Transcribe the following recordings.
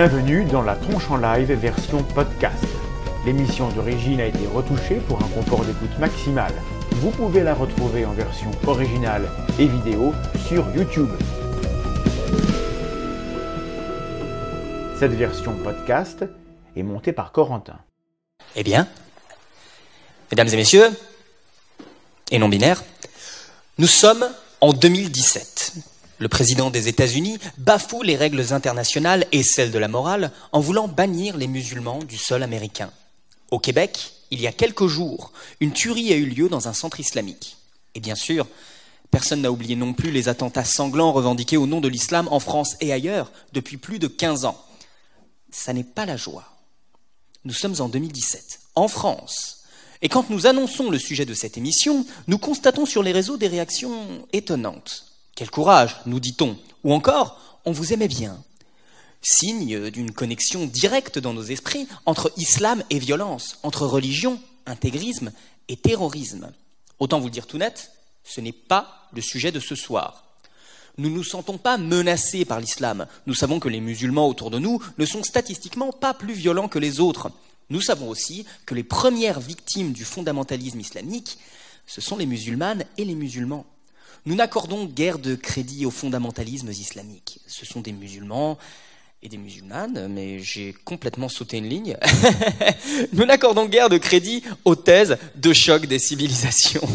Bienvenue dans la tronche en live version podcast. L'émission d'origine a été retouchée pour un confort d'écoute maximal. Vous pouvez la retrouver en version originale et vidéo sur YouTube. Cette version podcast est montée par Corentin. Eh bien, mesdames et messieurs, et non binaires, nous sommes en 2017. Le président des États-Unis bafoue les règles internationales et celles de la morale en voulant bannir les musulmans du sol américain. Au Québec, il y a quelques jours, une tuerie a eu lieu dans un centre islamique. Et bien sûr, personne n'a oublié non plus les attentats sanglants revendiqués au nom de l'islam en France et ailleurs depuis plus de 15 ans. Ça n'est pas la joie. Nous sommes en 2017, en France. Et quand nous annonçons le sujet de cette émission, nous constatons sur les réseaux des réactions étonnantes. Quel courage, nous dit-on. Ou encore, on vous aimait bien. Signe d'une connexion directe dans nos esprits entre islam et violence, entre religion, intégrisme et terrorisme. Autant vous le dire tout net, ce n'est pas le sujet de ce soir. Nous ne nous sentons pas menacés par l'islam. Nous savons que les musulmans autour de nous ne sont statistiquement pas plus violents que les autres. Nous savons aussi que les premières victimes du fondamentalisme islamique, ce sont les musulmanes et les musulmans. Nous n'accordons guère de crédit aux fondamentalismes islamiques. Ce sont des musulmans et des musulmanes, mais j'ai complètement sauté une ligne. nous n'accordons guère de crédit aux thèses de choc des civilisations.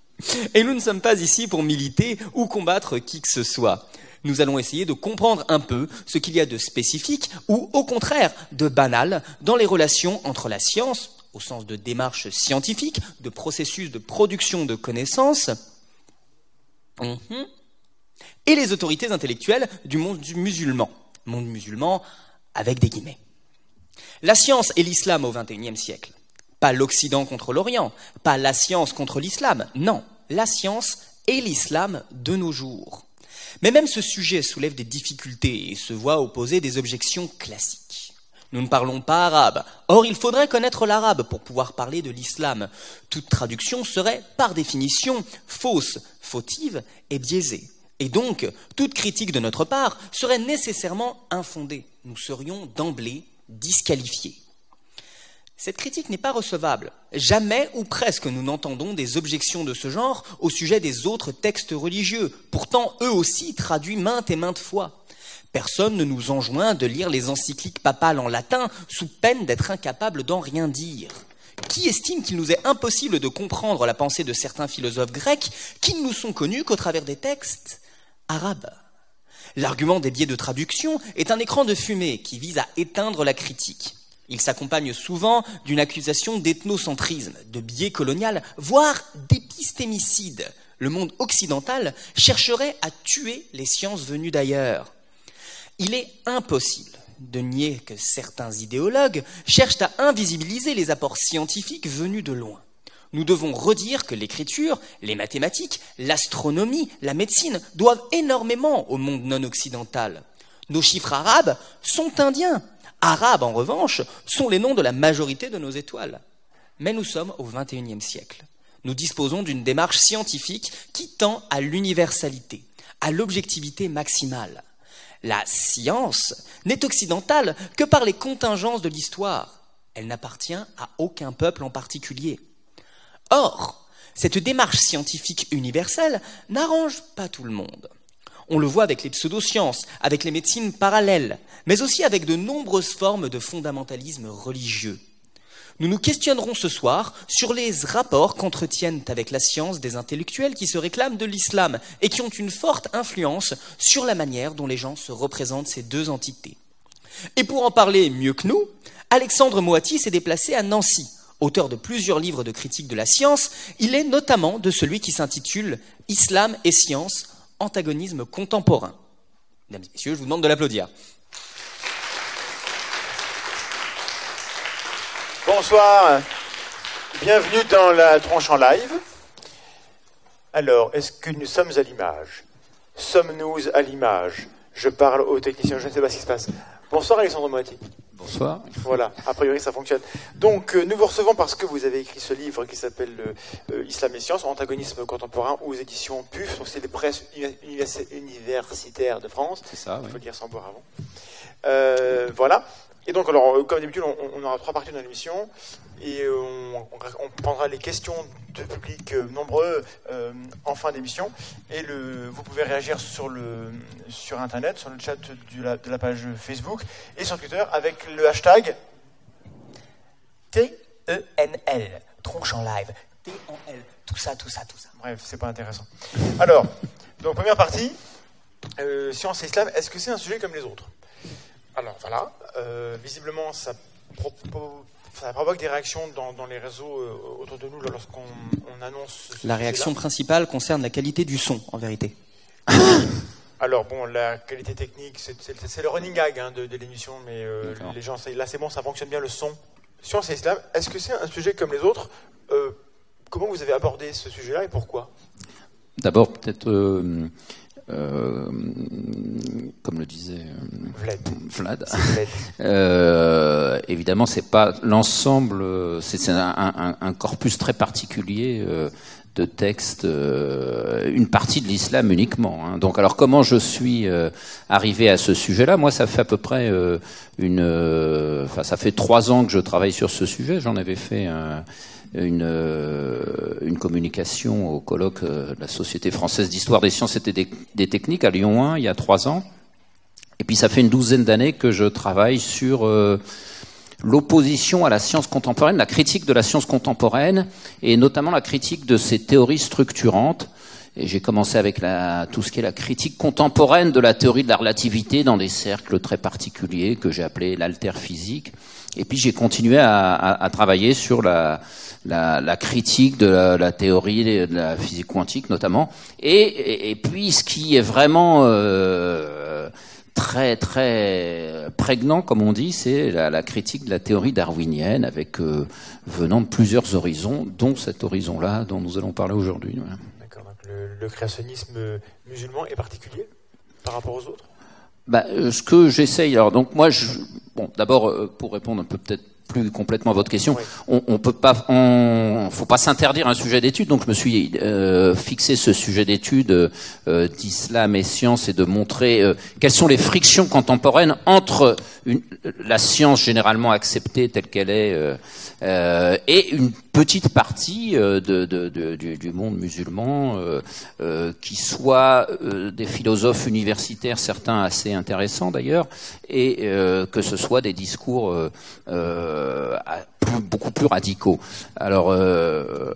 Et nous ne sommes pas ici pour militer ou combattre qui que ce soit. Nous allons essayer de comprendre un peu ce qu'il y a de spécifique ou au contraire de banal dans les relations entre la science, au sens de démarche scientifique, de processus de production de connaissances, Mhm. Et les autorités intellectuelles du monde musulman. Monde musulman avec des guillemets. La science et l'islam au XXIe siècle. Pas l'Occident contre l'Orient, pas la science contre l'islam, non, la science et l'islam de nos jours. Mais même ce sujet soulève des difficultés et se voit opposer des objections classiques. Nous ne parlons pas arabe. Or, il faudrait connaître l'arabe pour pouvoir parler de l'islam. Toute traduction serait, par définition, fausse, fautive et biaisée. Et donc, toute critique de notre part serait nécessairement infondée. Nous serions d'emblée disqualifiés. Cette critique n'est pas recevable. Jamais ou presque nous n'entendons des objections de ce genre au sujet des autres textes religieux, pourtant eux aussi traduits maintes et maintes fois. Personne ne nous enjoint de lire les encycliques papales en latin sous peine d'être incapable d'en rien dire. Qui estime qu'il nous est impossible de comprendre la pensée de certains philosophes grecs qui ne nous sont connus qu'au travers des textes arabes? L'argument des biais de traduction est un écran de fumée qui vise à éteindre la critique. Il s'accompagne souvent d'une accusation d'ethnocentrisme, de biais colonial, voire d'épistémicide. Le monde occidental chercherait à tuer les sciences venues d'ailleurs. Il est impossible de nier que certains idéologues cherchent à invisibiliser les apports scientifiques venus de loin. Nous devons redire que l'écriture, les mathématiques, l'astronomie, la médecine doivent énormément au monde non occidental. Nos chiffres arabes sont indiens. Arabes, en revanche, sont les noms de la majorité de nos étoiles. Mais nous sommes au XXIe siècle. Nous disposons d'une démarche scientifique qui tend à l'universalité, à l'objectivité maximale. La science n'est occidentale que par les contingences de l'histoire. Elle n'appartient à aucun peuple en particulier. Or, cette démarche scientifique universelle n'arrange pas tout le monde. On le voit avec les pseudosciences, avec les médecines parallèles, mais aussi avec de nombreuses formes de fondamentalisme religieux. Nous nous questionnerons ce soir sur les rapports qu'entretiennent avec la science des intellectuels qui se réclament de l'islam et qui ont une forte influence sur la manière dont les gens se représentent ces deux entités. Et pour en parler mieux que nous, Alexandre Moati s'est déplacé à Nancy. Auteur de plusieurs livres de critique de la science, il est notamment de celui qui s'intitule Islam et science, antagonisme contemporain. Mesdames et messieurs, je vous demande de l'applaudir. Bonsoir, bienvenue dans la tronche en live. Alors, est-ce que nous sommes à l'image? Sommes-nous à l'image? Je parle aux techniciens, je ne sais pas ce qui se passe. Bonsoir Alexandre Moati. Bonsoir. Voilà, a priori ça fonctionne. Donc euh, nous vous recevons parce que vous avez écrit ce livre qui s'appelle euh, Islam et sciences, antagonisme contemporain aux éditions PUF, donc c'est les presses universitaires de France. C'est ça, Il faut dire sans boire avant. voilà. Et donc, alors, comme d'habitude, on, aura trois parties dans l'émission et on, prendra les questions de public nombreux en fin d'émission. Et le, vous pouvez réagir sur, le, sur Internet, sur le chat de la page Facebook et sur Twitter avec le hashtag T-E-N-L, tronche en live, T-N-L, tout ça, tout ça, tout ça. Bref, c'est pas intéressant. Alors, donc première partie, euh, science et islam, est-ce que c'est un sujet comme les autres? Alors voilà, euh, visiblement ça, provoque des réactions dans, les réseaux euh, autour de nous lorsqu'on annonce. La réaction principale concerne la qualité du son, en vérité. Alors bon, la qualité technique, c'est le running gag hein, de, l'émission, mais les gens, là c'est bon, ça fonctionne bien le son. Science et islam, est-ce que c'est un sujet comme les autres euh, Comment vous avez abordé ce sujet-là et pourquoi? D'abord, peut-être, euh, euh, comme le disait Vlad, Vlad. évidemment, c'est pas l'ensemble, c'est un, corpus très particulier de textes, euh, une partie de l'islam uniquement. Hein. Donc, alors comment je suis euh, arrivé à ce sujet-là? Moi, ça fait à peu près euh, une, enfin, ça fait trois ans que je travaille sur ce sujet. J'en avais fait une, une communication au colloque de la Société française d'histoire des sciences et des, techniques à Lyon 1 il y a trois ans. Et puis ça fait une douzaine d'années que je travaille sur l'opposition à la science contemporaine, la critique de la science contemporaine, et notamment la critique de ses théories structurantes. Et j'ai commencé avec tout ce qui est la critique contemporaine de la théorie de la relativité dans des cercles très particuliers que j'ai appelés l'alterphysique. Et puis j'ai continué à, à, travailler sur la, la, la critique de la, la, théorie de la physique quantique notamment. Et, et, puis ce qui est vraiment euh, très très prégnant, comme on dit, c'est la, critique de la théorie darwinienne, avec euh, venant de plusieurs horizons, dont cet horizon-là dont nous allons parler aujourd'hui. D'accord. Donc le, créationnisme musulman est particulier par rapport aux autres? Bah, euh, ce que j'essaye, alors donc moi, je, bon, d'abord euh, pour répondre un peu peut-être plus complètement à votre question. On, on, peut pas, on, faut pas s'interdire un sujet d'étude. Donc je me suis euh, fixé ce sujet d'étude euh, d'islam et science et de montrer euh, quelles sont les frictions contemporaines entre une, la science généralement acceptée telle qu'elle est et une petite partie de, du, du, monde musulman qui soit des philosophes universitaires, certains assez intéressants d'ailleurs, et que ce soit des discours euh, beaucoup plus radicaux. Alors euh,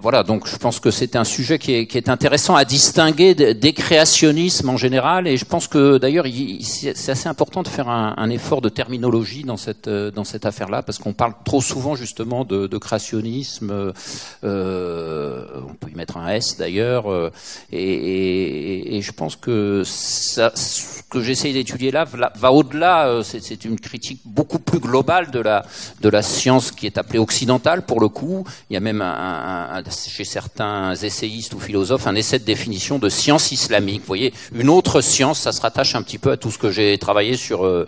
voilà, donc je pense que c'est un sujet qui est, intéressant à distinguer des créationnismes en général, et je pense que d'ailleurs c'est assez important de faire un, effort de terminologie dans cette dans cette affaire-là, parce qu'on parle trop souvent justement de, créationnisme. Euh, on peut y mettre un S d'ailleurs, euh, et, je pense que ce que j'essaye d'étudier là va, au-delà. C'est une critique beaucoup plus globale de la de qui est appelée occidentale pour le coup. Il y a même chez certains essayistes ou philosophes un essai de définition de science islamique. Vous voyez, une autre science, ça se rattache un petit peu à tout ce que j'ai travaillé sur euh,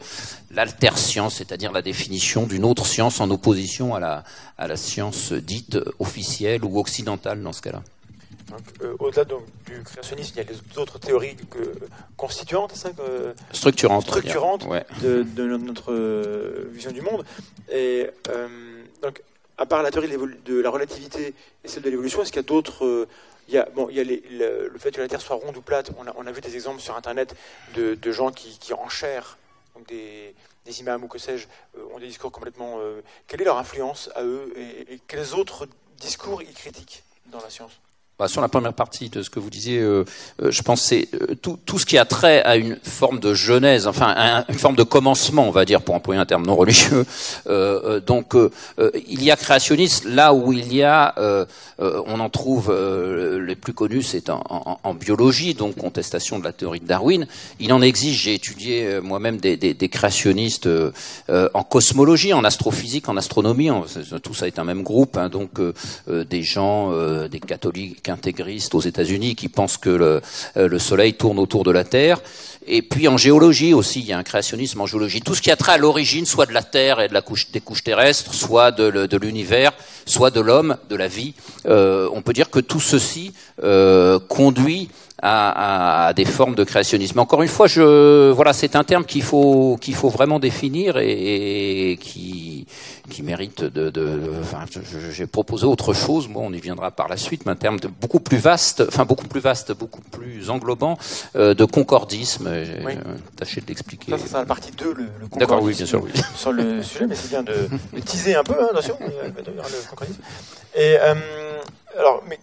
l'alter-science, c'est-à-dire la définition d'une autre science en opposition à la, à la science dite officielle ou occidentale dans ce cas-là. Euh, au-delà du créationnisme, il y a les autres théories constituantes, ça Structurantes. Structurantes de, notre euh, vision du monde. Et euh, donc, à part la théorie de, la relativité et celle de l'évolution, est-ce qu'il y a d'autres. il y a, bon, il y a le, fait que la Terre soit ronde ou plate. On a, vu des exemples sur Internet de, gens qui, qui enchèrent, donc des, imams ou que sais-je, ont des discours complètement. quelle est leur influence à eux et, et quels autres discours ils critiquent dans la science? Bah, sur la première partie de ce que vous disiez, euh, euh, je pense c'est euh, tout, ce qui a trait à une forme de genèse, enfin une forme de commencement, on va dire, pour employer un terme non religieux. donc il y a créationnisme là où il y a, on en trouve les plus connus, c'est en, biologie, donc contestation de la théorie de Darwin. Il en existe, j'ai étudié moi-même des, créationnistes en cosmologie, en astrophysique, en astronomie, tout ça est un même groupe, hein, donc des gens, des catholiques intégristes aux États-Unis qui pensent que le, euh, le, Soleil tourne autour de la Terre. Et puis en géologie aussi, il y a un créationnisme en géologie. Tout ce qui a trait à l'origine, soit de la Terre et de la couche, des couches terrestres, soit de, l'univers, soit de l'homme, de la vie. on peut dire que tout ceci conduit à, des formes de créationnisme. Encore une fois, je, voilà, c'est un terme qu'il faut qu'il faut vraiment définir et qui qui mérite de. de enfin, j'ai proposé autre chose. Moi, on y viendra par la suite, mais un terme de beaucoup plus vaste, enfin beaucoup plus vaste, beaucoup plus englobant euh, de concordisme. J'ai oui. euh, tâché de l'expliquer. Ça, c'est la partie 2, le, le concordisme. D'accord, oui, bien sûr. Oui. Sur le sujet, mais c'est bien de, de, teaser un peu, hein, attention, le concordisme. Et euh, alors, mais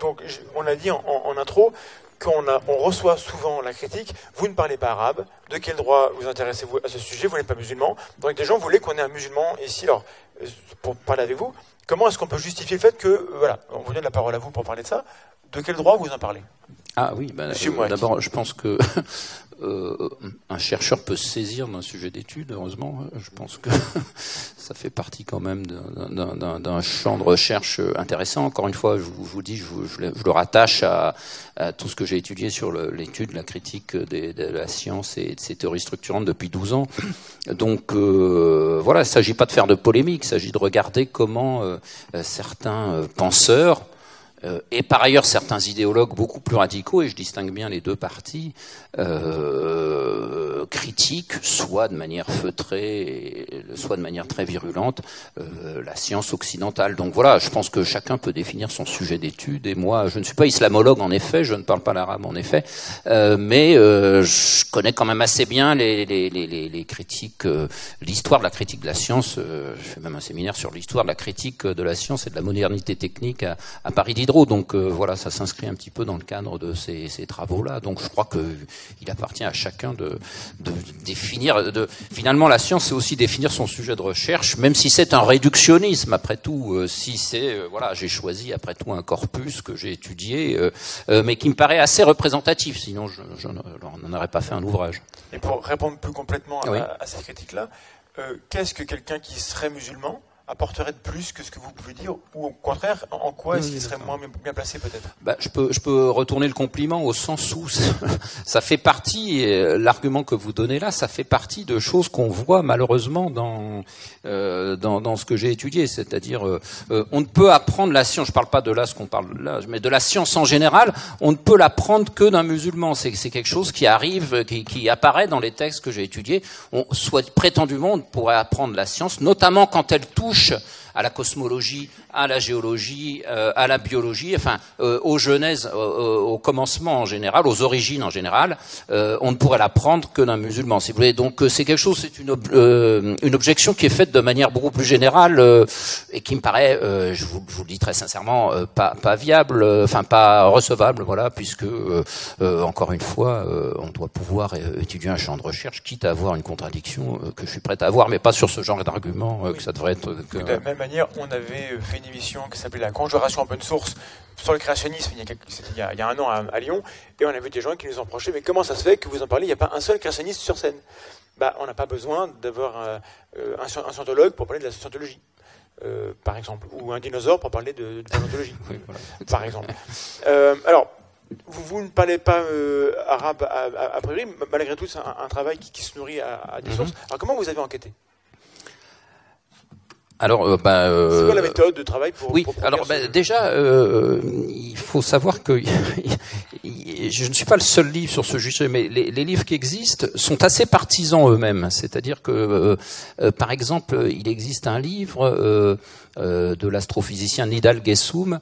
donc, on a dit en, en intro qu'on on reçoit souvent la critique, vous ne parlez pas arabe, de quel droit vous intéressez-vous à ce sujet, vous n'êtes pas musulman. Donc des gens voulaient qu'on ait un musulman ici. Alors, pour parler avec vous, comment est-ce qu'on peut justifier le fait que, voilà, on vous donne la parole à vous pour parler de ça, de quel droit vous en parlez? Ah oui, ben, euh, d'abord, je pense que euh, un chercheur peut se saisir d'un sujet d'étude, heureusement. Je pense que ça fait partie quand même d'un champ de recherche intéressant. Encore une fois, je vous, je dis, je, le, rattache à, tout ce que j'ai étudié sur l'étude, la critique de la science et de ses théories structurantes depuis 12 ans. Donc euh, voilà, il ne s'agit pas de faire de polémique, il s'agit de regarder comment euh, certains penseurs, et par ailleurs certains idéologues beaucoup plus radicaux, et je distingue bien les deux parties, euh, critiquent, soit de manière feutrée, soit de manière très virulente, euh, la science occidentale. Donc voilà, je pense que chacun peut définir son sujet d'étude, et moi, je ne suis pas islamologue en effet, je ne parle pas l'arabe en effet, euh, mais euh, je connais quand même assez bien les, les, les, les critiques, euh, l'histoire de la critique de la science, je fais même un séminaire sur l'histoire de la critique de la science et de la modernité technique à, à Paris donc euh, voilà, ça s'inscrit un petit peu dans le cadre de ces, ces travaux-là. Donc je crois qu'il appartient à chacun de, de définir. De, finalement, la science, c'est aussi définir son sujet de recherche, même si c'est un réductionnisme. Après tout, euh, si c'est euh, voilà, j'ai choisi après tout un corpus que j'ai étudié, mais qui me paraît assez représentatif. Sinon, je, je n'en aurais pas fait un ouvrage. Et pour répondre plus complètement à, oui. à cette critique-là, qu'est-ce que quelqu'un qui serait musulman apporterait de plus que ce que vous pouvez dire Ou au contraire, en quoi est-ce qu'il serait moins bien placé peut-être? Bah, je, peux, je peux retourner le compliment au sens où ça fait partie, l'argument que vous donnez là, ça fait partie de choses qu'on voit malheureusement dans, euh, dans, dans, ce que j'ai étudié. C'est-à-dire, euh, on ne peut apprendre la science, je ne parle pas de là ce qu'on parle là, mais de la science en général, on ne peut l'apprendre que d'un musulman. C'est quelque chose qui arrive, qui, qui, apparaît dans les textes que j'ai étudiés. On, soit prétendument, on pourrait apprendre la science, notamment quand elle touche à la cosmologie, à la géologie, euh, à la biologie, enfin euh, aux genèses, euh, au commencement en général, aux origines en général, on ne pourrait l'apprendre que d'un musulman, si vous voulez. Donc c'est quelque chose, c'est une, ob une objection qui est faite de manière beaucoup plus générale et qui me paraît, je vous, je, vous, le dis très sincèrement, pas, pas viable, enfin pas recevable, voilà, puisque encore une fois, on doit pouvoir étudier un champ de recherche, quitte à avoir une contradiction que je suis prêt à avoir, mais pas sur ce genre d'argument que ça devrait être. Que, de la même manière, on avait fait émission qui s'appelait La conjuration open source sur le créationnisme il y a, quelques, il y a, il y a un an à, à, Lyon, et on avait des gens qui nous ont approché, mais comment ça se fait que vous en parlez, il n'y a pas un seul créationniste sur scène? Bah, On n'a pas besoin d'avoir un, un, un, scientologue pour parler de la scientologie. Euh, par exemple, ou un dinosaure pour parler de, de oui, voilà. par exemple. Euh, alors, vous, vous, ne parlez pas euh, arabe a, a, a, priori, malgré tout, c'est un, un, travail qui, qui, se nourrit à, à des mm -hmm. sources. Alors, comment vous avez enquêté? Alors, euh, bah, euh, c'est quoi la méthode de travail pour Oui, pour alors bah, déjà, euh, il faut savoir que je ne suis pas le seul livre sur ce sujet, mais les, les livres qui existent sont assez partisans eux-mêmes. C'est-à-dire que, euh, par exemple, il existe un livre euh, de l'astrophysicien Nidal Gessoum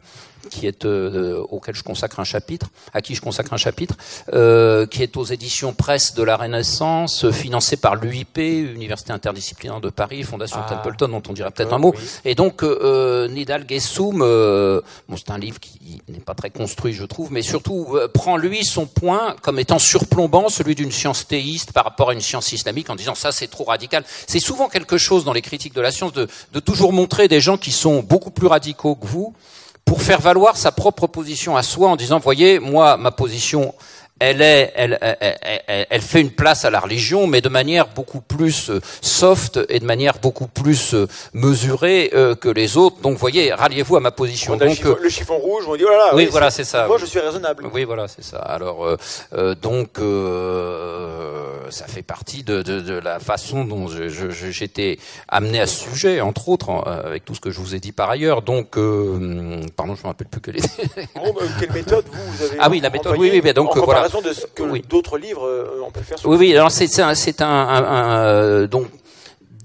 qui est euh, auquel je consacre un chapitre, à qui je consacre un chapitre, euh, qui est aux éditions Presse de la Renaissance, financé par l'UIP, Université interdisciplinaire de Paris, Fondation ah. Templeton, dont on dira peut-être un mot. Oui. Et donc euh, Nidal euh, bon, c'est un livre qui n'est pas très construit, je trouve, mais surtout euh, prend lui son point comme étant surplombant, celui d'une science théiste par rapport à une science islamique, en disant ça c'est trop radical. C'est souvent quelque chose dans les critiques de la science de, de toujours montrer des gens qui sont beaucoup plus radicaux que vous pour faire valoir sa propre position à soi en disant, voyez, moi, ma position, elle est, elle, elle, elle, elle, fait une place à la religion, mais de manière beaucoup plus euh, soft et de manière beaucoup plus euh, mesurée euh, que les autres. Donc, voyez, ralliez-vous à ma position. Donc, le, chiffon, le chiffon rouge, on dit oh là là. Oui, oui voilà, c'est ça. Moi, je suis raisonnable. Oui, voilà, c'est ça. Alors, euh, donc, ça fait partie de, de, de, la façon dont j'étais amené à ce sujet, entre autres, avec tout ce que je vous ai dit par ailleurs. Donc, euh, pardon, je me rappelle plus que les. bon, bah, quelle méthode vous, vous, avez Ah oui, la méthode. Oui, oui, mais donc en voilà. de ce que oui. d'autres livres on peut faire. Sur oui, oui. Alors c'est un, c'est un, un, un donc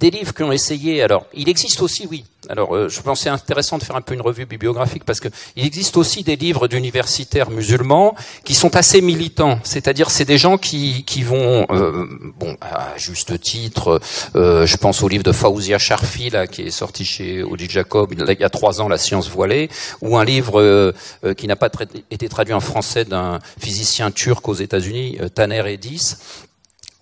des livres qui ont essayé. Alors, il existe aussi, oui. Alors, euh, je pensais intéressant de faire un peu une revue bibliographique parce que il existe aussi des livres d'universitaires musulmans qui sont assez militants. C'est-à-dire, c'est des gens qui qui vont, euh, bon, à juste titre, euh, je pense au livre de Faouzia Sharfi là, qui est sorti chez Odile Jacob il y a trois ans, La science voilée, ou un livre qui n'a pas été traduit en français d'un physicien turc aux États-Unis, Taner Edis.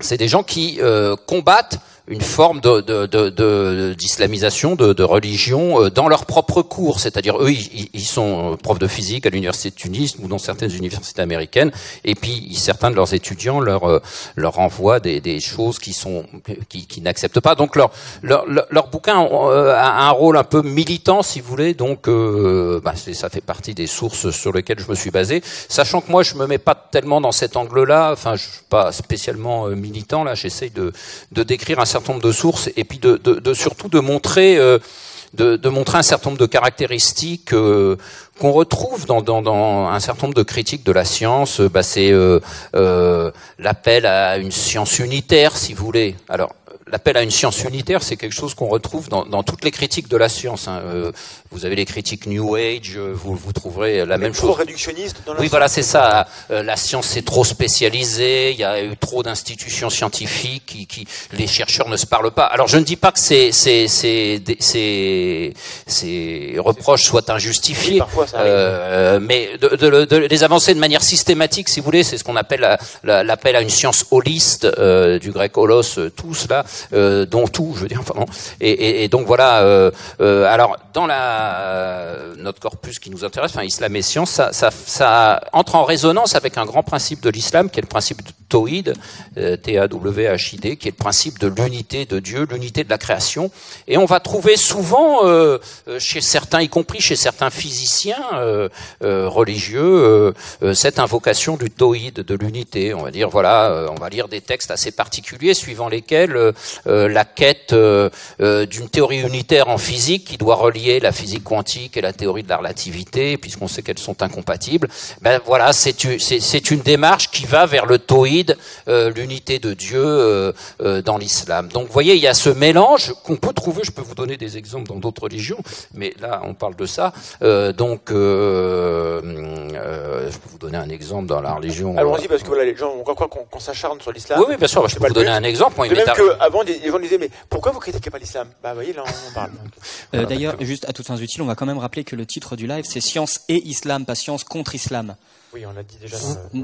C'est des gens qui combattent une forme de, d'islamisation, de, de, religion euh, dans leur propre cours. C'est-à-dire, eux, ils, sont euh, profs de physique à l'université de Tunis ou dans certaines universités américaines, et puis certains de leurs étudiants leur euh, leur envoient des, des choses qui sont qui, qui n'acceptent pas. Donc leur leur, leur bouquin a un rôle un peu militant, si vous voulez. Donc bah, ça fait partie des sources sur lesquelles je me suis basé, sachant que moi je me mets pas tellement dans cet angle-là. Enfin, je suis pas spécialement militant là. J'essaye de de décrire un certain certain nombre de sources et puis de, de, de surtout de montrer euh, de, de, montrer un certain nombre de caractéristiques euh, qu'on retrouve dans, dans, dans, un certain nombre de critiques de la science. Bah, c'est euh, euh, l'appel à une science unitaire, si vous voulez. Alors, l'appel à une science unitaire, c'est quelque chose qu'on retrouve dans, dans, toutes les critiques de la science. Hein. Euh, vous avez les critiques New Age, euh, vous, vous trouverez la même chose. réductionniste dans la Oui, voilà, c'est ça. Euh, la science c'est trop spécialisée, il y a eu trop d'institutions scientifiques, qui, qui, les chercheurs ne se parlent pas. Alors je ne dis pas que ces, ces, ces, ces, ces reproches soient injustifiés, euh, mais de, de, de, les avancer de manière systématique, si vous voulez, c'est ce qu'on appelle l'appel à une science holiste, du grec holos, tous là, euh, dont tout, je veux dire, pardon. Et, et, et donc voilà. Euh, euh, alors dans la notre corpus qui nous intéresse, enfin islam et science, ça, entre en résonance avec un grand principe de l'islam qui est le principe de Tawhid, T-A-W-H-I-D, qui est le principe de l'unité de Dieu, l'unité de la création. Et on va trouver souvent chez certains, y compris chez certains physiciens religieux, cette invocation du Tawhid, de l'unité. On va dire voilà, on va lire des textes assez particuliers suivant lesquels euh, la quête euh, euh, d'une théorie unitaire en physique qui doit relier la physique quantique et la théorie de la relativité, puisqu'on sait qu'elles sont incompatibles. Ben voilà, c'est une démarche qui va vers le tawhid, l'unité de Dieu dans l'islam. Donc vous voyez, il y a ce mélange qu'on peut trouver. Je peux vous donner des exemples dans d'autres religions, mais là on parle de ça. donc je peux vous donner un exemple dans la religion. Allons-y parce que voilà, les gens on croit qu'on s'acharne sur l'islam. Oui, oui, bien sûr. Je peux vous donner un exemple. Moi, avant, les gens disaient, mais pourquoi vous critiquez pas l'islam? Bah, voyez, là, on en parle. Euh, D'ailleurs, juste à toutes fins utiles, on va quand même rappeler que le titre du live, c'est Science et Islam, pas Science contre Islam. Oui, on l'a dit déjà.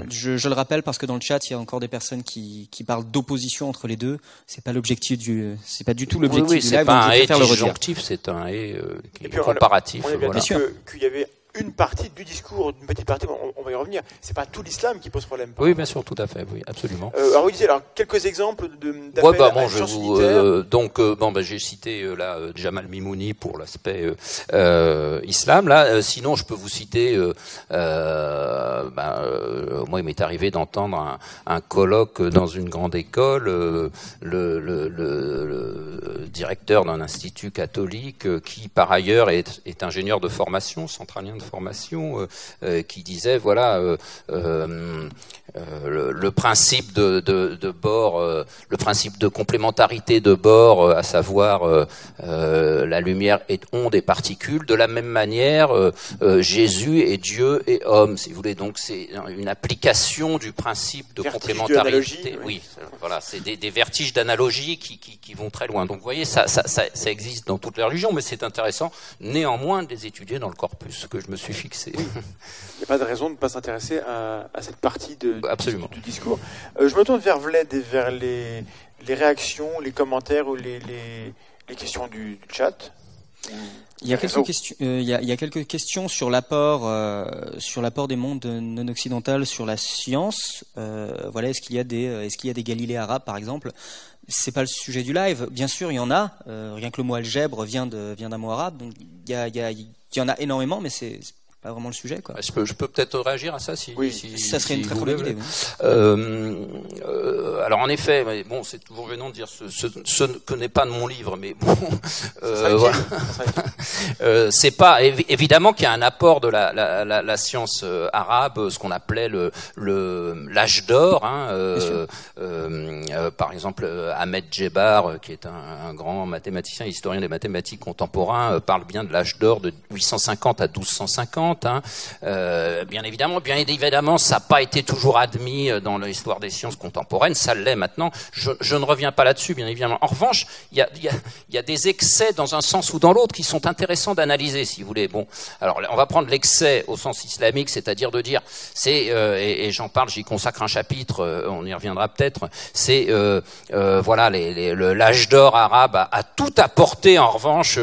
je, je, le rappelle parce que dans le chat, il y a encore des personnes qui, qui parlent d'opposition entre les deux. C'est pas l'objectif du, c'est pas du tout l'objectif oui, oui, du live. C'est pas un et disjonctif, c'est un et, euh, qui est comparatif. On, bien voilà. qu'il y avait une partie du discours, une petite partie, on, va y revenir. C'est pas tout l'islam qui pose problème. Oui, bien sûr, tout à fait, oui, absolument. Euh, alors, vous disiez, alors, quelques exemples de. Ouais, bah, bon, je vous, euh, donc, euh, bon, bah, j'ai cité euh, là Jamal Mimouni pour l'aspect islam. Là, sinon, je peux vous citer. Bah, moi, il m'est arrivé d'entendre un, un, colloque dans une grande école. Le, le, le, le, directeur d'un institut catholique qui, par ailleurs, est, est ingénieur de formation, centralien de formation euh, euh, qui disait voilà euh, le, principe de, de, bord, le principe de complémentarité de bord, à savoir la lumière est onde et particule. De la même manière, Jésus est Dieu et homme, si vous voulez. Donc c'est une application du principe de complémentarité. Oui, voilà, c'est des, des, vertiges d'analogie qui, qui, qui, vont très loin. Donc vous voyez, ça, ça, ça, ça existe dans toutes les religions, mais c'est intéressant néanmoins de les étudier dans le corpus que je me suis fixé. Il n'y a pas de raison de ne pas s'intéresser à, à, cette partie de, Absolument. Du, discours. Euh, je me tourne vers Vled et vers les, les réactions, les commentaires ou les, les, les questions du, du, chat. Il y, a quelques questions, euh, il, y a, il y a quelques questions sur l'apport euh, sur l'apport des mondes non occidentaux sur la science. Euh, voilà, est-ce qu'il y a des est-ce qu'il y a des Galilées arabes par exemple? C'est pas le sujet du live. Bien sûr, il y en a. Euh, rien que le mot algèbre vient de vient d'un mot arabe. Donc il y a, il y a il y en a énormément, mais c'est pas vraiment le sujet. Quoi. Je peux, je peux peut-être réagir à ça si, oui. si ça serait si une très bonne idée. Euh, euh, alors en effet, bon, c'est toujours venant de dire ce, ce, ce que n'est pas de mon livre, mais bon, euh, voilà. c'est pas évidemment qu'il y a un apport de la, la, la, la science arabe, ce qu'on appelait le l'âge d'or. Hein, par exemple, Ahmed Djebar, qui est un, un, grand mathématicien, historien des mathématiques contemporains, parle bien de l'âge d'or de 850 à 1250. Hein. bien évidemment, bien évidemment, ça n'a pas été toujours admis dans l'histoire des sciences contemporaines. Ça l'est maintenant. Je, ne reviens pas là-dessus, bien évidemment. En revanche, il y a, des excès dans un sens ou dans l'autre qui sont intéressants d'analyser, si vous voulez. Bon, alors on va prendre l'excès au sens islamique, c'est-à-dire de dire, c'est euh, et, j'en parle, j'y consacre un chapitre, euh, on y reviendra peut-être. C'est euh, euh voilà l'âge d'or arabe a, tout apporté en revanche.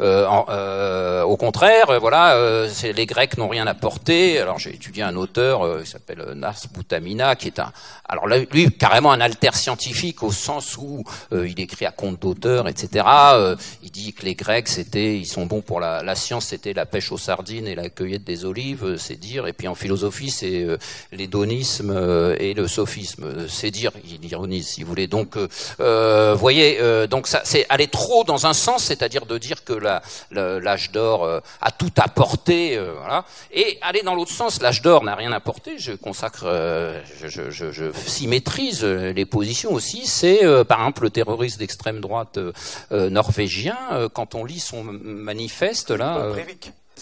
Euh, au contraire, voilà, les Grecs n'ont rien apporté. Alors j'ai étudié un auteur qui s'appelle Nas Boutamina, qui est un, alors lui carrément un alter scientifique au sens où il écrit à compte d'auteur, etc. il dit que les Grecs c'était, ils sont bons pour la, la science, c'était la pêche aux sardines et la cueillette des olives, c'est dire. Et puis en philosophie, c'est euh, l'hédonisme euh, et le sophisme, c'est dire. Il ironise, si vous voulez. Donc, euh, voyez, euh, donc ça, c'est aller trop dans un sens, c'est-à-dire de dire que l'âge d'or a tout apporté, voilà, et aller dans l'autre sens. L'âge d'or n'a rien apporté. Je consacre, je, je, je, je symétrise les positions aussi. C'est par exemple le terroriste d'extrême droite norvégien. quand on lit son manifeste là.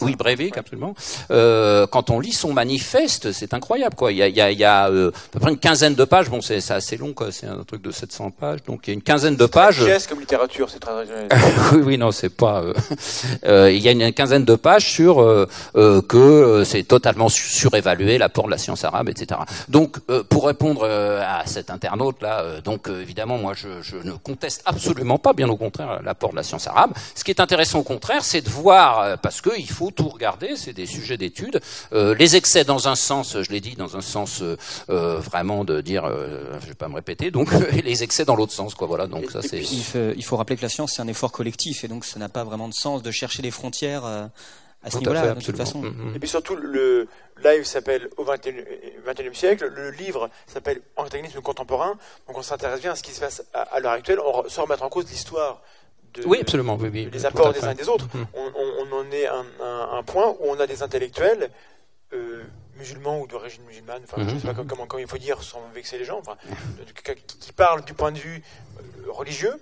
Oui, Breivik, absolument. Euh, quand on lit son manifeste, c'est incroyable, quoi. Il y a, il y a, il y a euh, à peu près une quinzaine de pages. Bon, c'est assez long, quoi. C'est un truc de 700 pages, donc il y a une quinzaine de pages. C'est comme littérature, c'est très. oui, oui, non, c'est pas. Euh, euh, il y a une quinzaine de pages sur euh, que c'est totalement surévalué l'apport de la science arabe, etc. Donc, pour répondre à cet internaute là, donc évidemment, moi, je, je ne conteste absolument pas, bien au contraire, l'apport de la science arabe. Ce qui est intéressant, au contraire, c'est de voir, parce que il faut tout regarder, c'est des sujets d'étude. Euh, les excès dans un sens, je l'ai dit, dans un sens euh, euh vraiment de dire, euh, je vais pas me répéter, donc les excès dans l'autre sens, quoi. Voilà. Donc ça, c'est. Il, il, faut rappeler que la science c'est un effort collectif et donc ça n'a pas vraiment de sens de chercher des frontières. Euh, à ce niveau-là, de toute façon. Mm-hmm. Et puis surtout, le live s'appelle Au XXIe siècle, le livre s'appelle Antagonisme contemporain, donc on s'intéresse bien à ce qui se passe à, à l'heure actuelle, on, sans remettre en cause l'histoire oui, absolument, oui, oui, les apports des uns et des autres. Mm-hmm. On, en est un, un, un, point où on a des intellectuels euh, musulmans ou d'origine musulmane, enfin, mm je ne sais pas mm-hmm. comment, comment, il faut dire sans vexer les gens, enfin, qui, qui, parlent du point de vue euh, religieux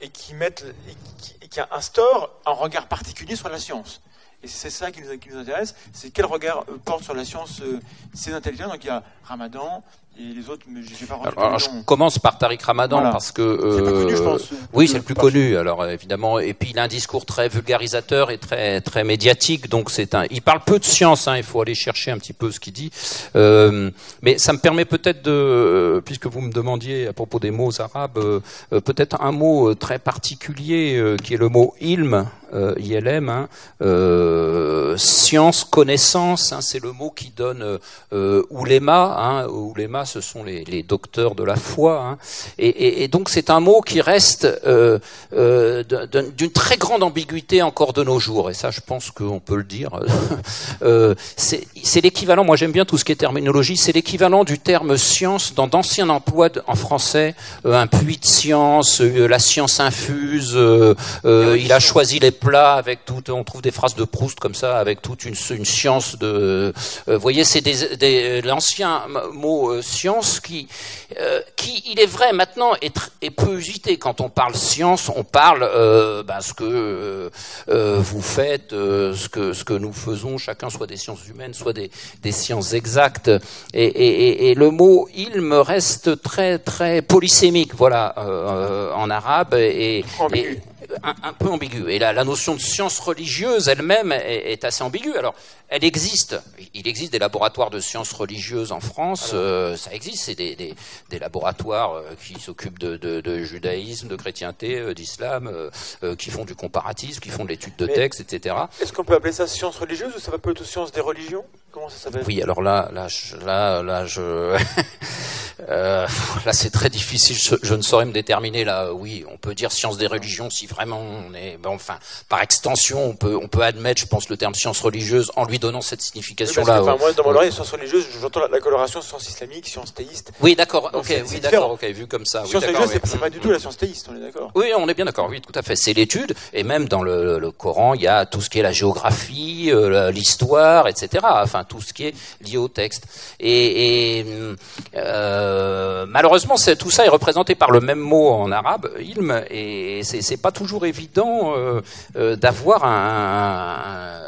et qui mettent et qui, et qui instaurent un regard particulier sur la science. Et c'est ça qui nous, qui nous intéresse, c'est quel regard euh, porte sur la science euh, ces intellectuels. Donc il y a Ramadan, et les autres, mais j'ai pas alors, alors, je commence par Tariq Ramadan voilà. parce que euh, c'est connu, je pense. Oui, c'est le plus connu. Alors évidemment, et puis il a un discours très vulgarisateur et très très médiatique. Donc c'est un. Il parle peu de science. Hein, il faut aller chercher un petit peu ce qu'il dit. Euh, mais ça me permet peut-être de, euh, puisque vous me demandiez à propos des mots arabes, euh, peut-être un mot très particulier qui est le mot ilm. ILM, hein, science, connaissance, hein, c'est le mot qui donne euh, ouléma. Hein, ce sont les, docteurs de la foi. Hein. Et, donc c'est un mot qui reste euh, euh, d'une très grande ambiguïté encore de nos jours. Et ça, je pense qu'on peut le dire. euh, c'est l'équivalent. Moi, j'aime bien tout ce qui est terminologie. C'est l'équivalent du terme science dans d'anciens emplois en français. Un puits de science, la science infuse. Il a choisi les plats avec tout. On trouve des phrases de Proust comme ça, avec toute une, science de. vous voyez, c'est des, l'ancien mot science qui, euh, qui, il est vrai, maintenant est, peu usité. Quand on parle science, on parle euh, ben, ce que euh, euh, vous faites, euh, ce, que, ce que nous faisons, chacun, soit des sciences humaines, soit des, des sciences exactes. Et, et, et, le mot il me reste très, très polysémique, voilà, en arabe. Et, et un, un, peu ambigu. Et la, la, notion de science religieuse elle-même est, est, assez ambiguë. Alors, elle existe. Il existe des laboratoires de sciences religieuses en France. Euh, ça existe. C'est des, des, des, laboratoires euh, qui s'occupent de, de, de, judaïsme, de chrétienté, euh, d'islam, euh, qui font du comparatisme, qui font de l'étude de texte, etc. Est-ce qu'on peut appeler ça science religieuse ou ça va plutôt science des religions? Comment ça s'appelle? Oui, alors là, là, je, là, là, je, euh, là, c'est très difficile. Je, je, ne saurais me déterminer. Là, oui, on peut dire science des religions si vraiment on est. Enfin, par extension, on peut, on peut admettre, je pense, le terme science religieuse en lui donnant cette signification-là. enfin, moi, dans mon oreille, science religieuse, j'entends la, coloration science islamique, science théiste. Oui, d'accord. Ok, oui, d'accord. Ok, vu comme ça. Science religieuse, c'est pas du tout la science théiste. On est d'accord? Oui, on est bien d'accord. Oui, tout à fait. C'est l'étude, et même dans le, le, Coran, il y a tout ce qui est la géographie, euh, l'histoire, etc. Enfin, tout ce qui est lié au texte. Et, euh, malheureusement, tout ça est représenté par le même mot en arabe, ilm, et c'est pas toujours évident euh, euh, d'avoir un,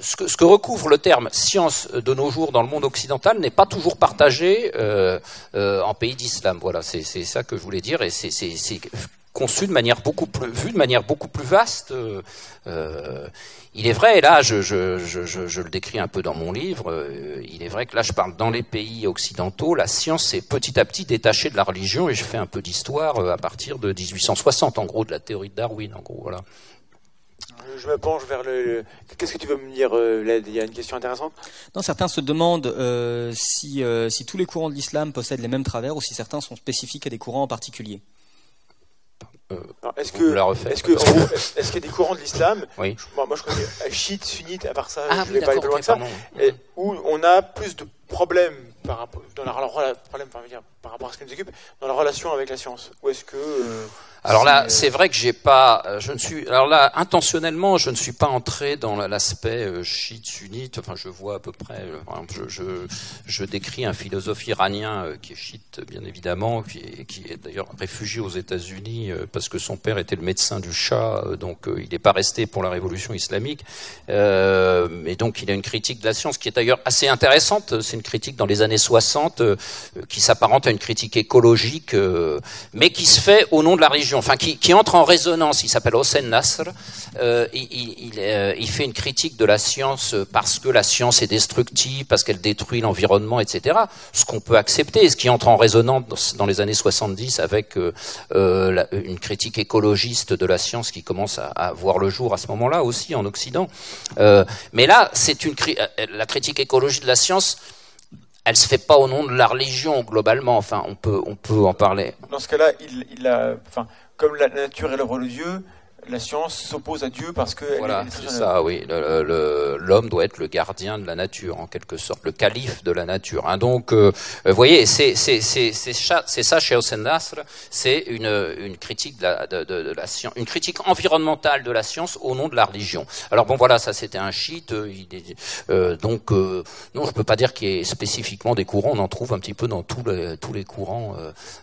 ce que, recouvre le terme science de nos jours dans le monde occidental n'est pas toujours partagé en pays d'islam. Voilà, c'est ça que je voulais dire, et c'est conçu de manière beaucoup plus, vu de manière beaucoup plus vaste. Euh, il est vrai, et là, je, je, je, je, le décris un peu dans mon livre, euh, il est vrai que là, je parle dans les pays occidentaux, la science s'est petit à petit détachée de la religion, et je fais un peu d'histoire euh, à partir de 1860, en gros, de la théorie de Darwin, en gros, voilà. Je me penche vers le. Qu'est-ce que tu veux me dire, là Il y a une question intéressante? Non, certains se demandent si, si tous les courants de l'islam possèdent les mêmes travers ou si certains sont spécifiques à des courants en particulier. Euh, est-ce que, est-ce que, est-ce qu'il y a des courants de l'islam oui. moi, moi, je connais chiite, sunnite, à part ça, ah, je vais pas aller plus loin que ça, et, où on a plus de problèmes par rapport, dans la, problème, par rapport à ce qui nous occupe, dans la relation avec la science. Ou est-ce que euh, alors là, c'est vrai que j'ai pas, euh, je ne suis, alors là, intentionnellement, je ne suis pas entré dans l'aspect euh, chiite sunnite. Enfin, je vois à peu près. Euh, je, je, je décris un philosophe iranien qui est chiite, bien évidemment, qui est, qui est d'ailleurs réfugié aux États-Unis parce que son père était le médecin du Shah, donc il n'est pas resté pour la révolution islamique. Euh, et donc, il a une critique de la science qui est d'ailleurs assez intéressante. C'est une critique dans les années 60 qui s'apparente à une critique écologique, mais qui se fait au nom de la religion enfin qui, entre en résonance, il s'appelle Hossein Nasr, euh, euh, il, fait une critique de la science parce que la science est destructive, parce qu'elle détruit l'environnement, etc. Ce qu'on peut accepter, ce qui entre en résonance dans les années 70 avec euh, une critique écologiste de la science qui commence à, voir le jour à ce moment-là aussi en Occident. mais là, c'est une la critique écologique de la science elle se fait pas au nom de la religion globalement. Enfin, on peut, on peut en parler. Dans ce cas-là, il, a, comme la nature est l'œuvre de Dieu, la science s'oppose à Dieu parce que voilà, c'est ça, oui. L'homme doit être le gardien de la nature, en quelque sorte, le calife de la nature. Hein. Donc, euh, vous voyez, c'est ça chez Hossein Nasr, c'est une, une critique de la, de, de, la science, une critique environnementale de la science au nom de la religion. Alors bon, voilà, ça c'était un chiite. Euh, euh donc, euh, non, je peux pas dire qu'il y ait spécifiquement des courants. On en trouve un petit peu dans tous les, tous les courants.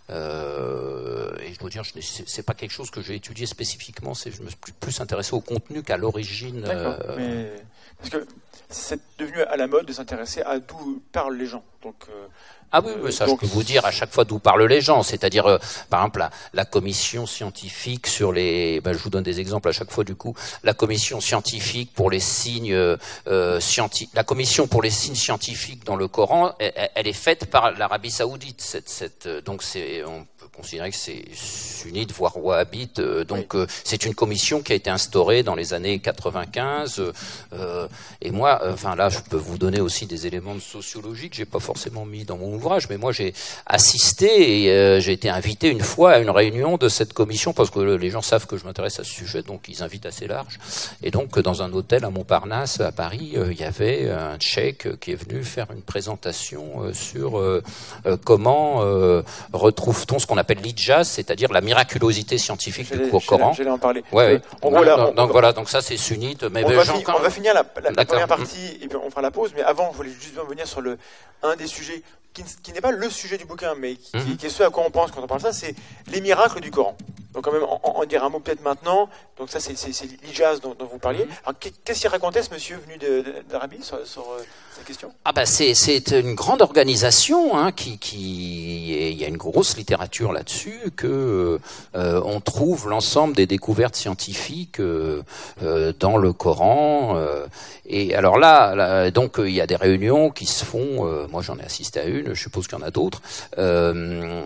Euh, et je dois dire, c'est pas quelque chose que j'ai étudié spécifiquement. C'est je me suis plus intéressé au contenu qu'à l'origine. Euh, parce que c'est devenu à la mode de s'intéresser à d'où parlent les gens. Donc, euh, ah oui, ça je peux vous dire à chaque fois d'où parlent les gens. C'est-à-dire, euh, par exemple, la, commission scientifique sur les... Ben, je vous donne des exemples à chaque fois du coup. La commission scientifique pour les signes euh, scientifiques... La commission pour les signes scientifiques dans le Coran, elle, est faite par l'Arabie Saoudite. Cette, cette, donc c'est considérer que c'est sunnite, voire wahhabite. Euh, donc euh, c'est une commission qui a été instaurée dans les années 95. Euh, et moi, enfin là, je peux vous donner aussi des éléments de sociologie que j'ai pas forcément mis dans mon ouvrage, mais moi j'ai assisté et j'ai été invité une fois à une réunion de cette commission parce que les gens savent que je m'intéresse à ce sujet, donc ils invitent assez large. Et donc dans un hôtel à Montparnasse à Paris, il y avait un tchèque qui est venu faire une présentation sur comment retrouve-t-on ce qu'on appelle l'ijaz, c'est-à-dire la miraculosité scientifique du Coran. J'allais en parler. Ouais, donc, voilà, donc ça c'est sunnite. Mais on, va, finir la, première partie et puis on fera la pause. Mais avant, je voulais juste venir sur le un des sujets qui, n'est pas le sujet du bouquin, mais qui, mhm. est ce à quoi on pense quand on parle de ça, c'est les miracles du Coran. Donc quand même, en, dire un mot peut-être maintenant. Donc ça, c'est l'Ijaz dont, dont, vous parliez. Mhm. Qu'est-ce qu'il racontait ce monsieur venu d'Arabie sur, sur euh, cette question? Ah bah c'est une grande organisation hein, qui, qui il y a une grosse littérature là-dessus que euh, on trouve l'ensemble des découvertes scientifiques euh, dans le Coran. et alors là, là donc il y a des réunions qui se font. moi, j'en ai assisté à une je suppose qu'il y en a d'autres. Euh,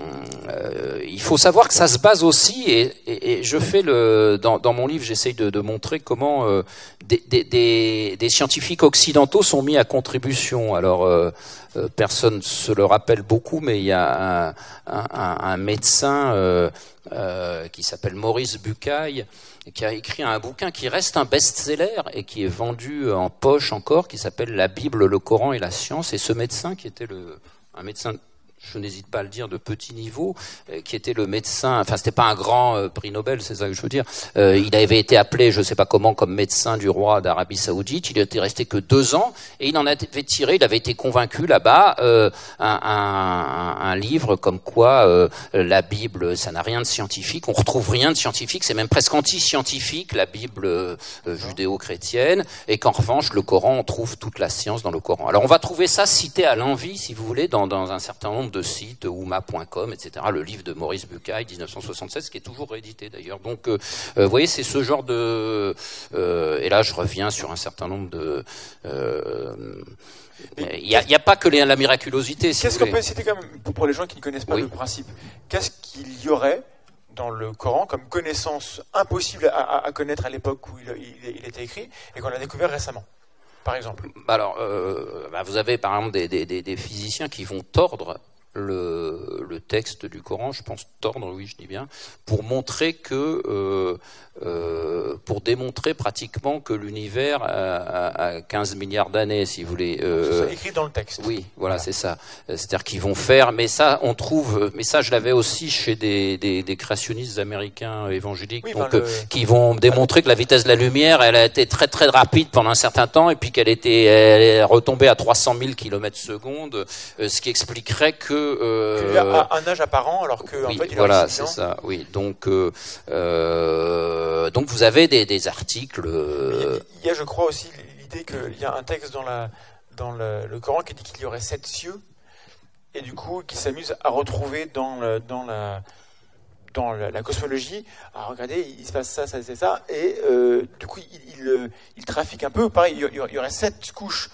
euh, il faut savoir que ça se base aussi, et, je fais le dans, mon livre, j'essaye de, montrer comment euh, des, scientifiques occidentaux sont mis à contribution. Alors personne se le rappelle beaucoup, mais il y a un, médecin qui s'appelle Maurice Bucaille qui a écrit un bouquin qui reste un best-seller et qui est vendu en poche encore, qui s'appelle La Bible, le Coran et la science. Et ce médecin, qui était le, un médecin je n'hésite pas à le dire, de petit niveau, euh, qui était le médecin, enfin c'était pas un grand euh, prix Nobel, c'est ça que je veux dire. Euh, il avait été appelé, je sais pas comment, comme médecin du roi d'Arabie Saoudite. Il était resté que deux ans et il en avait tiré, il avait été convaincu là-bas un, un, un, livre comme quoi la Bible, ça n'a rien de scientifique. On retrouve rien de scientifique, c'est même presque anti-scientifique la Bible judéo-chrétienne, et qu'en revanche le Coran, on trouve toute la science dans le Coran. Alors on va trouver ça cité à l'envie, si vous voulez, dans, dans un certain nombre de sites, ouma.com, etc. Le livre de Maurice Bucaille, 1976, qui est toujours réédité d'ailleurs. Donc, euh, euh, vous voyez, c'est ce genre de... Euh, et là, je reviens sur un certain nombre de... Il n'y a, a, pas que la miraculosité. Si Qu'est-ce qu'on peut citer quand même, pour les gens qui ne connaissent pas le principe Qu'est-ce qu'il y aurait dans le Coran comme connaissance impossible à, connaître à l'époque où il, il, était écrit et qu'on a découvert récemment par exemple? Alors, euh, bah, vous avez par exemple des, des, des, physiciens qui vont tordre le, le, texte du Coran, je pense tordre, oui, je dis bien, pour montrer que, euh, euh, pour démontrer pratiquement que l'univers a, 15 milliards d'années, si vous voulez. Euh, c'est écrit dans le texte. Oui, voilà, c'est ça. C'est-à-dire qu'ils vont faire, mais ça, on trouve, mais ça, je l'avais aussi chez des, des, des, créationnistes américains évangéliques, donc, qui vont démontrer que la vitesse de la lumière, elle a été très très rapide pendant un certain temps, et puis qu'elle était, elle est retombée à 300 000 km secondes, ce qui expliquerait que euh, il a un âge apparent alors que en fait, il voilà, c'est ça. Oui, donc euh, euh, donc vous avez des, des articles. Il y, a, je crois aussi l'idée qu'il y a un texte dans la dans le, Coran qui dit qu'il y aurait sept cieux et du coup qui s'amuse à retrouver dans le, dans la dans la, cosmologie, à regarder, il se passe ça, ça, c'est ça, et du coup, il, il, trafique un peu. Pareil, il y aurait sept couches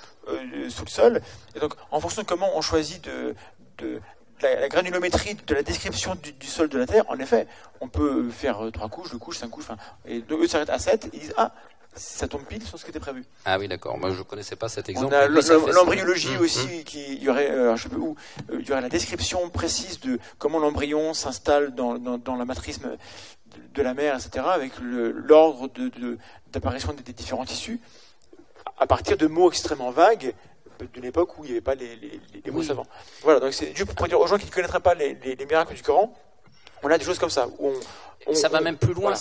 sous le sol. Et donc, en fonction de comment on choisit de, de la, granulométrie de la description du, sol de la Terre, en effet, on peut faire euh, trois couches, deux couches, cinq couches, enfin, et eux s'arrêtent à 7, ils disent, ah, ça tombe pile sur ce qui était prévu. Ah oui, d'accord. Moi, je ne connaissais pas cet exemple. L'embryologie aussi, mmh. qui, il y aurait, euh, je sais pas où, euh, y aurait la description précise de comment l'embryon s'installe dans, dans, la matrice de, la mère, etc., avec l'ordre d'apparition de, des différents tissus, à partir de mots extrêmement vagues d'une époque où il n'y avait pas les, les, mots savants. Voilà, donc c'est juste pour dire aux gens qui ne connaîtraient pas les, miracles du Coran, on a des choses comme ça, où on, ça va même plus loin.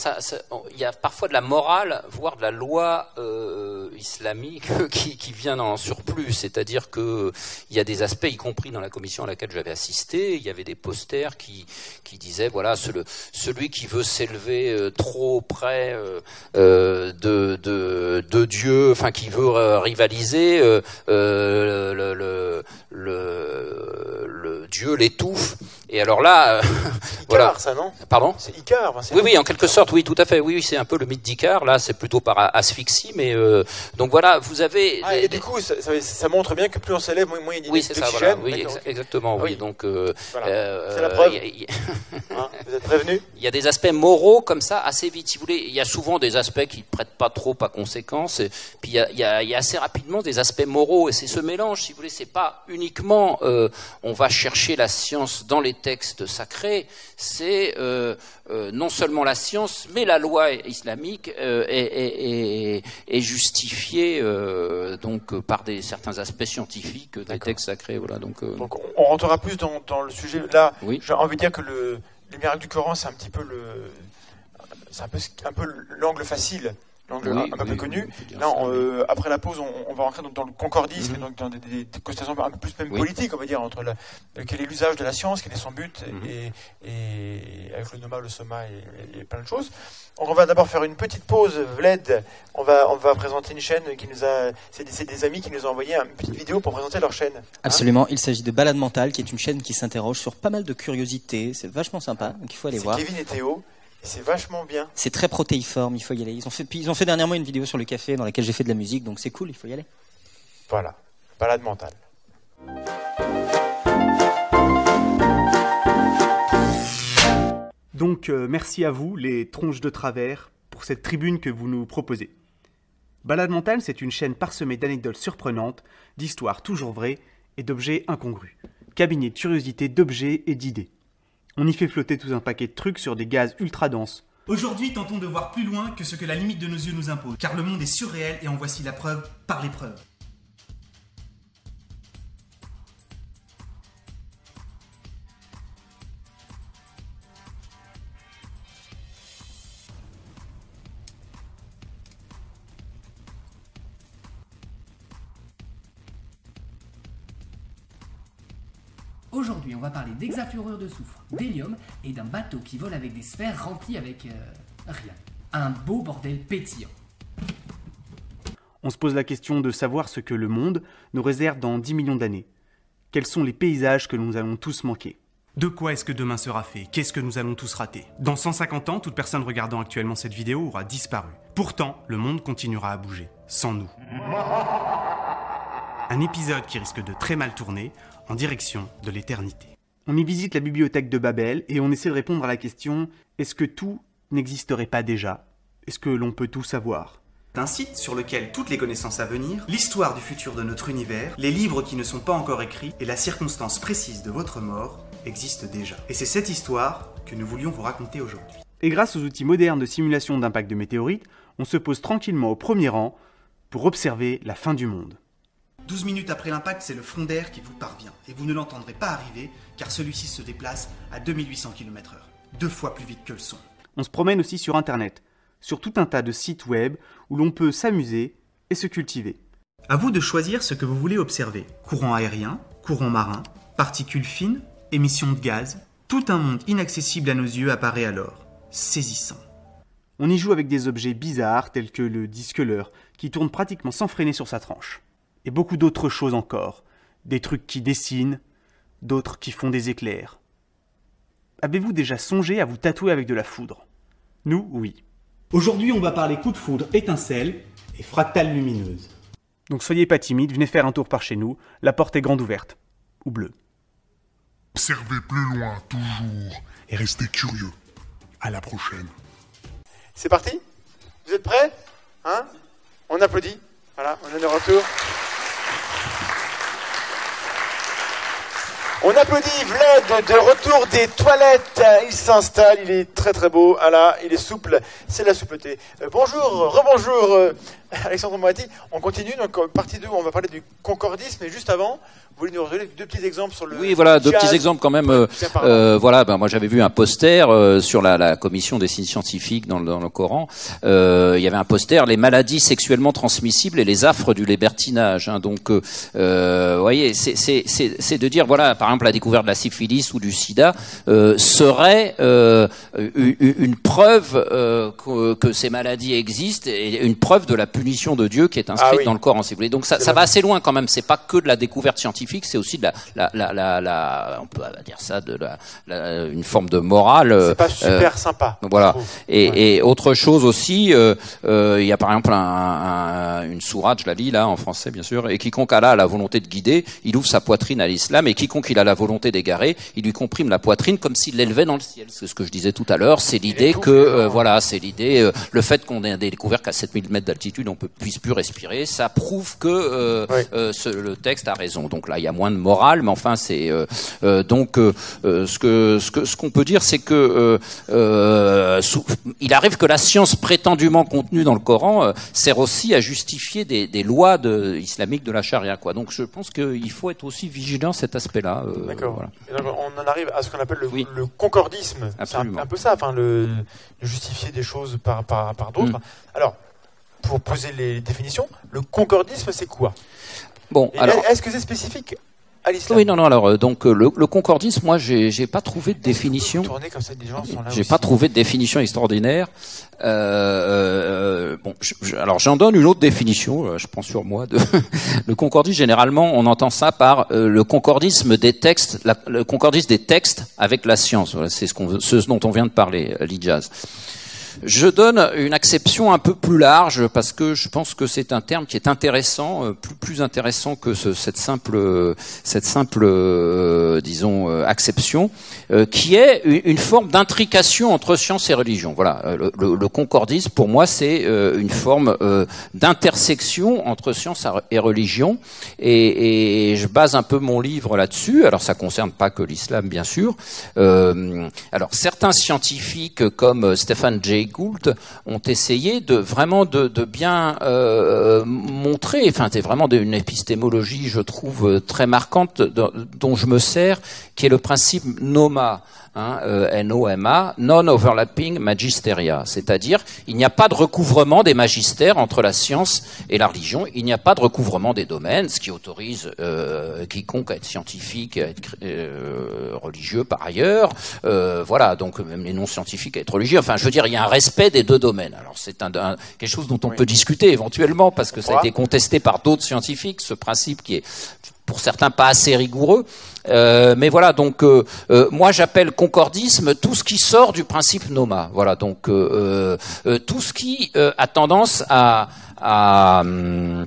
Il y a parfois de la morale, voire de la loi euh, islamique qui, qui, vient en surplus. C'est-à-dire que il y a des aspects, y compris dans la commission à laquelle j'avais assisté, il y avait des posters qui, qui disaient voilà, celui qui veut s'élever euh, trop près euh, de, de, de, Dieu, enfin qui veut rivaliser, le, le, le, le, Dieu l'étouffe. Et alors là, voilà. Ça non? Pardon? C'est Icar oui, oui, en quelque sorte, oui, tout à fait. Oui, oui c'est un peu le mythe d'Icare. Là, c'est plutôt par asphyxie, mais euh, donc voilà, vous avez. Ah, et du coup, ça, ça, montre bien que plus on s'élève, moins, moins il y a Oui, c'est ça. Voilà. Oui, exactement. Oui, donc. Euh, euh, c'est la preuve. Hein, vous êtes prévenu Il y a des aspects moraux comme ça assez vite. Si vous voulez, il y a souvent des aspects qui ne prêtent pas trop à conséquence. Et, puis il y, a, il, y a, il y, a, assez rapidement des aspects moraux, et c'est ce mélange. Si vous voulez, c'est pas uniquement on va chercher la science dans les textes sacrés. C'est non seulement la science, mais la loi islamique euh, est, justifiée euh, donc par des certains aspects scientifiques des textes sacrés. Voilà, donc, euh, donc on rentrera plus dans, le sujet. Là, j'ai envie de dire que le, les miracles du Coran, c'est un petit peu le, c'est un peu, un peu l'angle facile un, peu connu. Là, euh, après la pause, on, va rentrer dans, le concordisme, mhm. donc dans des, des, constellations un peu plus même politiques, on va dire, entre la, quel est l'usage de la science, quel est son but, mhm. et, et, avec le noma, le soma et, plein de choses. on va d'abord faire une petite pause, Vled. On va, on va présenter une chaîne qui nous a, c'est des, amis qui nous ont envoyé une petite vidéo pour présenter leur chaîne. Hein Absolument. il s'agit de Balade Mentale, qui est une chaîne qui s'interroge sur pas mal de curiosités. C'est vachement sympa, donc il faut aller voir. Kevin et Théo. C'est vachement bien. C'est très protéiforme, il faut y aller. Ils ont fait, ils ont fait dernièrement une vidéo sur le café dans laquelle j'ai fait de la musique, donc c'est cool, il faut y aller. Voilà, balade mentale. Donc euh, merci à vous, les tronches de travers, pour cette tribune que vous nous proposez. Balade mentale, c'est une chaîne parsemée d'anecdotes surprenantes, d'histoires toujours vraies et d'objets incongrus. Cabinet de curiosité d'objets et d'idées. On y fait flotter tout un paquet de trucs sur des gaz ultra denses. Aujourd'hui, tentons de voir plus loin que ce que la limite de nos yeux nous impose, car le monde est surréel et en voici la preuve par l'épreuve. Aujourd'hui, on va parler d'hexafluorure de soufre, d'hélium et d'un bateau qui vole avec des sphères remplies avec euh, rien. Un beau bordel pétillant. On se pose la question de savoir ce que le monde nous réserve dans 10 millions d'années. Quels sont les paysages que nous allons tous manquer? De quoi est-ce que demain sera fait? Qu'est-ce que nous allons tous rater? Dans 150 ans, toute personne regardant actuellement cette vidéo aura disparu. Pourtant, le monde continuera à bouger, sans nous. Un épisode qui risque de très mal tourner en direction de l'éternité. On y visite la bibliothèque de Babel et on essaie de répondre à la question est-ce que tout n'existerait pas déjà? Est-ce que l'on peut tout savoir? Un site sur lequel toutes les connaissances à venir, l'histoire du futur de notre univers, les livres qui ne sont pas encore écrits et la circonstance précise de votre mort existent déjà. Et c'est cette histoire que nous voulions vous raconter aujourd'hui. Et grâce aux outils modernes de simulation d'impact de météorites, on se pose tranquillement au premier rang pour observer la fin du monde. 12 minutes après l'impact, c'est le front d'air qui vous parvient, et vous ne l'entendrez pas arriver, car celui-ci se déplace à 2800 km/h, deux fois plus vite que le son. On se promène aussi sur Internet, sur tout un tas de sites web où l'on peut s'amuser et se cultiver. À vous de choisir ce que vous voulez observer. Courant aérien, courant marin, particules fines, émissions de gaz, tout un monde inaccessible à nos yeux apparaît alors, saisissant. On y joue avec des objets bizarres tels que le disque-leur, qui tourne pratiquement sans freiner sur sa tranche. Et beaucoup d'autres choses encore. Des trucs qui dessinent, d'autres qui font des éclairs. Avez-vous déjà songé à vous tatouer avec de la foudre? Nous, oui. Aujourd'hui, on va parler coup de foudre, étincelle et fractale lumineuse. Donc soyez pas timide, venez faire un tour par chez nous. La porte est grande ouverte. Ou bleue. Observez plus loin, toujours. Et restez curieux. À la prochaine. C'est parti? Vous êtes prêts? Hein? On applaudit. Voilà, on est de retour. On applaudit Vlad de retour des toilettes. Il s'installe, il est très très beau. Ah là, il est souple, c'est la soupleté. Euh, bonjour, rebonjour euh, Alexandre Moati. On continue, donc euh, partie 2, on va parler du concordisme, mais juste avant, vous voulez nous redonner deux petits exemples sur le. Oui, voilà, deux petits exemples quand même. euh, euh, voilà, ben moi j'avais vu un poster euh, sur la, la commission des signes scientifiques dans le, dans le Coran. Il y avait un poster les maladies sexuellement transmissibles et les affres du libertinage. hein. donc, vous voyez, c'est- de dire voilà, par exemple la découverte de la syphilis ou du SIDA serait une, une preuve que, que ces maladies existent et une preuve de la punition de Dieu qui est inscrite Ah oui. dans le Coran, si vous voulez. Donc ça, ça va assez loin quand même. C'est pas que de la découverte scientifique, c'est aussi de la, la, la, la, la- on peut dire ça, de la, la- une forme de morale. C'est pas euh, super sympa. voilà. Et, Ouais. et autre chose aussi, euh, euh, il y a par exemple un, un- une sourate, je la lis là en français bien sûr, et quiconque Allah a la volonté de guider, il ouvre sa poitrine à l'islam, et quiconque il a la volonté d'égarer, il lui comprime la poitrine comme s'il l'élevait dans le ciel. C'est ce que je disais tout à l'heure. C'est l'idée que voilà, c'est l'idée, le fait qu'on ait découvert qu'à 7000 mètres d'altitude on peut puisse plus respirer, ça prouve que euh, Oui. euh, ce- le texte a raison. Donc là, il y a moins de morale, mais enfin, c'est euh, donc ce que ce que ce qu'on peut dire, c'est que sous- il arrive que la science prétendument contenue dans le Coran sert aussi à justifier des, des lois de, islamiques de la charia. Quoi. Donc je pense qu'il faut être aussi vigilant à cet aspect-là. D'accord. voilà. On en arrive à ce qu'on appelle le, Oui. le concordisme. C'est un, peu ça, enfin, le, de justifier des choses par, par, par d'autres. Mm. Alors, pour poser les définitions, le concordisme, c'est quoi? Bon, Et alors. Est-ce que c'est spécifique Oui, non, non. Alors, euh, donc euh, le, le concordisme, moi, j'ai pas trouvé de définition. Comme ça, des gens sont là J'ai pas trouvé de définition extraordinaire. Euh, euh, bon, je- je- alors j'en donne une autre définition. euh, Je prends sur moi. De, le concordisme, généralement, on entend ça par euh, le concordisme des textes, la- le concordisme des textes avec la science. Voilà, c'est ce, qu'on veut- ce dont on vient de parler, l'ijaz. Je donne une acception un peu plus large parce que je pense que c'est un terme qui est intéressant, euh, plus plus intéressant que ce, cette simple cette simple euh, disons euh, acception, qui est une, forme d'intrication entre science et religion. Voilà, le, le, concordisme pour moi c'est une forme d'intersection entre science et religion, et, et, je base un peu mon livre là-dessus. Alors ça concerne pas que l'islam bien sûr. alors certains scientifiques comme Stephen Jay Gould ont essayé de vraiment de, bien euh, montrer, enfin c'est vraiment une épistémologie, je trouve, très marquante dont je me sers, qui est le principe NOMA hein, euh, NOMA, Non-Overlapping Magisteria, c'est-à-dire il n'y a pas de recouvrement des magistères entre la science et la religion, il n'y a pas de recouvrement des domaines, ce qui autorise euh, quiconque à être scientifique, à être euh, religieux par ailleurs, euh, voilà, donc même les non-scientifiques à être religieux, enfin je veux dire, il y a un respect des deux domaines. Alors c'est un, quelque chose dont on peut discuter éventuellement, parce que ça a été contesté par d'autres scientifiques, ce principe qui est pour certains pas assez rigoureux. Euh, mais voilà, donc euh, euh, moi j'appelle concordisme tout ce qui sort du principe NOMA. Voilà, donc tout ce qui a tendance à, à hum,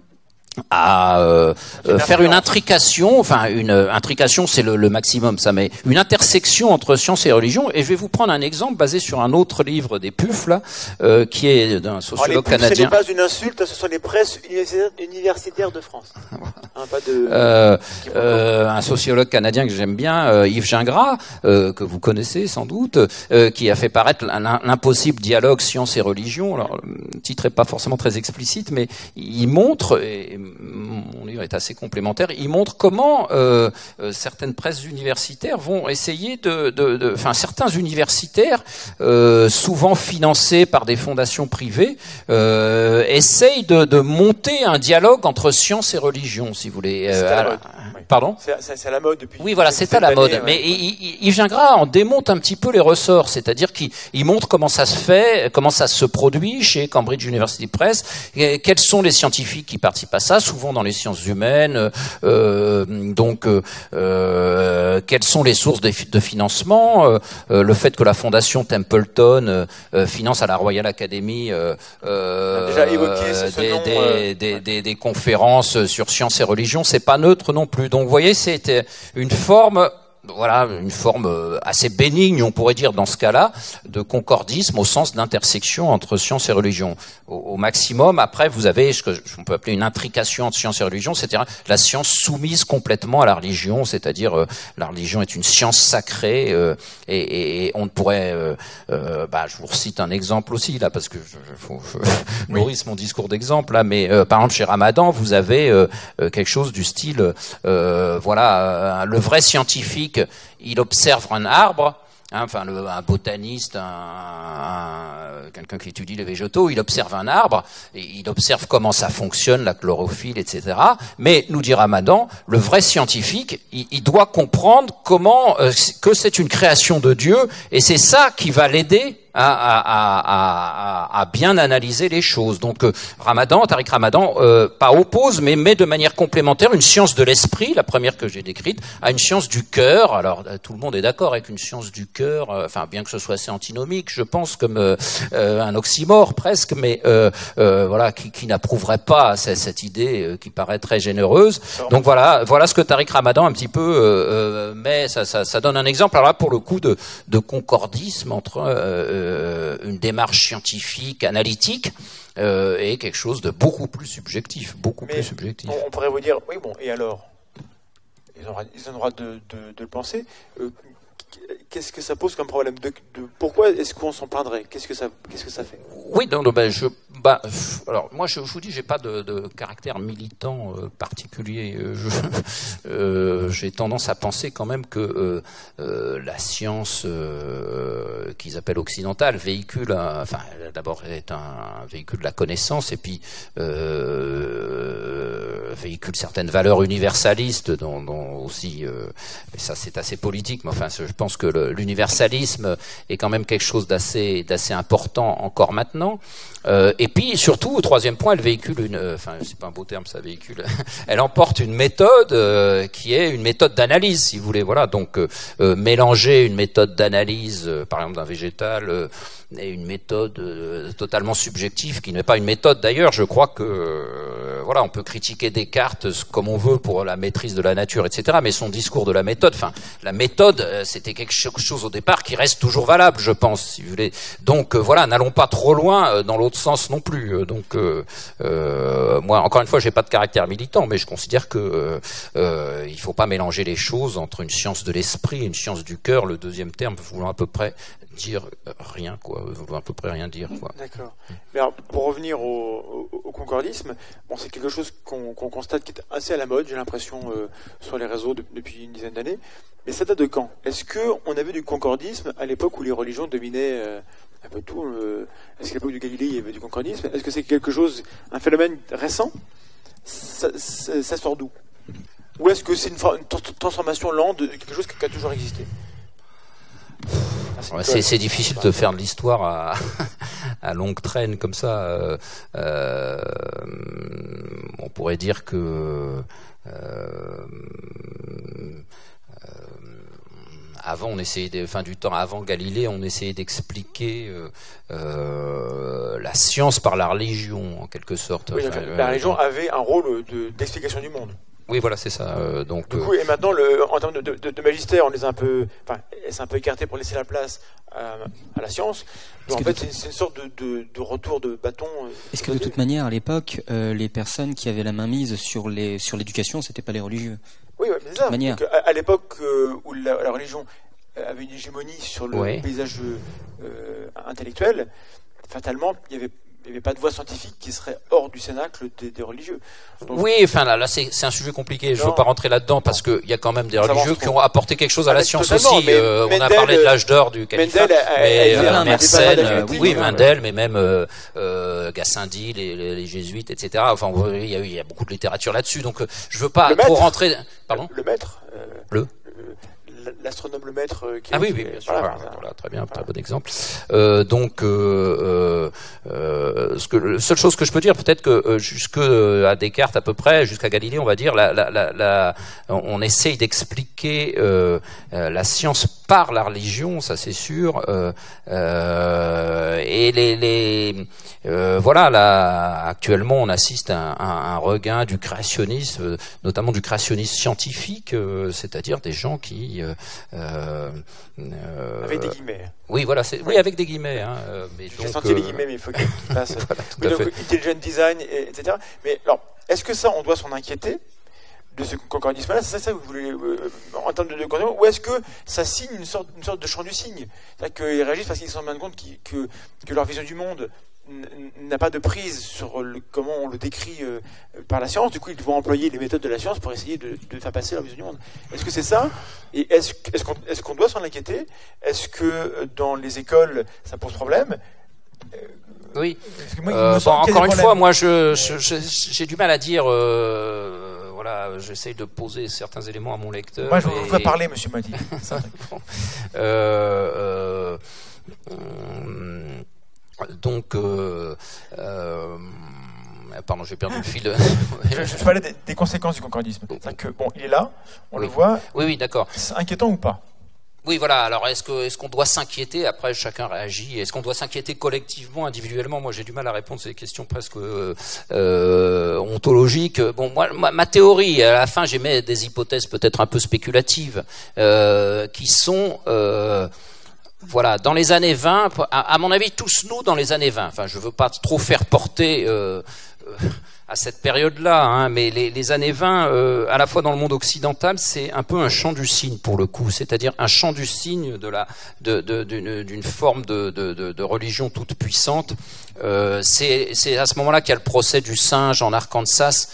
à euh, euh, faire une intrication, enfin une euh, intrication c'est le, maximum ça, mais une intersection entre science et religion. Et je vais vous prendre un exemple basé sur un autre livre des PUF là, qui est d'un sociologue oh, les canadien. Ce n'est pas une insulte, ce sont les presses universitaires de France. hein, pas de... un sociologue canadien que j'aime bien, Yves Gingras, que vous connaissez sans doute, qui a fait paraître l'impossible dialogue science et religion. Alors, le titre est pas forcément très explicite, mais il montre et mon livre est assez complémentaire, il montre comment euh, euh, certaines presses universitaires vont essayer de, enfin certains universitaires, euh, souvent financés par des fondations privées, essayent de, monter un dialogue entre science et religion, si vous voulez. Pardon? C'est à la mode depuis. Oui, voilà, c'est à la mode. Mais Yves Gingras en démonte un petit peu les ressorts, c'est-à-dire qu'il montre comment ça se fait, comment ça se produit chez Cambridge University Press, quels sont les scientifiques qui participent à ça, souvent dans les sciences humaines. Euh, donc, euh, euh, quelles sont les sources de, de financement Le fait que la fondation Templeton finance à la Royal Academy des, des, des, des conférences sur sciences et religions, c'est pas neutre non plus. Donc, vous voyez, c'était une forme voilà une forme euh, assez bénigne, on pourrait dire dans ce cas-là, de concordisme au sens d'intersection entre science et religion. Au, maximum, après, vous avez ce que on peut appeler une intrication entre science et religion, c'est-à-dire la science soumise complètement à la religion, c'est-à-dire euh, la religion est une science sacrée euh, et, et, on ne pourrait, euh, bah, je vous recite un exemple aussi là parce que je, faut, je nourrisse mon discours d'exemple là, mais par exemple chez Ramadan, vous avez quelque chose du style, voilà, le vrai scientifique il observe un arbre, hein, enfin un botaniste, quelqu'un qui étudie les végétaux, il observe un arbre, il observe comment ça fonctionne, la chlorophylle, etc. Mais, nous dit Ramadan, le vrai scientifique, il, doit comprendre comment euh, que c'est une création de Dieu, et c'est ça qui va l'aider à, à, à, bien analyser les choses. Donc euh, Ramadan, Tariq Ramadan, euh, pas oppose, mais met de manière complémentaire une science de l'esprit, la première que j'ai décrite, à une science du cœur. Alors euh, tout le monde est d'accord avec une science du cœur, enfin bien que ce soit assez antinomique, je pense comme un oxymore presque, mais voilà qui, qui n'approuverait pas cette, cette idée qui paraît très généreuse. Donc voilà, voilà ce que Tariq Ramadan un petit peu met, ça, ça, ça, donne un exemple. Alors là pour le coup de, de concordisme entre euh, une démarche scientifique, analytique, euh, et quelque chose de beaucoup plus subjectif, beaucoup plus subjectif. On, pourrait vous dire, oui, bon, et alors? Ils ont, ils ont le droit de, le penser. Euh, qu'est-ce que ça pose comme problème? De, Pourquoi est-ce qu'on s'en plaindrait? Qu'est-ce que ça, qu'est-ce que ça fait? Oui, non, ben, je, bah, alors moi, je, vous dis, j'ai pas de, caractère militant euh, particulier. Euh, euh, j'ai tendance à penser quand même que la science qu'ils appellent occidentale véhicule, enfin, d'abord est un véhicule de la connaissance et puis véhicule certaines valeurs universalistes, dont, dont aussi, ça c'est assez politique, mais enfin, je pense que l'universalisme est quand même quelque chose d'assez d'assez important encore maintenant. Et puis surtout, au troisième point, elle véhicule une, euh, enfin c'est pas un beau terme, ça véhicule, elle emporte une méthode euh, qui est une méthode d'analyse, si vous voulez. Voilà, donc mélanger une méthode d'analyse, par exemple d'un végétal, est une méthode euh, totalement subjective, qui n'est pas une méthode d'ailleurs. Je crois que euh, voilà, on peut critiquer Descartes comme on veut pour la maîtrise de la nature, etc. Mais son discours de la méthode, enfin, la méthode, euh, c'était quelque chose au départ qui reste toujours valable, je pense. Si vous voulez. Donc voilà, n'allons pas trop loin dans l'autre sens non plus. Donc moi, encore une fois, j'ai pas de caractère militant, mais je considère que euh, il faut pas mélanger les choses entre une science de l'esprit et une science du cœur. Le deuxième terme voulant à peu près dire rien, quoi, à peu près rien dire. D'accord. Mais pour revenir au, concordisme, bon, c'est quelque chose qu'on constate qui est assez à la mode, j'ai l'impression, euh, sur les réseaux depuis une dizaine d'années. Mais ça date de quand? Est-ce que on avait du concordisme à l'époque où les religions dominaient euh, un peu tout euh, Est-ce qu'à l'époque du Galilée, il y avait du concordisme? Est-ce que c'est quelque chose, un phénomène récent? Ça, sort d'où? Ou est-ce que c'est une, une, transformation lente de quelque chose qui a toujours existé? C'est difficile de faire de l'histoire à, à, longue traîne comme ça. Euh, euh, on pourrait dire que euh, avant, on essayait, de, fin du temps, avant Galilée, on essayait d'expliquer la science par la religion, en quelque sorte. la religion avait un rôle d'explication du monde. Oui, voilà, c'est ça. Euh, donc, du coup, et maintenant, le, en termes de, de, de, magistère, on les a un peu, enfin, c'est un peu écarté pour laisser la place à, à la science? Donc, en fait, c'est une sorte de, de, retour de bâton. Euh, Est-ce que de toute manière, à l'époque, euh, les personnes qui avaient la main mise sur les sur l'éducation, c'était pas les religieux? Oui, ouais, c'est ça. Manière. à, l'époque où la, religion avait une hégémonie sur le paysage intellectuel, fatalement, il y avait il n'y avait pas de voix scientifique qui serait hors du cénacle des, religieux. oui, enfin là, là c'est un sujet compliqué. Je ne veux pas rentrer là-dedans parce qu'il y a quand même des religieux qui ont apporté quelque chose à la science aussi. Euh, on a parlé de l'âge d'or du califat. mais euh, Mersenne, oui, Mendel, mais même euh, euh, Gassendi, les, les, jésuites, etc. Enfin, il y, a, il y a beaucoup de littérature là-dessus. Donc, je ne veux pas trop rentrer. Pardon? Le maître. le l'astronome le maître qui ah oui, oui bien sûr. voilà, très bien très bon exemple. Euh, donc euh, euh, ce que la seule chose que je peux dire peut-être que euh, jusque euh, à Descartes à peu près jusqu'à Galilée on va dire la, la, la, la on essaye d'expliquer euh, la science par la religion ça c'est sûr et les, les voilà là actuellement on assiste à un, un regain du créationnisme notamment du créationnisme scientifique c'est-à-dire des gens qui euh, euh, avec des guillemets. Oui, voilà, c'est, oui, avec des guillemets. Hein, euh, mais J'ai senti les guillemets, mais il faut qu'il passe. voilà, oui, donc, intelligent design, et, etc. Mais alors, est-ce que ça, on doit s'en inquiéter de ce concordisme-là C'est ça que vous voulez, en termes de, de ou est-ce que ça signe une sorte, une sorte de champ du signe C'est-à-dire qu'ils réagissent parce qu'ils se rendent compte que, que leur vision du monde n'a pas de prise sur le, comment on le décrit euh, par la science. Du coup, ils vont employer les méthodes de la science pour essayer de, faire passer leur vision du monde. Est-ce que c'est ça? Et est-ce est qu'on doit s'en inquiéter? Est-ce que euh, dans les écoles, ça pose problème? Euh, Oui. encore une fois, moi, je, j'ai du mal à dire. voilà, j'essaye de poser certains éléments à mon lecteur. Moi, je vous fais parler, Monsieur Madi. euh, donc, euh, euh, pardon, j'ai perdu le fil. je, je, parlais des, conséquences du concordisme. Que, bon, il est là, on le voit. Oui, oui, d'accord. C'est inquiétant ou pas? Oui, voilà. Alors, est-ce est-ce qu'on doit s'inquiéter? Après, chacun réagit. Est-ce qu'on doit s'inquiéter collectivement, individuellement? Moi, j'ai du mal à répondre. C'est des questions presque euh, ontologiques. Bon, moi, ma, théorie, à la fin, j'émets des hypothèses peut-être un peu spéculatives, euh, qui sont euh, voilà, dans les années 20, à, mon avis, tous nous dans les années 20. Enfin, je veux pas trop faire porter euh, euh, à cette période-là, hein, mais les, années 20, euh, à la fois dans le monde occidental, c'est un peu un chant du cygne pour le coup, c'est-à-dire un chant du cygne de la d'une de, forme de, de, religion toute puissante. C'est à ce moment-là qu'il y a le procès du singe en Arkansas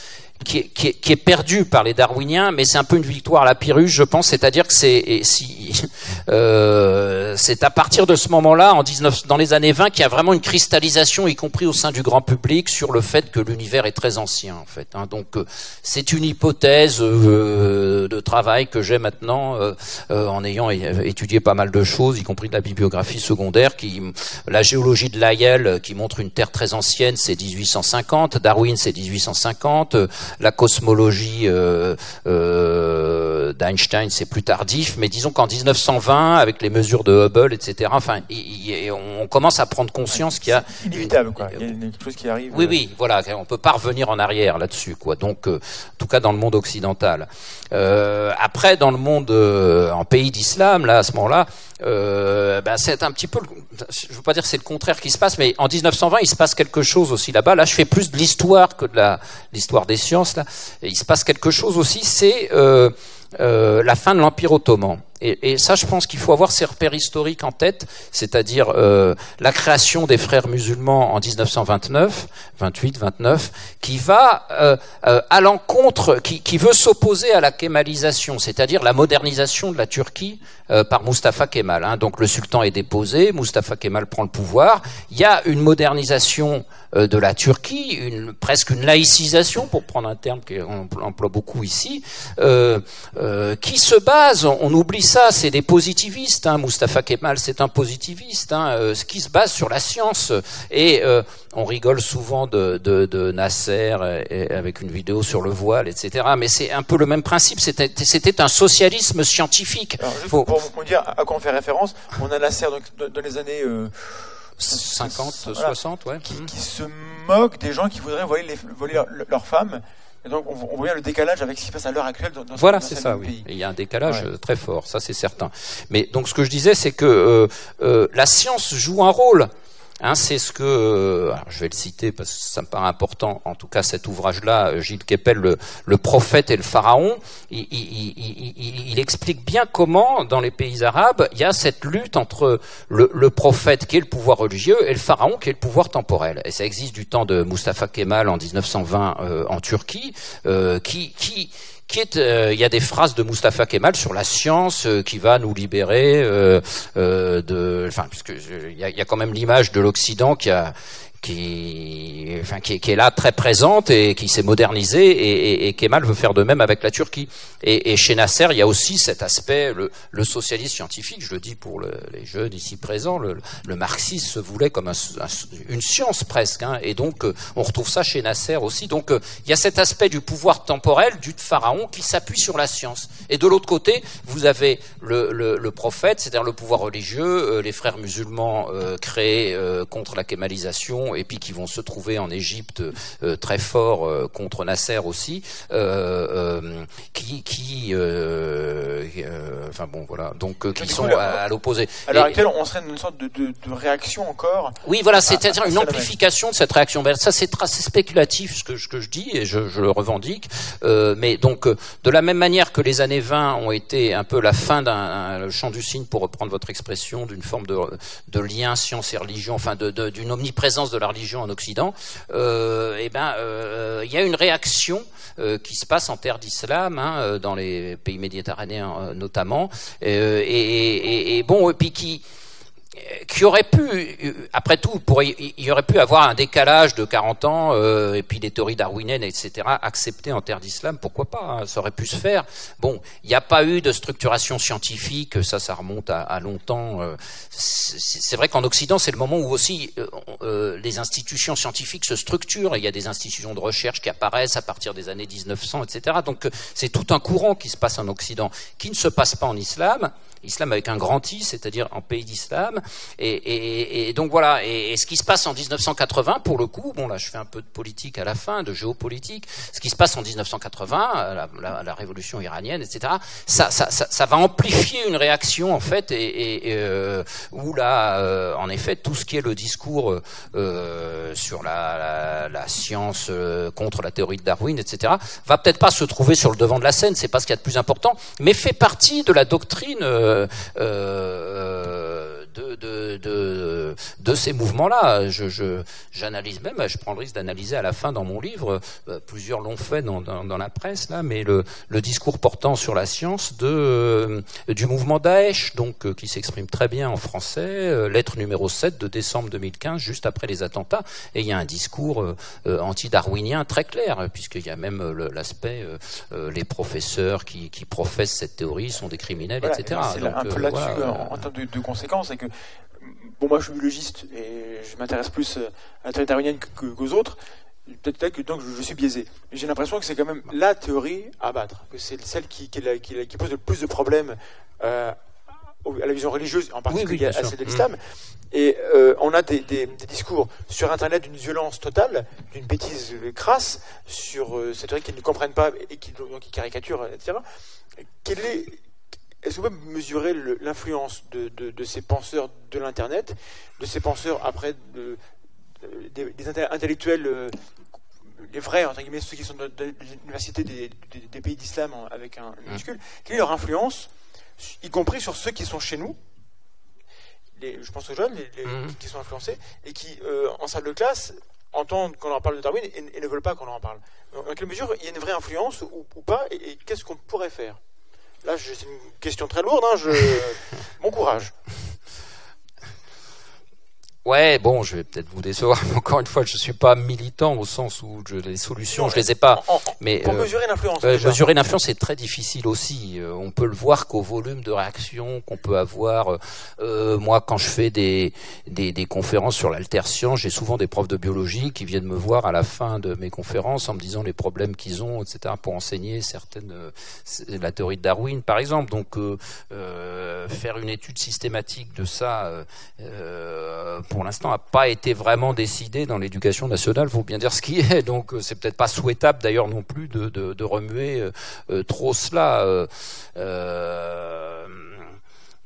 qui est, qui, qui est, perdu par les darwiniens, mais c'est un peu une victoire à la Pyrrhus, je pense. C'est-à-dire que c'est si, euh, à partir de ce moment-là, en 19, dans les années 20, qu'il y a vraiment une cristallisation, y compris au sein du grand public, sur le fait que l'univers est très ancien, en fait. Hein. Donc, euh, c'est une hypothèse euh, de travail que j'ai maintenant, euh, euh, en ayant étudié pas mal de choses, y compris de la bibliographie secondaire, qui la géologie de Lyell, qui montre une Terre très ancienne, c'est 1850. Darwin, c'est 1850 la cosmologie euh, euh, d'Einstein, c'est plus tardif, mais disons qu'en 1920 avec les mesures de Hubble, etc. Enfin, on commence à prendre conscience qu'il y a inévitable, quoi. Il y a quelque chose qui arrive. Oui, oui, voilà, on peut pas revenir en arrière là-dessus, quoi. Donc, en tout cas dans le monde occidental. après, dans le monde en pays d'islam, là, à ce moment-là, euh, ben c'est un petit peu, je veux pas dire c'est le contraire qui se passe, mais en 1920 il se passe quelque chose aussi là-bas. Là, je fais plus de l'histoire que de l'histoire des sciences. Là, il se passe quelque chose aussi, c'est euh, euh, la fin de l'Empire ottoman. Et, et, ça, je pense qu'il faut avoir ces repères historiques en tête, c'est-à-dire euh, la création des frères musulmans en 1929, 28, 29, qui va euh, euh, à l'encontre, qui, veut s'opposer à la kémalisation, c'est-à-dire la modernisation de la Turquie par Mustafa Kemal. Hein. Donc le sultan est déposé, Mustafa Kemal prend le pouvoir. Il y a une modernisation de la Turquie, presque une laïcisation, pour prendre un terme qu'on emploie beaucoup ici, qui se base, on oublie ça, c'est des positivistes. Hein. Mustafa Kemal, c'est un positiviste, hein, euh, qui se base sur la science. Et euh, on rigole souvent de, de, de Nasser et, avec une vidéo sur le voile, etc. Mais c'est un peu le même principe. C'était un socialisme scientifique. Alors, Faut... Pour vous dire à quoi on fait référence, on a Nasser dans les années. Euh... 50, voilà, 60, ouais. Qui, qui, se moque des gens qui voudraient voler, les, voler leurs leur femmes et donc, on, on, voit bien le décalage avec ce qui se passe à l'heure actuelle dans, dans Voilà, c'est ça, oui. il y a un décalage ouais. très fort, ça c'est certain. Mais donc, ce que je disais, c'est que euh, euh, la science joue un rôle. Hein, c'est ce que, euh, je vais le citer parce que ça me paraît important, en tout cas cet ouvrage-là, Gilles Kepel, le, le, prophète et le pharaon, il, il, il, il, explique bien comment, dans les pays arabes, il y a cette lutte entre le, le, prophète qui est le pouvoir religieux et le pharaon qui est le pouvoir temporel. Et ça existe du temps de Mustafa Kemal en 1920 euh, en Turquie, euh, qui, qui euh, il y a des phrases de Mustafa Kemal sur la science euh, qui va nous libérer euh, de, enfin, puisque il y a, quand même l'image de l'Occident qui a qui, enfin, qui, qui, est là très présente et qui s'est modernisée et, et, et, Kemal veut faire de même avec la Turquie. Et, et chez Nasser, il y a aussi cet aspect, le, le socialisme scientifique, je le dis pour le, les jeunes ici présents, le, le marxisme se voulait comme un, un, une science presque, hein, et donc euh, on retrouve ça chez Nasser aussi. Donc euh, il y a cet aspect du pouvoir temporel du pharaon qui s'appuie sur la science. Et de l'autre côté, vous avez le, le prophète, c'est-à-dire le pouvoir religieux, euh, les frères musulmans créés contre la kémalisation et puis qui vont se trouver en Égypte euh, très fort euh, contre Nasser aussi, euh, qui, qui enfin bon voilà, donc qui sont à, à l'opposé. À l'heure actuelle, on serait dans une sorte de, de, de réaction encore. Oui, voilà, c'est-à-dire une amplification de cette réaction. Ben, ça, c'est assez spéculatif ce que, ce que je dis et je, je le revendique. mais donc, de la même manière que les années 20 ont été un peu la fin d'un champ du signe, pour reprendre votre expression, d'une forme de, de lien science et religion, enfin d'une omniprésence de la religion en Occident, euh, eh ben, euh, il y a une réaction euh, qui se passe en terre d'islam, hein, dans les pays méditerranéens notamment, et, bon, et puis qui qui aurait pu, après tout, il y aurait pu avoir un décalage de 40 ans, euh, et puis des théories darwiniennes, etc., acceptées en terre d'islam, pourquoi pas, hein, ça aurait pu se faire. Bon, il n'y a pas eu de structuration scientifique, ça, ça remonte à, longtemps. Euh, c'est vrai qu'en Occident, c'est le moment où aussi euh, euh, les institutions scientifiques se structurent, il y a des institutions de recherche qui apparaissent à partir des années 1900, etc. Donc c'est tout un courant qui se passe en Occident, qui ne se passe pas en islam, islam avec un grand I, c'est-à-dire en pays d'islam. Et, et, et, donc voilà, et, et, ce qui se passe en 1980, pour le coup, bon là je fais un peu de politique à la fin, de géopolitique, ce qui se passe en 1980, la, la, la révolution iranienne, etc., ça, ça, ça, ça, va amplifier une réaction en fait, et, euh, où là, euh, en effet, tout ce qui est le discours euh, sur la, la science euh, contre la théorie de Darwin, etc., va peut-être pas se trouver sur le devant de la scène, c'est pas ce qu'il y a de plus important, mais fait partie de la doctrine euh, euh, de, de, de, de, ces mouvements-là. Je, j'analyse même, je prends le risque d'analyser à la fin dans mon livre, euh, plusieurs l'ont fait dans, dans, dans, la presse, là, mais le, le, discours portant sur la science de, euh, du mouvement Daesh, donc, euh, qui s'exprime très bien en français, lettre numéro 7 de décembre 2015, juste après les attentats, et il y a un discours anti-darwinien très clair, puisqu'il y a même l'aspect, les professeurs qui, qui professent cette théorie sont des criminels, voilà, etc. C'est un peu là-dessus, voilà, en, en, termes de, de conséquences, que bon, moi je suis biologiste et je m'intéresse plus à la théorie darwinienne qu'aux autres. Peut-être que donc je, suis biaisé. Mais j'ai l'impression que c'est quand même la théorie à battre, que c'est celle qui, qui, qui, qui, pose le plus de problèmes euh, à la vision religieuse, en particulier à celle de l'islam. Et euh, on a des, des- des discours sur Internet d'une violence totale, d'une bêtise euh, crasse, sur euh, cette théorie qu'ils ne comprennent pas et qui, donc, qui caricaturent, etc. Quel est, est-ce que vous pouvez mesurer l'influence de, de- de ces penseurs de l'Internet, de ces penseurs après, de- de- des, intellectuels, euh, les vrais, entre guillemets, ceux qui sont de, l'université des, des- des pays d'islam avec un minuscule, quelle est leur influence, y compris sur ceux qui sont chez nous les- je pense aux jeunes les- les- Mhm. qui sont influencés et qui, euh, en salle de classe, entendent qu'on leur parle de Darwin et, et ne veulent pas qu'on leur en parle. Dans dans quelle mesure il y a une vraie influence ou, ou pas et, et qu'est-ce qu'on pourrait faire? Là, c'est une question très lourde. Hein, je... Bon courage. Ouais, bon, je vais peut-être vous décevoir, mais encore une fois, je suis pas militant au sens où je, les solutions, Non, je les ai pas. En- en- Mais pour euh, mesurer l'influence. Euh, mesurer l'influence c'est très difficile aussi. Euh, on peut le voir qu'au volume de réaction qu'on peut avoir. Euh, moi, quand je fais des, des, des conférences sur l'alterscience, j'ai souvent des profs de biologie qui viennent me voir à la fin de mes conférences en me disant les problèmes qu'ils ont, etc., pour enseigner certaines euh, la théorie de Darwin, par exemple. Donc, euh, euh, faire une étude systématique de ça, euh, euh, pour l'instant, n'a pas été vraiment décidé dans l'éducation nationale. Faut bien dire ce qui est. Donc, euh, c'est peut-être pas souhaitable d'ailleurs non plus de, remuer euh, euh, trop cela.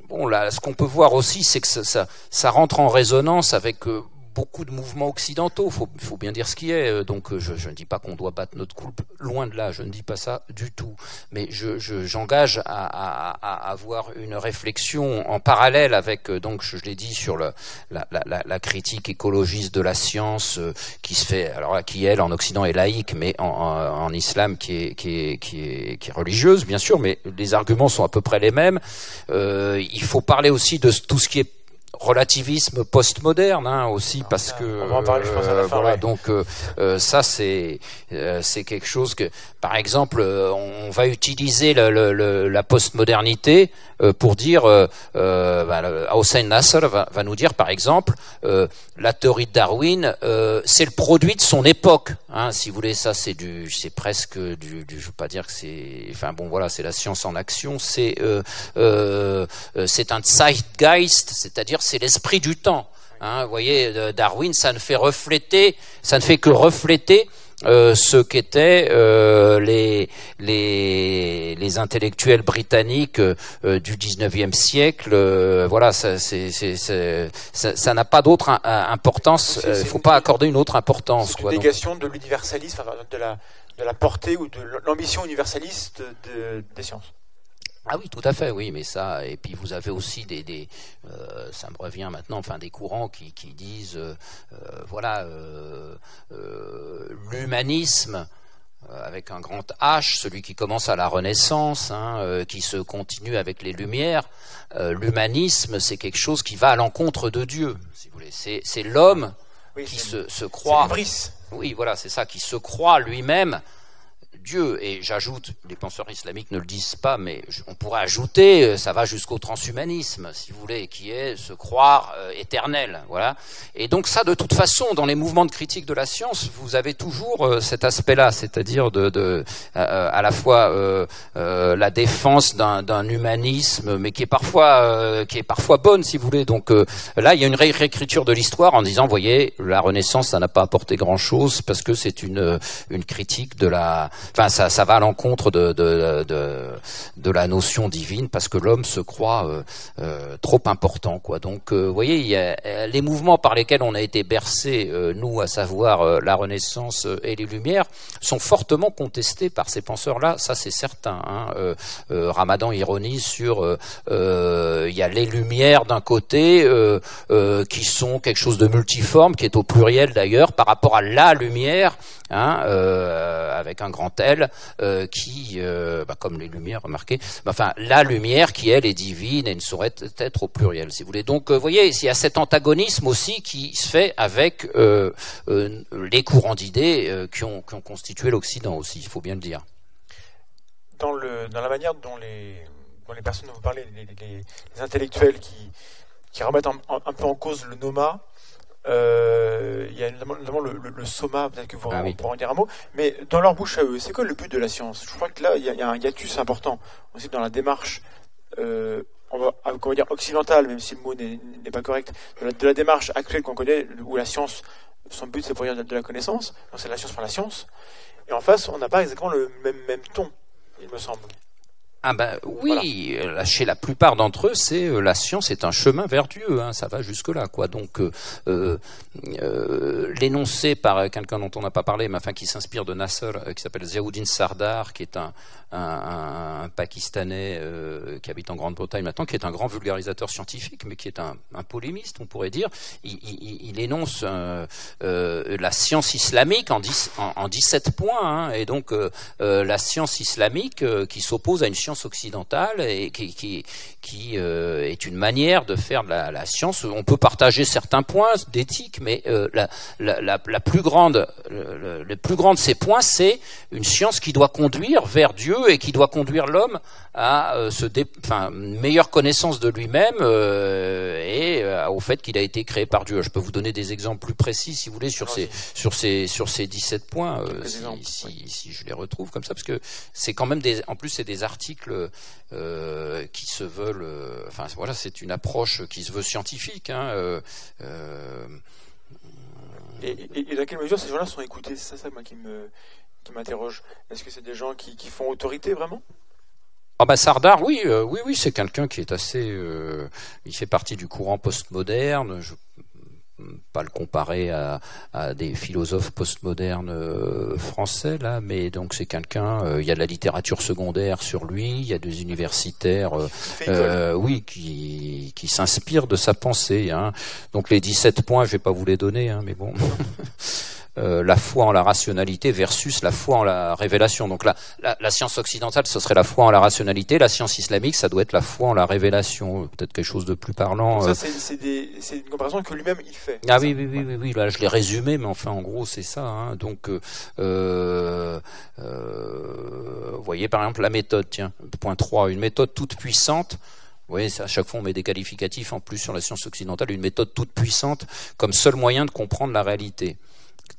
Bon, là, ce qu'on peut voir aussi, c'est que ça, rentre en résonance avec beaucoup de mouvements occidentaux. Faut, faut bien dire ce qui est. Euh, Donc, euh, je, je ne dis pas qu'on doit battre notre coupe. Loin de là, je ne dis pas ça du tout. Mais je, je- j'engage à, à, à avoir une réflexion en parallèle avec, euh, donc, je, l'ai dit sur le, la, la, la, critique écologiste de la science euh, qui se fait, alors qui elle en Occident est laïque, mais en, en, en islam qui est, qui est, qui est, qui est religieuse, bien sûr. Mais les arguments sont à peu près les mêmes. Euh, il faut parler aussi de tout ce qui est relativisme postmoderne hein, aussi parce que on va en parler, je pense, à la euh, fin, voilà ouais. donc euh, euh, ça c'est euh, c'est quelque chose que par exemple euh, on va utiliser le, le, le- la postmodernité pour dire euh, euh, bah, Hossein Nasser va, va nous dire par exemple euh, la théorie de Darwin euh, c'est le produit de son époque hein, si vous voulez ça c'est du c'est presque du, du je veux pas dire que c'est enfin bon voilà c'est la science en action c'est euh, euh, euh, c'est un zeitgeist c'est-à-dire c'est l'esprit du temps Hein, vous voyez, euh, Darwin, ça ne fait refléter, ça ne fait que refléter euh, ce qu'étaient euh, les, les les intellectuels britanniques euh, du 19e siècle. voilà, ça c'est c'est- c'est- ça ça n'a pas d'autre im- importance. Il c'est faut pas accorder une autre importance. C'est une quoi. Donc, négation de l'universalisme, de la, de la portée ou de l'ambition universaliste de- des sciences. Ah oui, tout à fait, oui, mais ça, et puis vous avez aussi des, des euh, ça me revient maintenant, enfin des courants qui, qui disent, euh, euh, voilà, euh, l'humanisme avec un grand H, celui qui commence à la Renaissance, hein, qui se continue avec les Lumières. L'humanisme, c'est quelque chose qui va à l'encontre de Dieu, si vous voulez. C'est, l'homme Oui, qui se, se croit. Oui, voilà, c'est ça, qui se croit lui-même Dieu. Et j'ajoute, les penseurs islamiques ne le disent pas, mais on pourrait ajouter, euh, ça va jusqu'au transhumanisme, si vous voulez, qui est se croire euh, éternel. Voilà. Et donc ça, de toute façon, dans les mouvements de critique de la science, vous avez toujours euh, cet aspect-là, c'est-à-dire de, de euh, à la fois la défense d'un humanisme, mais qui est parfois qui est parfois bonne, si vous voulez. Donc là, il y a une ré- réécriture de l'histoire en disant, voyez, la Renaissance, ça n'a pas apporté grand-chose parce que c'est une une critique de la, enfin ça ça va à l'encontre de de, de de la notion divine parce que l'homme se croit euh, euh, trop important, quoi. Donc euh, vous voyez, il y a euh, les mouvements par lesquels on a été bercés, euh, nous, à savoir la Renaissance et les Lumières, sont fortement contestés par ces penseurs-là. Ça, c'est certain. Hein. Ramadan ironise sur il y a les Lumières d'un côté qui sont quelque chose de multiforme, qui est au pluriel d'ailleurs, par rapport à la lumière, hein, avec un grand L, euh, qui, euh, bah, comme les Lumières, remarquez, bah, enfin la lumière qui elle est divine et ne saurait être au pluriel, si vous voulez. Donc, euh, vous voyez, il y a cet antagonisme aussi qui se fait avec euh, euh, les courants d'idées euh, qui, ont, constitué l'Occident aussi, il faut bien le dire. dans, la manière dont les, personnes dont vous parlez, les, intellectuels qui, remettent un, peu en cause le noma, euh, il y a notamment, notamment le, le- le soma, peut-être que vous Ah oui. pourrez en dire un mot, mais dans leur bouche à eux, c'est quoi le but de la science? Je crois que là, il y, a, il y a un hiatus important aussi dans la démarche euh, on va, on va dire occidentale, même si le mot n'est n'est pas correct, de la, de la démarche actuelle qu'on connaît, où la science, son but c'est pour dire de, de la connaissance, donc c'est la science pour la science. Et en face, on n'a pas exactement le même, même ton, il me semble. Ah ben oui, euh, chez la plupart d'entre eux, c'est euh, la science est un chemin vers Dieu, hein, ça va jusque là quoi. Donc euh, l'énoncé par quelqu'un dont on n'a pas parlé, mais enfin qui s'inspire de Nasser, qui s'appelle Ziauddin Sardar, qui est un, un, Pakistanais euh, qui habite en Grande-Bretagne maintenant, qui est un grand vulgarisateur scientifique, mais qui est un, polémiste, on pourrait dire. Il, énonce euh, euh, la science islamique en, 10 en, en 17 points, hein, et donc la science islamique qui s'oppose à une science occidentale et qui, est une manière de faire de la, science. On peut partager certains points d'éthique, mais la, plus grande, le plus grand de ces points, c'est une science qui doit conduire vers Dieu et qui doit conduire l'homme à euh, se dé- enfin, une meilleure connaissance de lui-même euh, et euh, au fait qu'il a été créé par Dieu. Je peux vous donner des exemples plus précis, si vous voulez, sur ces sur ces sur ces 17 points, euh, si, exemples, si, oui. si je les retrouve comme ça, parce que c'est quand même des, en plus c'est des articles euh, qui se veulent, euh, enfin voilà, c'est une approche qui se veut scientifique. Hein, euh, euh, Et, et- et dans quelle mesure ces gens-là sont écoutés? C'est ça, ça moi, qui me qui m'interroge. Est-ce que c'est des gens qui, qui font autorité vraiment? Ah bah Sardar, oui, euh, oui, oui, c'est quelqu'un qui est assez. euh, il fait partie du courant postmoderne. Je pas le comparer à, à des philosophes postmodernes euh, français là, mais donc c'est quelqu'un. euh, il y a de la littérature secondaire sur lui, il y a des universitaires. euh, oui, qui, qui s'inspirent de sa pensée. Hein. Donc les 17 points, je vais pas vous les donner, hein, mais bon. Euh, la foi en la rationalité versus la foi en la révélation. Donc la, la, la science occidentale, ce serait la foi en la rationalité. La science islamique, ça doit être la foi en la révélation. Peut-être quelque chose de plus parlant. Donc euh. ça, c'est- c'est des- c'est une comparaison que lui-même il fait. Ah oui, ça oui, oui, oui, oui, là je l'ai résumé, mais enfin en gros c'est ça. Hein. Donc, euh, vous voyez par exemple la méthode, tiens, point 3, une méthode toute puissante. Vous voyez, ça, à chaque fois on met des qualificatifs en plus sur la science occidentale, une méthode toute puissante comme seul moyen de comprendre la réalité.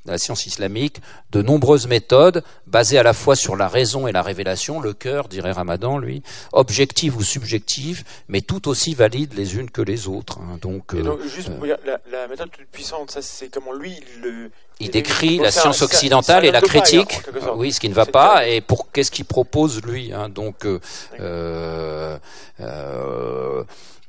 La science islamique, de nombreuses méthodes basées à la fois sur la raison et la révélation, le cœur, dirait Ramadan, lui, objectives ou subjectives, mais tout aussi valides les unes que les autres. hein. Donc, euh, donc, juste pour dire, la, la méthode toute puissante, ça c'est comment lui il le. Il décrit la science occidentale et la critique, oui, ce qui ne va pas, et pour qu'est-ce qu'il propose lui. Hein, donc, euh,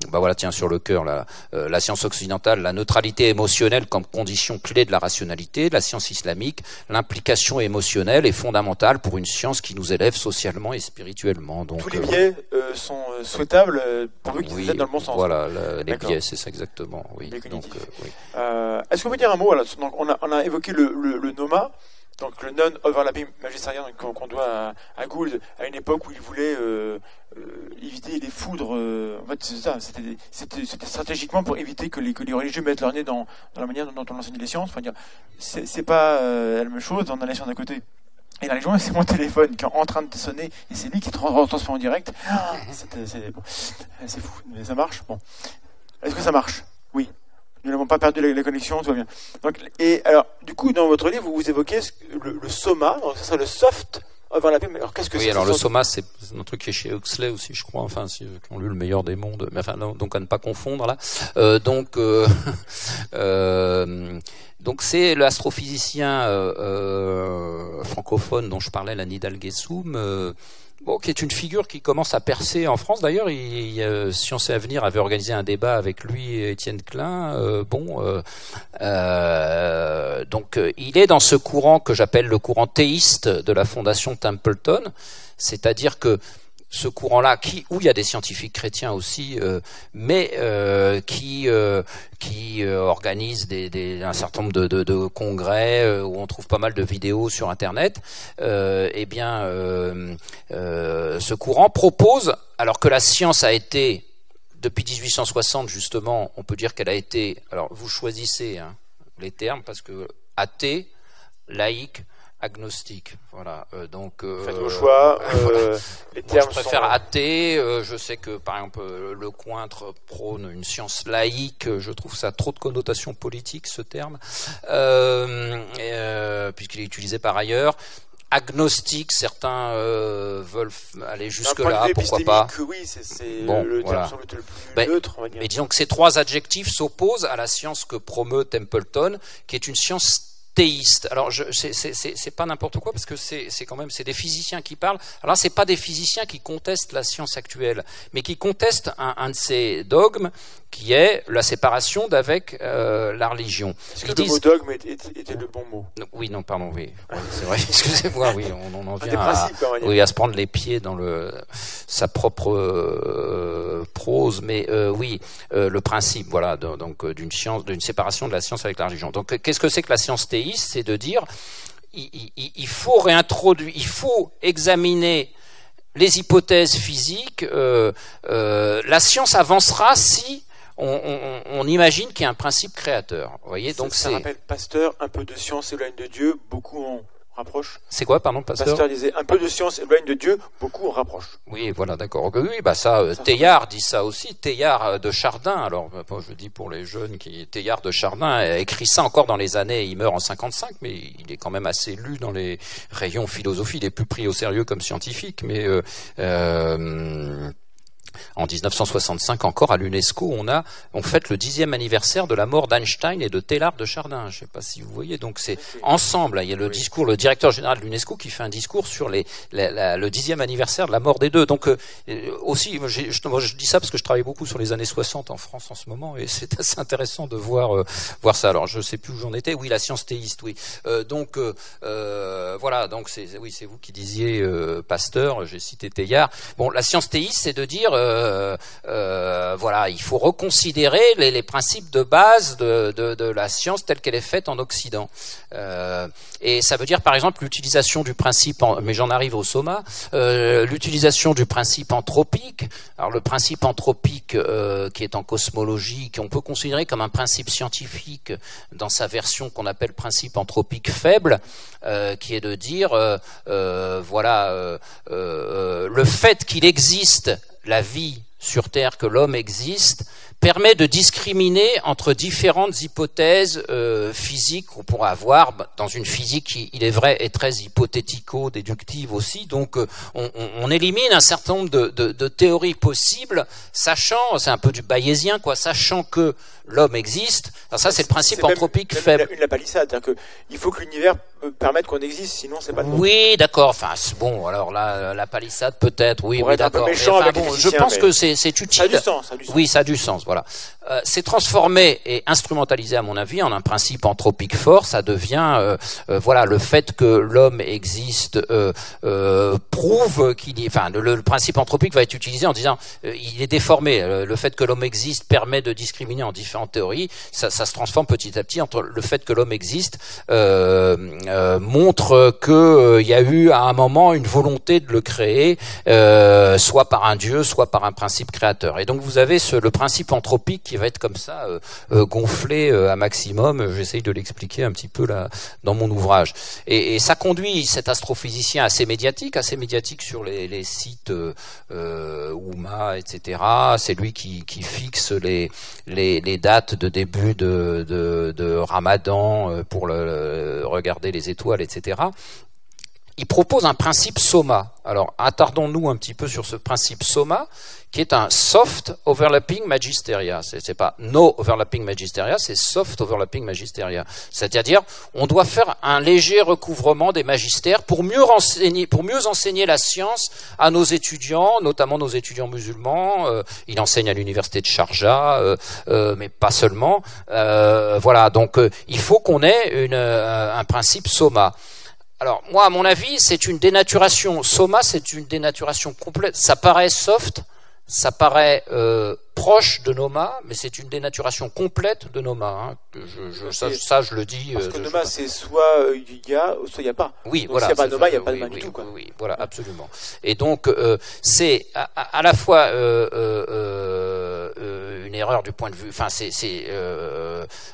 bah voilà, tiens sur le cœur, la, euh, la science occidentale, la neutralité émotionnelle comme condition clé de la rationalité, la science islamique, l'implication émotionnelle est fondamentale pour une science qui nous élève socialement et spirituellement. Donc, Tous les euh, biais euh, sont souhaitables pourvu qu'ils oui, aient dans le bon sens. Voilà, la- les biais, c'est ça exactement. Oui. Donc, Est-ce qu'on peut dire un mot alors, donc, on, a, on a évoqué le, le, le NOMA, donc le non-overlapping magisterian donc, qu'on doit à, à Gould à une époque où il voulait euh, euh, éviter les foudres. euh, en fait, c'est ça, c'était stratégiquement pour éviter que les, que les religieux mettent leur nez dans, dans la manière dont on enseigne les sciences. Enfin, c'est pas la même chose dans la science d'un côté. Et dans les journaux, c'est mon téléphone qui est en train de sonner et c'est lui qui trans- transforme en direct. Ah, c'est bon, fou, mais ça marche. Bon. Est-ce que ça marche? Nous n'avons pas perdu la, la connexion, tout va bien. Donc, et alors, du coup, dans votre livre, vous, évoquez le, le SOMA, donc ça serait le soft overlapping. Mais alors, qu'est-ce que Oui, c'est alors le Soma, c'est un truc qui est chez Huxley aussi, je crois. Enfin, si, qui ont lu le meilleur des mondes. Mais enfin, non, donc à ne pas confondre là. Euh, donc, euh, euh, donc c'est l'astrophysicien francophone dont je parlais, la Nidal Gessoum. Qui est une figure qui commence à percer en France. D'ailleurs, il, il, euh, Science et Avenir avait organisé un débat avec lui et Étienne Klein. Euh, bon, euh, euh, donc il est dans ce courant que j'appelle le courant théiste de la fondation Templeton, c'est-à-dire que ce courant-là, qui où il y a des scientifiques chrétiens aussi, euh, mais euh, qui euh, qui organise des, un certain nombre de, congrès où on trouve pas mal de vidéos sur Internet. Eh bien, ce courant propose, alors que la science a été depuis 1860 justement, on peut dire qu'elle a été. Alors, vous choisissez hein, les termes parce que athée, laïque, agnostique. Voilà. Euh, donc euh, Faites vos choix. voilà. euh, les Moi, termes je préfère sont... athée. euh, je sais que, par exemple, euh, le cointre prône une science laïque. Je trouve ça trop de connotation politique, ce terme, euh, euh, puisqu'il est utilisé par ailleurs. agnostique, certains euh, veulent aller D'un jusque point de là, vue pourquoi pas. Oui, c'est Bon, le voilà. terme semble être le plus Ben, neutre, on va dire. Mais disons que ces trois adjectifs s'opposent à la science que promeut Templeton, qui est une science théiste. Alors, c'est, pas n'importe quoi parce que c'est, quand même c'est des physiciens qui parlent. Alors, là, c'est pas des physiciens qui contestent la science actuelle, mais qui contestent un de ces dogmes qui est la séparation d'avec euh, la religion. Est-ce que Ils le mot disent- dogme était, le bon mot? Non, Oui, non, pardon, oui, Oui, c'est vrai. Excusez-moi, oui, on, on en des vient à, dire. oui, à se prendre les pieds dans le sa propre euh, prose, mais euh, oui, euh, le principe, voilà, de- donc euh, d'une science, d'une séparation de la science avec la religion. Donc, euh, qu'est-ce que c'est que la science théiste? C'est de dire, il, il- il faut réintroduire, il faut examiner les hypothèses physiques. euh, euh, la science avancera si on, on- on imagine qu'il y a un principe créateur. Vous voyez, donc ça, rappelle Pasteur, un peu de science éloigne de Dieu, beaucoup en rapproche. c'est quoi, pardon, pasteur Pasteur disait un peu de science éloigne de Dieu, beaucoup en rapproche. Oui, voilà, d'accord. Oui, bah ça, euh, Ça dit ça aussi. Teilhard euh, de Chardin. Alors, euh, bon, je dis pour les jeunes qui, Teilhard de Chardin a écrit ça encore dans les années. Il meurt en 55, mais il est quand même assez lu dans les rayons philosophie. Il est plus pris au sérieux comme scientifique, mais euh, euh, en 1965 encore à l'UNESCO, on a on fête le dixième anniversaire de la mort d'Einstein et de Teilhard de Chardin. Je sais pas si vous voyez. Donc c'est ensemble. Il y a le discours, le directeur général de l'UNESCO qui fait un discours sur les, la- la- le dixième anniversaire de la mort des deux. Donc euh, euh, aussi, je, dis ça parce que je travaille beaucoup sur les années 60 en France en ce moment et c'est assez intéressant de voir euh, voir ça. Alors je sais plus où j'en étais. Oui, la science théiste. Oui. Euh, donc euh, euh, voilà. Donc c'est oui, c'est vous qui disiez euh, Pasteur. J'ai cité Teilhard. Bon, la science théiste, c'est de dire voilà, il faut reconsidérer les, principes de base de, la science telle qu'elle est faite en Occident. Euh, et ça veut dire par exemple l'utilisation du principe, mais j'en arrive au soma, euh, l'utilisation du principe anthropique. Alors le principe anthropique euh, qui est en cosmologie, qu'on peut considérer comme un principe scientifique dans sa version qu'on appelle principe anthropique faible, euh, qui est de dire euh, euh, voilà euh, euh, le fait qu'il existe la vie sur Terre, que l'homme existe, permet de discriminer entre différentes hypothèses euh, physiques qu'on pourrait avoir bah, dans une physique qui, il est vrai, est très hypothético-déductive aussi. Donc, euh, on, élimine un certain nombre de théories possibles, sachant, c'est un peu du bayésien, quoi, sachant que l'homme existe. Alors ça, c'est le principe anthropique même faible. Une, la palissade, c'est-à-dire que il faut que l'univers permette qu'on existe, sinon c'est pas le bon. Oui, d'accord. Enfin, bon. Alors là, la palissade peut-être. Oui, oui, d'accord. enfin, bon, je pense mais- que c'est utile. Ça a du sens, ça a du sens. Oui, ça a du sens. Voilà. Euh, c'est transformé et instrumentalisé, à mon avis, en un principe anthropique fort. Ça devient, euh, euh, voilà, le fait que l'homme existe prouve qu'il y. Enfin, le, le principe anthropique va être utilisé en disant, il est déformé. Euh, le fait que l'homme existe permet de discriminer en différentes théories. Ça, se transforme petit à petit entre le fait que l'homme existe euh, euh, montre que euh, y a eu à un moment une volonté de le créer, soit par un dieu, soit par un principe créateur. Et donc vous avez le principe anthropique qui va être comme ça gonflé à maximum. J'essaye de l'expliquer un petit peu là dans mon ouvrage. Et, ça conduit cet astrophysicien assez médiatique, assez médiatique sur les, sites euh, Ouma, etc. C'est lui qui, qui fixe les, les, les dates de début de, Ramadan euh, pour regarder les étoiles, etc il propose un principe SOMA. Alors, attardons-nous un petit peu sur ce principe SOMA, qui est un soft overlapping magisteria. C'est, c'est pas no overlapping magisteria, c'est soft overlapping magisteria. C'est-à-dire, on doit faire un léger recouvrement des magistères pour mieux renseigner, pour mieux enseigner la science à nos étudiants, notamment nos étudiants musulmans. Euh, il enseigne à l'université de Sharjah, euh, euh, mais pas seulement. Euh, voilà, donc euh, il faut qu'on ait une, euh, un principe SOMA. Alors, moi, à mon avis, c'est une dénaturation. Soma, c'est une dénaturation complète. Ça paraît soft, ça paraît euh, proche de Noma, mais c'est une dénaturation complète de Noma. hein. Que Je, je, ça, ça, je le dis. Parce euh, que je- Noma, c'est soit euh, il y a, soit il n'y a pas. oui, Donc, voilà. s'il n'y a pas Noma, il n'y a pas de oui, Noma du oui, tout, quoi. Oui, oui, voilà, absolument. Et donc, euh, c'est à, la fois euh, euh, une erreur du point de vue. Enfin, c'est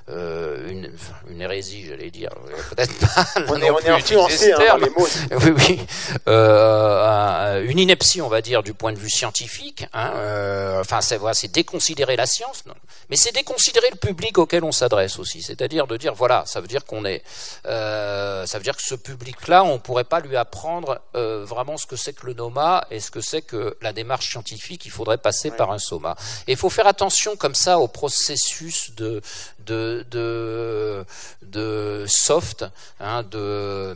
une, une, hérésie, j'allais dire. Peut-être pas. On est, on est influencé hein, les mots. Oui, oui. Une ineptie, on va dire, du point de vue scientifique. Hein, enfin, c'est voilà, c'est déconsidérer la science, mais c'est déconsidérer le public auquel on s'adresse aussi. C'est-à-dire de dire, voilà, ça veut dire qu'on est, euh, ça veut dire que ce public-là, on pourrait pas lui apprendre euh, vraiment ce que c'est que le NOMA et ce que c'est que la démarche scientifique. Il faudrait passer par un SOMA. Et il faut faire attention comme ça au processus de de de, de soft, hein, de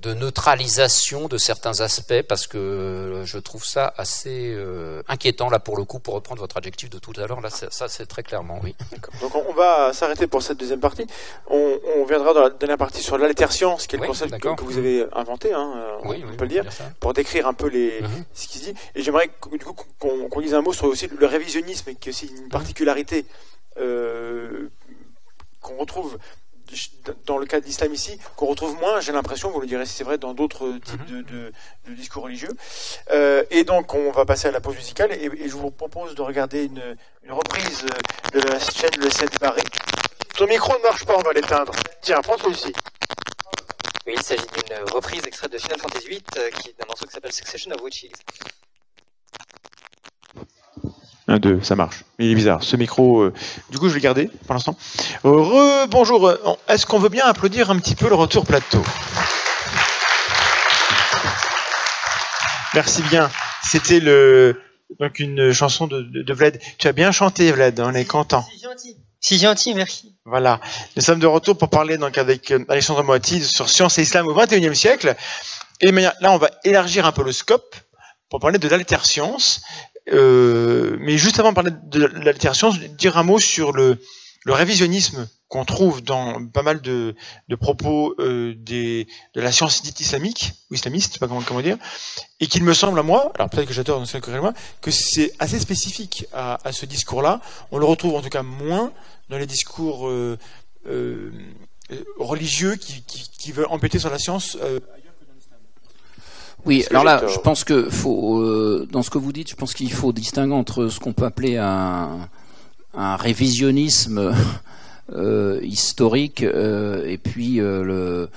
de neutralisation de certains aspects parce que je trouve ça assez euh, inquiétant là pour le coup pour reprendre votre adjectif de tout à l'heure là ça c'est très clairement oui. Donc on va s'arrêter pour cette deuxième partie. On, on, viendra dans la dernière partie sur l'alterscience qui est le concept que, vous avez inventé, hein, oui, on peut le dire, pour décrire un peu les mhm. ce qui se dit. Et j'aimerais du coup qu'on dise un mot sur aussi le révisionnisme qui est aussi une particularité euh, qu'on retrouve dans le cas de l'islam ici, qu'on retrouve moins, j'ai l'impression, vous le direz si c'est vrai, dans d'autres types mhm. de, discours religieux. Euh, et donc, on va passer à la pause musicale, et, je vous propose de regarder une, reprise de la chaîne Le 7 Barré. Ton micro ne marche pas, on va l'éteindre. Tiens, prends celui-ci. Oui, il s'agit d'une reprise extraite de Final Fantasy VIII, euh, qui d'un morceau qui s'appelle Succession of Witches. Un, deux, ça marche. Il est bizarre. Ce micro, euh, du coup, je vais le garder pour l'instant. Re, bonjour. Euh, est-ce qu'on veut bien applaudir un petit peu le retour plateau? Merci bien. C'était le donc une chanson de, de, Vlad. Tu as bien chanté, Vlad. On est content. Si gentil. Si gentil, merci. Voilà. Nous sommes de retour pour parler donc avec euh, Alexandre Moati sur science et islam au XXIe siècle. Et là, on va élargir un peu le scope pour parler de l'alterscience euh, mais juste avant de parler de l'altération, dire un mot sur le, révisionnisme qu'on trouve dans pas mal de, propos euh, de la science dite islamique ou islamiste, je sais pas comment, dire, et qu'il me semble à moi, alors peut-être que j'adore moi, que c'est assez spécifique à, ce discours-là. On le retrouve en tout cas moins dans les discours euh, religieux qui, qui, qui, veulent embêter sur la science. Oui, alors là, je pense que faut, euh, dans ce que vous dites, je pense qu'il faut distinguer entre ce qu'on peut appeler un, un révisionnisme euh, historique euh, et puis le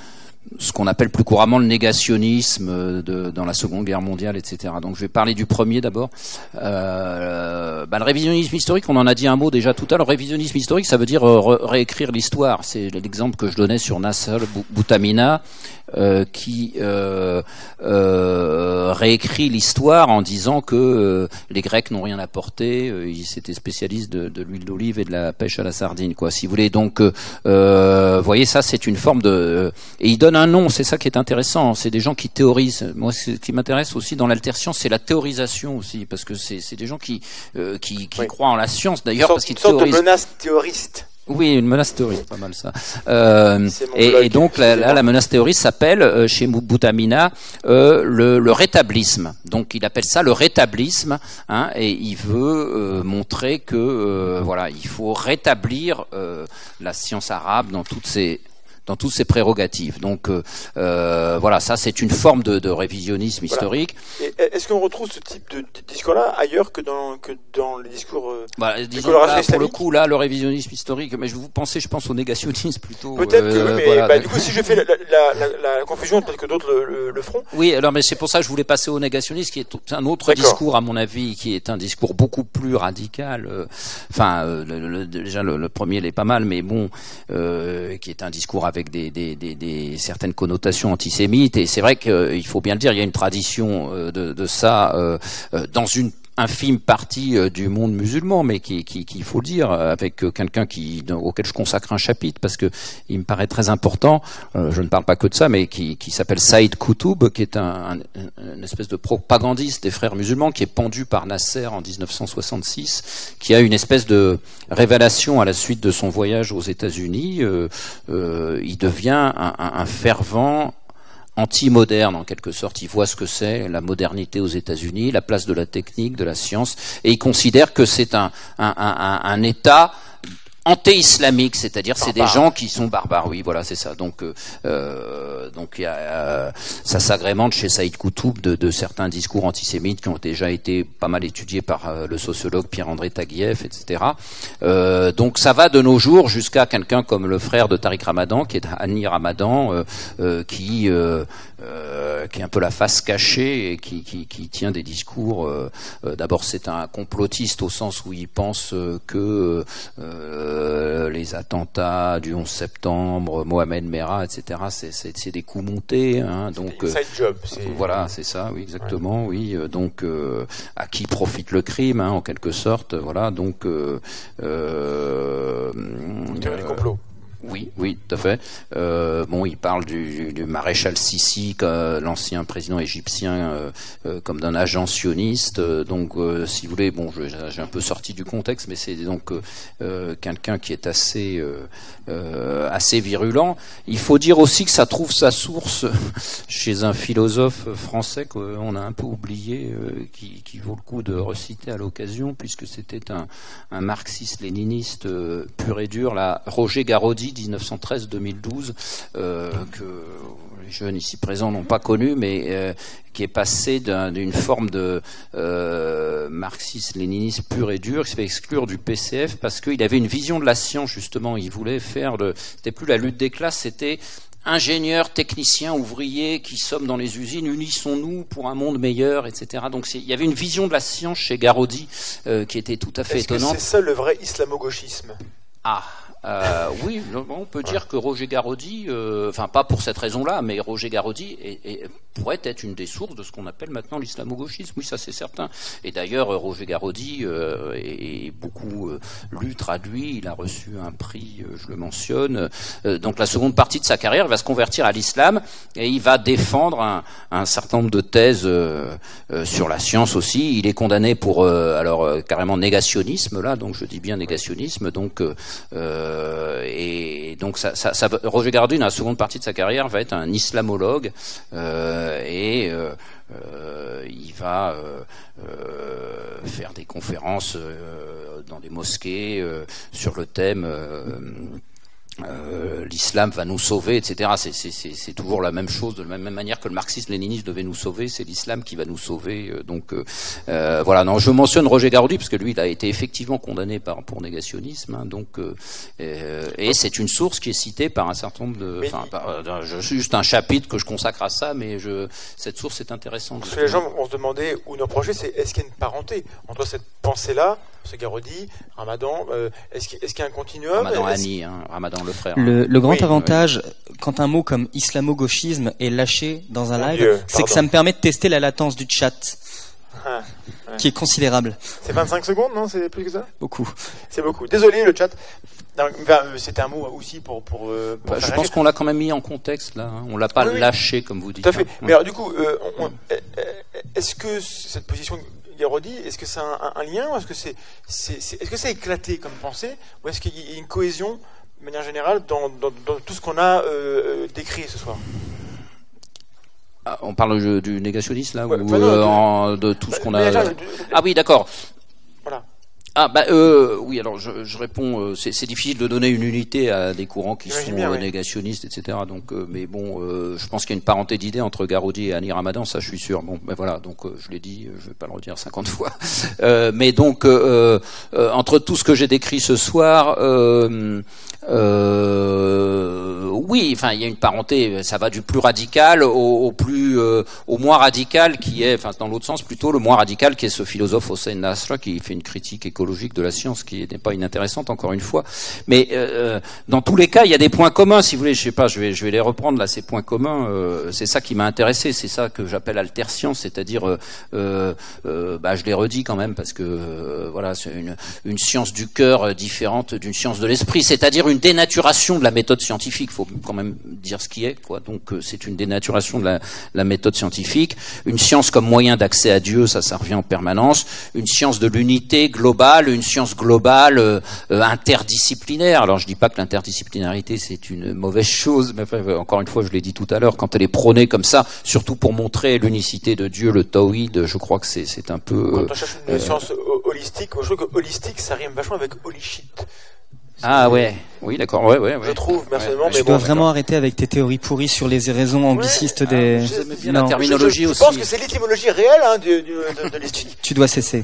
ce qu'on appelle plus couramment le négationnisme de, dans la Seconde Guerre mondiale, etc. Donc je vais parler du premier d'abord. Euh, bah, le révisionnisme historique, on en a dit un mot déjà tout à l'heure. Révisionnisme historique, ça veut dire réécrire l'histoire. C'est l'exemple que je donnais sur Nasser Boutamina, euh, qui euh, réécrit l'histoire en disant que les Grecs n'ont rien apporté. ils étaient spécialistes de, de l'huile d'olive et de la pêche à la sardine, quoi. Si vous voulez, donc, vous voyez, ça, c'est une forme de. Et il donne un nom, c'est ça qui est intéressant. C'est des gens qui théorisent. Moi, ce qui m'intéresse aussi dans l'alterscience, c'est la théorisation aussi, parce que c'est des gens qui euh, qui, qui croient en la science d'ailleurs, parce qu'ils théorisent. Une sorte de menace théoriste. Oui, une menace théoriste, pas mal ça. Euh, et, et, donc là, la menace théoriste s'appelle euh, chez Boutamina euh, le, le, rétablisme. Donc il appelle ça le rétablisme, hein, et il veut euh, montrer que euh, voilà, il faut rétablir la science arabe dans toutes ses dans toutes ses prérogatives. Donc euh, euh, voilà, ça c'est une forme de, de révisionnisme historique. Est-ce qu'on retrouve ce type de, discours-là ailleurs que dans, que dans les discours euh, bah, disons là, Pour le coup, là, le révisionnisme historique, mais je vous pensez, je pense au négationnisme plutôt. Peut-être que euh, mais bah, du coup, si je fais la, la, la, la confusion, peut-être que d'autres le, le, feront. Oui, alors mais c'est pour ça que je voulais passer au négationnisme, qui est un autre discours à mon avis, qui est un discours beaucoup plus radical. Euh, enfin, déjà le, premier, il est pas mal, mais bon, qui est un discours avec des, certaines connotations antisémites. Et c'est vrai qu'il faut bien le dire, il y a une tradition euh, de, ça euh, euh, dans une infime partie euh, du monde musulman, mais qui, qui, qui faut le dire, avec euh, quelqu'un qui auquel je consacre un chapitre parce que il me paraît très important. Euh, je ne parle pas que de ça, mais qui, qui s'appelle Saïd Koutoub, qui est un, une espèce de propagandiste des frères musulmans, qui est pendu par Nasser en 1966, qui a une espèce de révélation à la suite de son voyage aux États-Unis. Euh, il devient un, un fervent anti-moderne en quelque sorte. Il voit ce que c'est la modernité aux États-Unis, la place de la technique, de la science, et il considère que c'est un, un, un, un État anté-islamiques, c'est-à-dire c'est des gens qui sont barbares. Oui, voilà, c'est ça. Donc, euh, donc y a, euh, ça s'agrémente chez Saïd Koutoub de, de, certains discours antisémites qui ont déjà été pas mal étudiés par euh, le sociologue Pierre-André Taguieff, etc. Euh, donc ça va de nos jours jusqu'à quelqu'un comme le frère de Tariq Ramadan, qui est Annie Ramadan, qui qui est un peu la face cachée et qui, qui, qui tient des discours. D'abord, c'est un complotiste au sens où il pense que euh, les attentats du 11 septembre, Mohamed Merah, etc. C'est des coups montés. Hein, donc euh, job, voilà, c'est ça, oui, exactement, oui. Euh, donc à qui profite le crime, hein, en quelque sorte, voilà. Donc euh, complot. Oui, oui, tout à fait. Euh, bon, il parle du, maréchal Sissi, l'ancien président égyptien, euh, euh, comme d'un agent sioniste. donc, si vous voulez, bon, j'ai un peu sorti du contexte, mais c'est donc quelqu'un qui est assez, assez virulent. Il faut dire aussi que ça trouve sa source chez un philosophe français qu'on a un peu oublié, qui, vaut le coup de reciter à l'occasion, puisque c'était un, marxiste-léniniste pur et dur, là, Roger Garaudy 1913-2012, euh, que les jeunes ici présents n'ont pas connu, mais euh, qui est passé d'une forme de euh, marxisme-léninisme pur et dur, qui se fait exclure du PCF parce qu'il avait une vision de la science justement. Il voulait faire le, c'était plus la lutte des classes, c'était ingénieurs, techniciens, ouvriers qui sommes dans les usines, unissons-nous pour un monde meilleur, etc. Donc il y avait une vision de la science chez Garodi qui était tout à fait étonnante. C'est ça le vrai islamo-gauchisme? Ah, euh, oui, on peut dire que Roger Garaudy, euh, enfin pas pour cette raison-là, mais Roger Garaudy pourrait être une des sources de ce qu'on appelle maintenant l'islamo-gauchisme. Oui, ça c'est certain. Et d'ailleurs, Roger Garaudy euh, est beaucoup lu, traduit. Il a reçu un prix, je le mentionne. donc la seconde partie de sa carrière, il va se convertir à l'islam et il va défendre un, un, certain nombre de thèses sur la science aussi. Il est condamné pour alors carrément négationnisme là, donc je dis bien négationnisme. Donc euh, et donc Roger Gardu, dans la seconde partie de sa carrière, va être un islamologue euh, et euh, il va faire des conférences dans des mosquées sur le thème euh, l'islam va nous sauver, etc. C'est toujours la même chose, de la même manière que le marxisme-léninisme devait nous sauver, c'est l'islam qui va nous sauver. Euh, donc euh, voilà. Non, je mentionne Roger Garaudy parce que lui, il a été effectivement condamné par, pour négationnisme. Hein, donc et c'est une source qui est citée par un certain nombre de. Enfin, je suis juste un chapitre que je consacre à ça, mais je, cette source est intéressante. Parce que les gens vont se demander où nos projets, c'est est-ce qu'il y a une parenté entre cette pensée-là, ce Garaudy, Ramadan, est-ce qu'il y a un continuum? Ramadan Annie, hein, Ramadan le frère. Le, le grand avantage, quand un mot comme islamo-gauchisme est lâché dans un live, c'est que ça me permet de tester la latence du chat. Ah, qui est considérable. C'est 25 secondes, non? C'est plus que ça? Beaucoup. C'est beaucoup. Désolé, le chat. Euh, c'était un mot aussi pour. pour, euh, bah, je pense qu'on l'a quand même mis en contexte là. Hein. On l'a pas lâché comme vous dites. Tout à fait. Hein. Mais alors, du coup, euh, est-ce que cette position Est-ce que c'est un, un, lien ou est-ce que c'est, est, est, est, que c'est éclaté comme pensée ou est-ce qu'il y a une cohésion de manière générale, dans, tout ce qu'on a euh, euh, décrit ce soir? Ah, On parle du négationnisme, là, ou euh, de, tout ce bah, qu'on a... Ah oui, d'accord. Ah bah euh, oui alors je, je réponds euh, c'est difficile de donner une unité à des courants qui sont euh, négationnistes etc donc euh, mais bon je pense qu'il y a une parenté d'idées entre Garodi et Annie Ramadan ça je suis sûr. Bon ben voilà donc je l'ai dit je vais pas le redire 50 fois. Mais donc entre tout ce que j'ai décrit ce soir oui enfin il y a une parenté ça va du plus radical au, au plus au moins radical qui est enfin dans l'autre sens plutôt le moins radical qui est ce philosophe Hossein Nasra qui fait une critique de la science qui n'est pas inintéressante encore une fois. Mais euh, dans tous les cas, il y a des points communs. Si vous voulez, je sais pas, je vais je vais les reprendre là. Ces points communs, euh, c'est ça qui m'a intéressé. C'est ça que j'appelle alter science, c'est-à-dire, euh, euh, euh bah, je l'ai redit quand même parce que euh, voilà, c'est une une science du cœur différente d'une science de l'esprit, c'est-à-dire une dénaturation de la méthode scientifique. Faut quand même dire ce qui est, quoi. Donc c'est une dénaturation de la, la méthode scientifique. Une science comme moyen d'accès à Dieu, ça, ça revient en permanence. Une science de l'unité globale une science globale euh, euh, interdisciplinaire. Alors je dis pas que l'interdisciplinarité c'est une mauvaise chose, mais encore une fois, je l'ai dit tout à l'heure, quand elle est prônée comme ça, surtout pour montrer l'unicité de Dieu, le tawhid, je crois que c'est un peu. Quand on cherche une euh, science holistique, je trouve que holistique ça rime vachement avec holy shit. Ah ouais, oui, d'accord. Ouais, ouais, ouais. Je trouve, personnellement. Tu mais dois bon, vraiment arrêter avec tes théories pourries sur les raisons des. aimez bien Non. la terminologie je, je aussi. pense que c'est l'étymologie réelle hein, de, de. Tu dois cesser.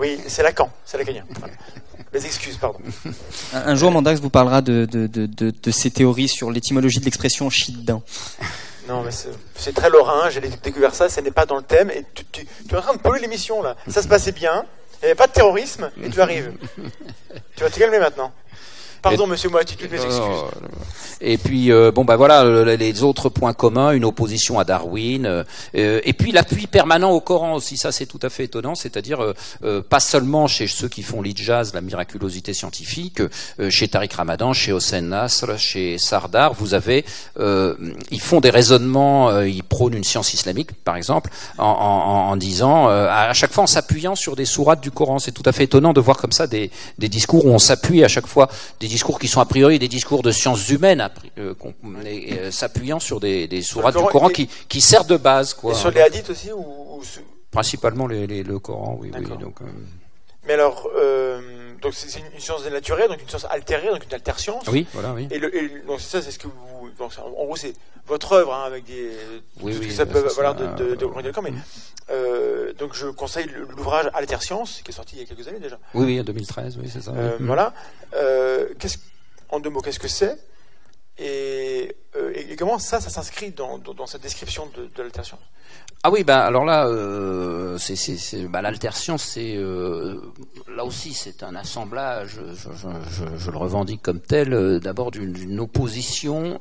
Oui, c'est Lacan, c'est lacanien. Mes excuses, pardon. Un, un jour, Mandax vous parlera de, de, de, de, ses théories sur l'étymologie de l'expression chie dedans. Non, mais c'est c'est très lorrain, j'ai découvert ça, ce n'est pas dans le thème, et tu, tu- tu es en train de polluer l'émission, là. Ça se passait bien, il n'y avait pas de terrorisme, et tu arrives. tu vas te calmer maintenant. Pardon, monsieur Moati, toutes mes excuses. Et puis euh, bon bah voilà le- les autres points communs, une opposition à Darwin, euh, euh, et puis l'appui permanent au Coran aussi, ça c'est tout à fait étonnant, c'est-à-dire euh, euh, pas seulement chez ceux qui font l'ijaz, la miraculosité scientifique, euh, chez Tariq Ramadan, chez Hossein Nasr, chez Sardar, vous avez, euh, ils font des raisonnements, euh, ils prônent une science islamique par exemple, en, en- en disant, euh, à chaque fois en s'appuyant sur des sourates du Coran, c'est tout à fait étonnant de voir comme ça des, des discours où on s'appuie à chaque fois des discours qui sont a priori des discours de sciences humaines, euh, et, euh, s'appuyant sur des, des sourates du Coran et- qui, qui servent de base, quoi. Et sur les hadiths aussi ou, ou sur- Principalement les, les- le Coran, oui. Donc, euh, Mais alors, euh, donc c'est une, science dénaturée, donc une science altérée, donc une alterscience. oui, voilà, oui. Et, le, et donc ça, c'est ce que vous. Donc en gros, c'est votre œuvre hein, avec des. Oui, tout ce oui, que ça peut valoir de, de, de, euh, de- mais, euh, donc je conseille l'ouvrage Alterscience, qui est sorti il y a quelques années déjà. Oui, oui, en 2013, oui, c'est ça. Euh, oui. Voilà. Euh, qu'est-ce- en deux mots, qu'est-ce que c'est? Et, euh, et- comment ça, ça s'inscrit dans, cette description de, de l'alterscience Ah oui, bah alors là, euh, bah, c'est euh, là aussi, c'est un assemblage. Je, le revendique comme tel. euh, d'abord d'une, opposition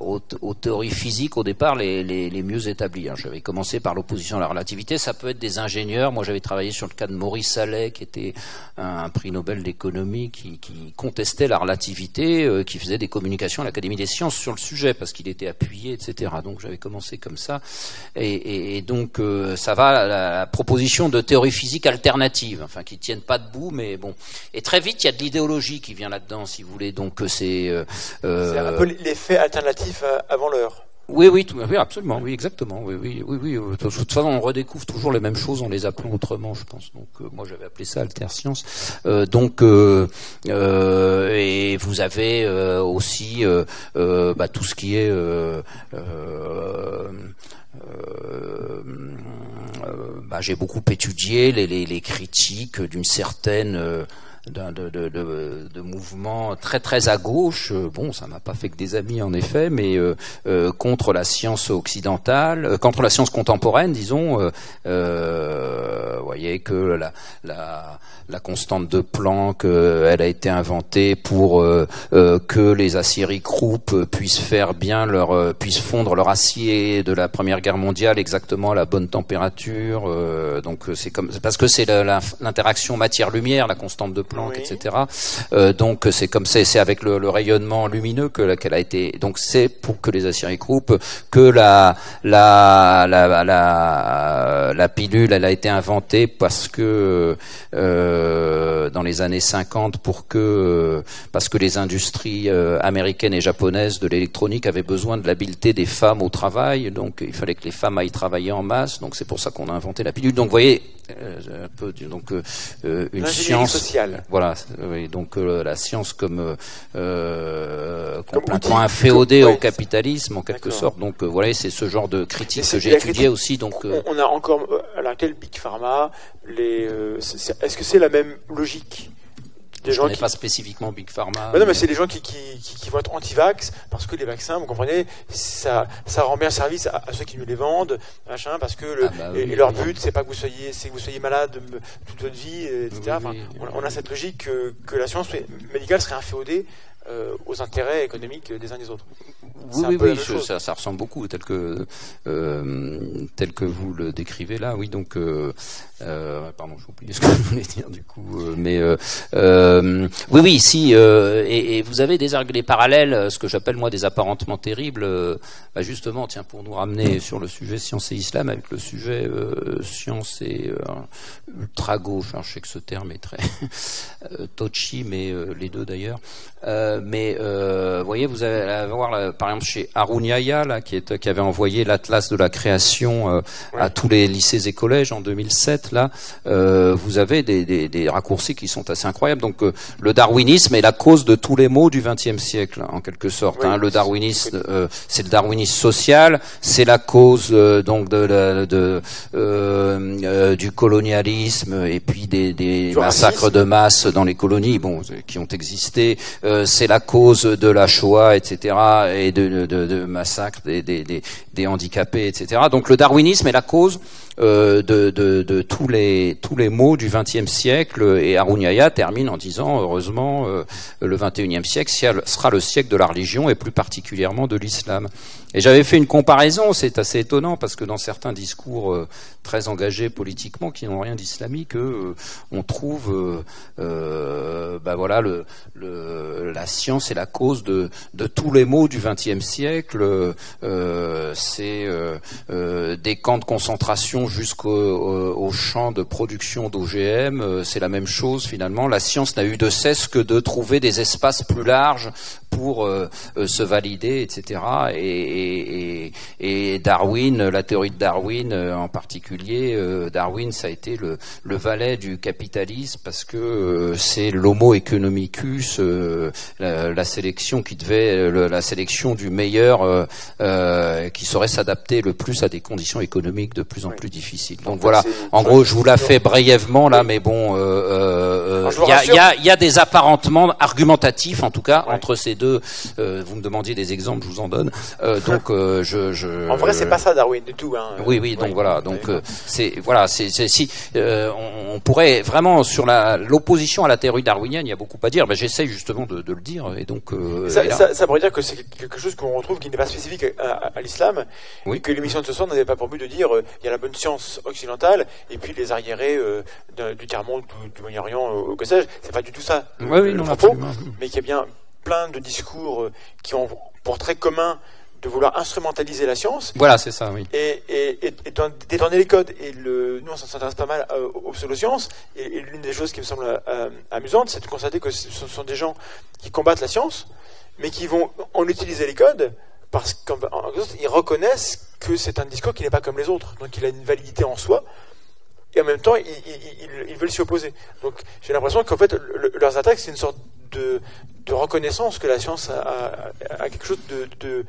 aux, théories physiques au départ les, mieux établies. hein. J'avais commencé par l'opposition à la relativité. Ça peut être des ingénieurs. Moi, j'avais travaillé sur le cas de Maurice Allais, qui était un, prix Nobel d'économie, qui, qui contestait la relativité, qui faisait des communications à l'Académie des sciences sur le sujet parce qu'il était appuyé, etc. Donc j'avais commencé comme ça. Et, donc euh, ça va à la, proposition de théories physiques alternatives, enfin qui tiennent pas debout, mais bon. Et très vite, il y a de l'idéologie qui vient là-dedans, si vous voulez. Donc euh, c'est euh, C'est un euh, peu l'effet alternatif avant l'heure. Oui, oui, tout, oui, absolument, oui, exactement, oui, oui, oui, oui. euh, De toute façon, on redécouvre toujours les mêmes choses en les appelant autrement, je pense. Donc, euh, moi, j'avais appelé ça alterscience. Euh, donc, euh, euh, et vous avez euh, aussi bah, tout ce qui est euh, bah, j'ai beaucoup étudié les, les, les critiques d'une certaine de, de, de, de mouvements très très à gauche. Euh, Bon, ça m'a pas fait que des amis en effet, mais euh, euh, contre la science occidentale, euh, contre la science contemporaine, disons. Euh, vous voyez que la, la, la constante de Planck, elle a été inventée pour que les aciéries Krupp puissent faire bien leur, puissent fondre leur acier de la Première Guerre mondiale exactement à la bonne température. donc c'est comme parce que c'est l'interaction matière-lumière, la constante de Planck, Oui. etc. Euh, donc c'est comme c'est c'est avec le, le rayonnement lumineux que la- qu'elle a été. Donc c'est pour que les aciéries Krupp que la la la la, la pilule elle a été inventée parce que euh, dans les années 50 pour que parce que les industries euh, américaines et japonaises de l'électronique avaient besoin de l'habileté des femmes au travail donc il fallait que les femmes aillent travailler en masse donc c'est pour ça qu'on a inventé la pilule donc vous voyez euh, un peu donc une science sociale. Voilà oui, donc euh, la science comme euh, euh, Comme complètement outil. inféodée Ouais, au capitalisme en quelque sorte donc euh, voilà c'est ce genre de critique que j'ai étudié critique- aussi donc euh, On on a encore à l'heure actuelle Big Pharma. Les, euh, est-ce que c'est la même logique des je gens connais qui pas spécifiquement Big Pharma Bah non, mais mais- c'est les gens qui, qui, qui, qui vont être anti-vax parce que les vaccins, vous comprenez, ça, ça rend bien service à, à ceux qui nous les vendent, machin, parce que le, Ah bah et, oui, et leur but, c'est pas que vous soyez, c'est que vous soyez malade euh, toute votre vie, euh, etc. Oui, Enfin, oui, on, oui. on a cette logique que, que la science médicale serait inféodée euh, aux intérêts économiques des uns des autres. Oui, oui, oui, je- ça, ça ressemble beaucoup tel que euh, tel que vous le décrivez là. Oui, donc euh, euh, pardon, j'ai oublié ce que je voulais dire du coup, euh, mais euh, euh, oui, oui, si. euh, et, et vous avez des des parallèles, ce que j'appelle moi des apparentements terribles. euh, bah, justement, tiens, pour nous ramener sur le sujet science et islam avec le sujet euh, science et euh, ultra gauche. Alors, je sais que ce terme est très touchy, mais euh, les deux d'ailleurs. Euh, mais euh, vous voyez, vous allez avoir là, par exemple chez Haroun Yahya, là, qui, est, qui avait envoyé l'atlas de la création euh, à tous les lycées et collèges en 2007. Là, euh, vous avez des, des, des, raccourcis qui sont assez incroyables. Donc euh, le darwinisme est la cause de tous les maux du XXe siècle, en quelque sorte. hein. Le darwinisme, euh, c'est le darwinisme social, c'est la cause donc de, la- de euh, du colonialisme et puis des, des massacres de masse dans les colonies, bon, qui ont existé. Euh, c'est la cause de la Shoah, etc., et de, de, massacres des, des, des, handicapés, etc. Donc le darwinisme est la cause de, de, tous les tous les maux du XXe siècle. Et Haroun termine en disant heureusement euh, le XXIe siècle sera le siècle de la religion et plus particulièrement de l'islam. Et j'avais fait une comparaison, c'est assez étonnant parce que dans certains discours euh, très engagés politiquement qui n'ont rien d'islamique, euh, on trouve, euh, euh, bah voilà, la science est la cause de, tous les maux du XXe siècle. Euh, c'est euh, euh, des camps de concentration jusqu'au au, au champ de production d'OGM. euh, c'est la même chose finalement. La science n'a eu de cesse que de trouver des espaces plus larges pour euh, euh, se valider, etc. Et, et, et, et Darwin, la théorie de Darwin euh, en particulier, euh, Darwin, ça a été le, le valet du capitalisme parce que euh, c'est l'homo economicus, euh, la, la sélection qui devait, le- la sélection du meilleur euh, euh, qui saurait s'adapter le plus à des conditions économiques de plus en plus difficiles. Donc Donc, voilà, en gros, je vous la fais brièvement là, mais bon, euh, euh, vous il y, a, il y a- il y a des apparentements argumentatifs, en tout cas, Ouais. entre ces deux. Euh, vous me demandiez des exemples, je vous en donne. Euh, donc, euh, je, je. En vrai, c'est pas ça Darwin du tout. Hein. Oui, oui, donc Ouais. voilà, donc euh, c'est voilà, c'est c'est- si euh, on, on pourrait vraiment sur la l'opposition à la théorie darwinienne, il y a beaucoup à dire. Ben, j'essaye justement de, de le dire, et donc euh, Ça, et là- ça, ça pourrait dire que c'est quelque chose qu'on retrouve qui n'est pas spécifique à, à- à l'islam, Oui. et que l'émission de ce soir n'avait pas pour but de dire euh, il y a la bonne science occidentale et puis les arriérés euh, de- du tiers-monde, du, du Moyen-Orient, euh, que sais-je. C'est pas du tout ça le, Oui, oui, le non, propos, absolument. mais qu'il y a bien plein de discours euh, qui ont pour trait commun de vouloir instrumentaliser la science Voilà, c'est ça, oui. et, et, et, et d'en- détourner les codes. Et le, nous, on s'intéresse pas mal euh, aux pseudosciences. Et, et l'une des choses qui me semble euh, amusante, c'est de constater que ce sont des gens qui combattent la science, mais qui vont en utiliser les codes parce qu'en en quelque sorte, ils reconnaissent que c'est un discours qui n'est pas comme les autres. Donc il a une validité en soi. Et en même temps, ils, veulent s'y opposer. Donc j'ai l'impression qu'en fait, le- leurs attaques, c'est une sorte de, reconnaissance que la science a, quelque chose de,